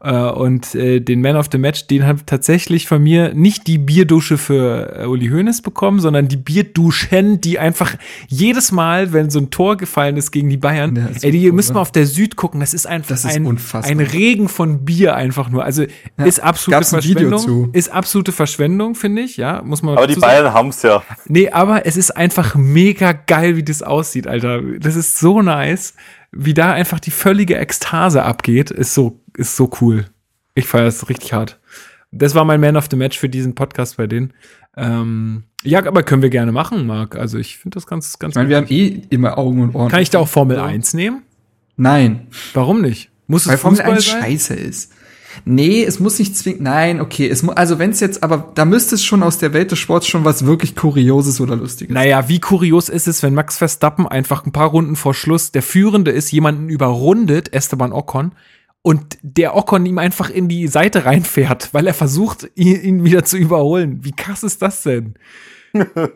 Äh, und äh, den Man of the Match, den hat tatsächlich von mir nicht die Bierdusche für äh, Uli Hoeneß bekommen, sondern die Bierduschen, die einfach jedes Mal, wenn so ein Tor gefallen ist gegen die Bayern, ja, ey, die müssen wir auf der Süd gucken. Das ist einfach das ist ein, ein Regen von Bier einfach nur. Also ja, ist absolute Verschwendung. Ist absolute Verschwendung, finde ich, ja muss man. Aber die Bayern haben's ja. Nee, aber es ist einfach mega geil, wie das aussieht, Alter. Das ist so nice, wie da einfach die völlige Ekstase abgeht, ist so, ist so cool. Ich feiere es richtig hart. Das war mein Man of the Match für diesen Podcast bei denen. Ähm, ja, aber können wir gerne machen, Marc. Also ich finde das ganz, ganz. Ich meine, wir haben eh immer Augen und Ohren. Kann ich da auch Formel ja. 1 nehmen? Nein. Warum nicht? Muss Weil es Formel 1 sein? scheiße ist. Nee, es muss nicht zwingend. Nein, okay. Es muss, also wenn es jetzt, aber da müsste es schon aus der Welt des Sports schon was wirklich Kurioses oder Lustiges. Naja, wie kurios ist es, wenn Max Verstappen einfach ein paar Runden vor Schluss der Führende ist, jemanden überrundet, Esteban Ocon, und der Ocon ihm einfach in die Seite reinfährt, weil er versucht, ihn wieder zu überholen. Wie krass ist das denn?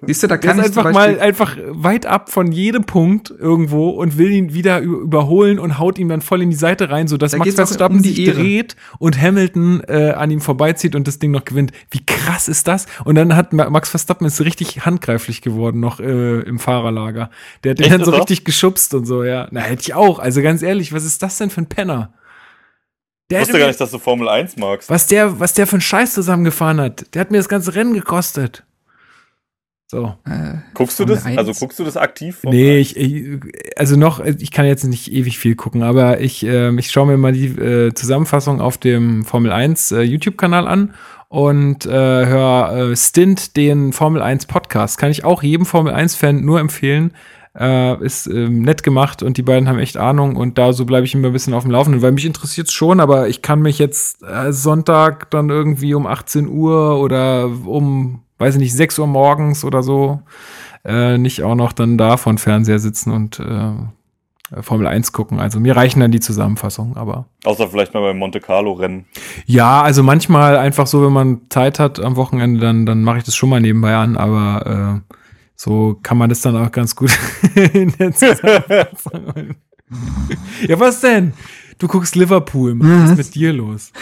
Siehst du, da kann der ist einfach mal einfach weit ab von jedem Punkt irgendwo und will ihn wieder überholen und haut ihm dann voll in die Seite rein, so dass da Max Verstappen um sich Ehre. dreht und Hamilton äh, an ihm vorbeizieht und das Ding noch gewinnt. Wie krass ist das? Und dann hat Max Verstappen ist richtig handgreiflich geworden noch äh, im Fahrerlager. Der hat den dann so richtig geschubst und so, ja. Na, hätte ich auch. Also ganz ehrlich, was ist das denn für ein Penner? Der ich wusste gar nicht, dass du Formel 1 magst. Was der, was der für einen Scheiß zusammengefahren hat. Der hat mir das ganze Rennen gekostet. So. Äh, guckst du das? 1? Also guckst du das aktiv? Nee, ich, ich, also noch, ich kann jetzt nicht ewig viel gucken, aber ich, äh, ich schaue mir mal die äh, Zusammenfassung auf dem Formel 1 äh, YouTube-Kanal an und äh, höre äh, Stint den Formel 1 Podcast. Kann ich auch jedem Formel 1-Fan nur empfehlen. Äh, ist äh, nett gemacht und die beiden haben echt Ahnung und da so bleibe ich immer ein bisschen auf dem Laufenden, weil mich interessiert es schon, aber ich kann mich jetzt äh, Sonntag dann irgendwie um 18 Uhr oder um weiß ich nicht, 6 Uhr morgens oder so, äh, nicht auch noch dann da vor Fernseher sitzen und äh, Formel 1 gucken. Also mir reichen dann die Zusammenfassungen, aber. Außer vielleicht mal beim Monte Carlo Rennen. Ja, also manchmal einfach so, wenn man Zeit hat am Wochenende, dann, dann mache ich das schon mal nebenbei an, aber äh, so kann man das dann auch ganz gut [laughs] in der Zusammenfassung. ja, was denn? Du guckst Liverpool. Was ist mit dir los?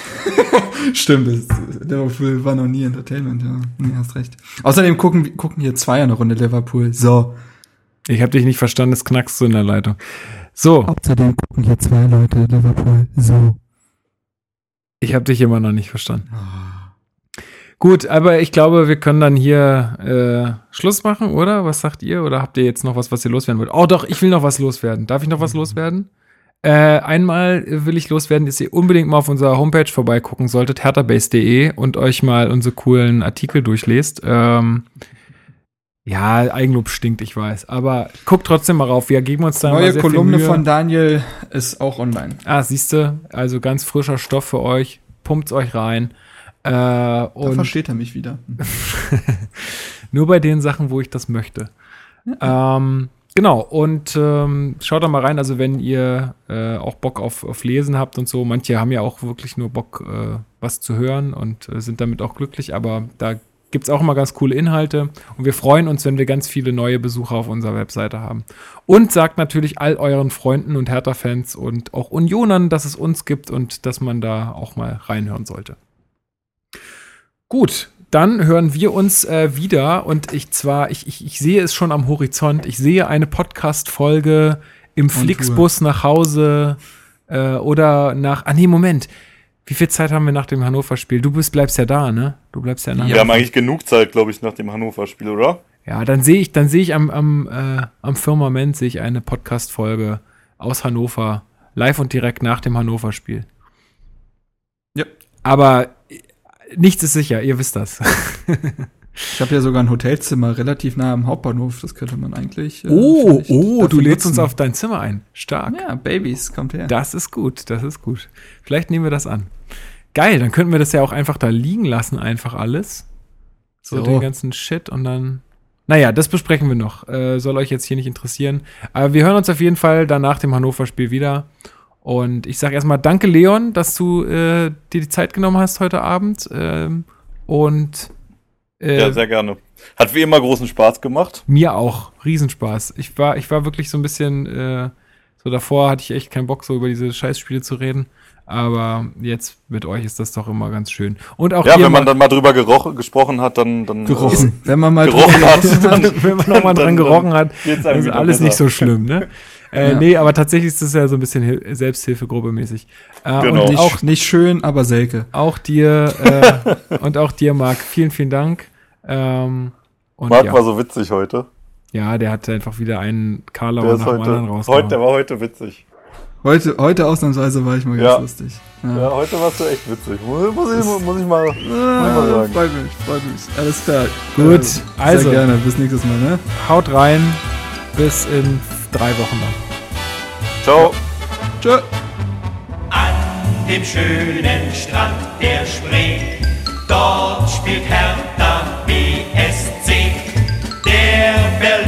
[laughs] Stimmt, das, Liverpool war noch nie Entertainment, ja. Nee, hast recht. Außerdem gucken, gucken hier zwei eine Runde Liverpool. So. Ich habe dich nicht verstanden, es knackst du in der Leitung. So. Außerdem gucken hier zwei Leute Liverpool. So. Ich habe dich immer noch nicht verstanden. Oh. Gut, aber ich glaube, wir können dann hier äh, Schluss machen, oder? Was sagt ihr? Oder habt ihr jetzt noch was, was ihr loswerden wollt? Oh doch, ich will noch was loswerden. Darf ich noch was mhm. loswerden? Äh, einmal will ich loswerden, dass ihr unbedingt mal auf unserer Homepage vorbeigucken solltet, herterbase.de und euch mal unsere coolen Artikel durchlest. Ähm, ja, Eigenlob stinkt, ich weiß. Aber guckt trotzdem mal rauf. Wir geben uns da Neue Kolumne von Daniel ist auch online. Ah, siehste, also ganz frischer Stoff für euch. Pumpt's euch rein. Äh, da versteht er mich wieder. [laughs] Nur bei den Sachen, wo ich das möchte. Ja. Ähm, Genau, und ähm, schaut da mal rein, also wenn ihr äh, auch Bock auf, auf Lesen habt und so, manche haben ja auch wirklich nur Bock, äh, was zu hören und äh, sind damit auch glücklich, aber da gibt es auch immer ganz coole Inhalte. Und wir freuen uns, wenn wir ganz viele neue Besucher auf unserer Webseite haben. Und sagt natürlich all euren Freunden und Hertha-Fans und auch Unionern, dass es uns gibt und dass man da auch mal reinhören sollte. Gut, dann hören wir uns äh, wieder und ich zwar, ich, ich, ich sehe es schon am Horizont, ich sehe eine Podcast-Folge im Flixbus nach Hause äh, oder nach, ah nee, Moment, wie viel Zeit haben wir nach dem Hannover-Spiel? Du bist, bleibst ja da, ne? Du bleibst ja nach. Wir haben eigentlich genug Zeit, glaube ich, nach dem Hannover-Spiel, oder? Ja, dann sehe ich, dann sehe ich am, am, äh, am Firmament sehe ich eine Podcast-Folge aus Hannover, live und direkt nach dem Hannover-Spiel. Ja. Aber nichts ist sicher, ihr wisst das. [laughs] Ich habe ja sogar ein Hotelzimmer relativ nah am Hauptbahnhof. Das könnte man eigentlich. Äh, oh, oh, du lädst uns auf dein Zimmer ein. Stark. Ja, Babys, kommt her. Das ist gut, das ist gut. Vielleicht nehmen wir das an. Geil, dann könnten wir das ja auch einfach da liegen lassen, einfach alles. So, so. den ganzen Shit und dann. Naja, das besprechen wir noch. Äh, soll euch jetzt hier nicht interessieren. Aber wir hören uns auf jeden Fall dann nach dem Hannover-Spiel wieder. Und ich sage erstmal Danke, Leon, dass du äh, dir die Zeit genommen hast heute Abend. Ähm, und äh, ja, sehr gerne. Hat wie immer großen Spaß gemacht. Mir auch. Riesenspaß. Ich war, ich war wirklich so ein bisschen, äh, so davor hatte ich echt keinen Bock, so über diese Scheißspiele zu reden. Aber jetzt mit euch ist das doch immer ganz schön. Und auch ja, wenn man dann mal drüber gerochen, gesprochen hat, dann, dann gerochen. Äh, wenn man mal gerochen hat, dann, [laughs] wenn man noch mal dran gerochen hat, ist alles besser. nicht so schlimm, ne? Äh, ja. Nee, aber tatsächlich ist es ja so ein bisschen Hil Selbsthilfegruppe mäßig. Äh, genau. Und nicht, auch nicht schön, aber Selke. Auch dir äh, [laughs] und auch dir, Marc, vielen, vielen Dank. Ähm, und Marc ja. war so witzig heute. Ja, der hatte einfach wieder einen Karlauer nach heute, dem anderen raus. Heute, der war heute witzig. Heute, heute ausnahmsweise war ich mal ganz ja. lustig. Ja. ja. heute warst du echt witzig. Muss, muss, ich, muss ich, mal, ah, mal sagen. Freut mich, freut mich. Alles klar. Gut, also. Sehr gerne. Bis nächstes Mal, ne? Haut rein. Bis in drei Wochen dann. Ciao. Tschö. An dem schönen Strand der Spree, dort spielt Hertha BSC. Der Berliner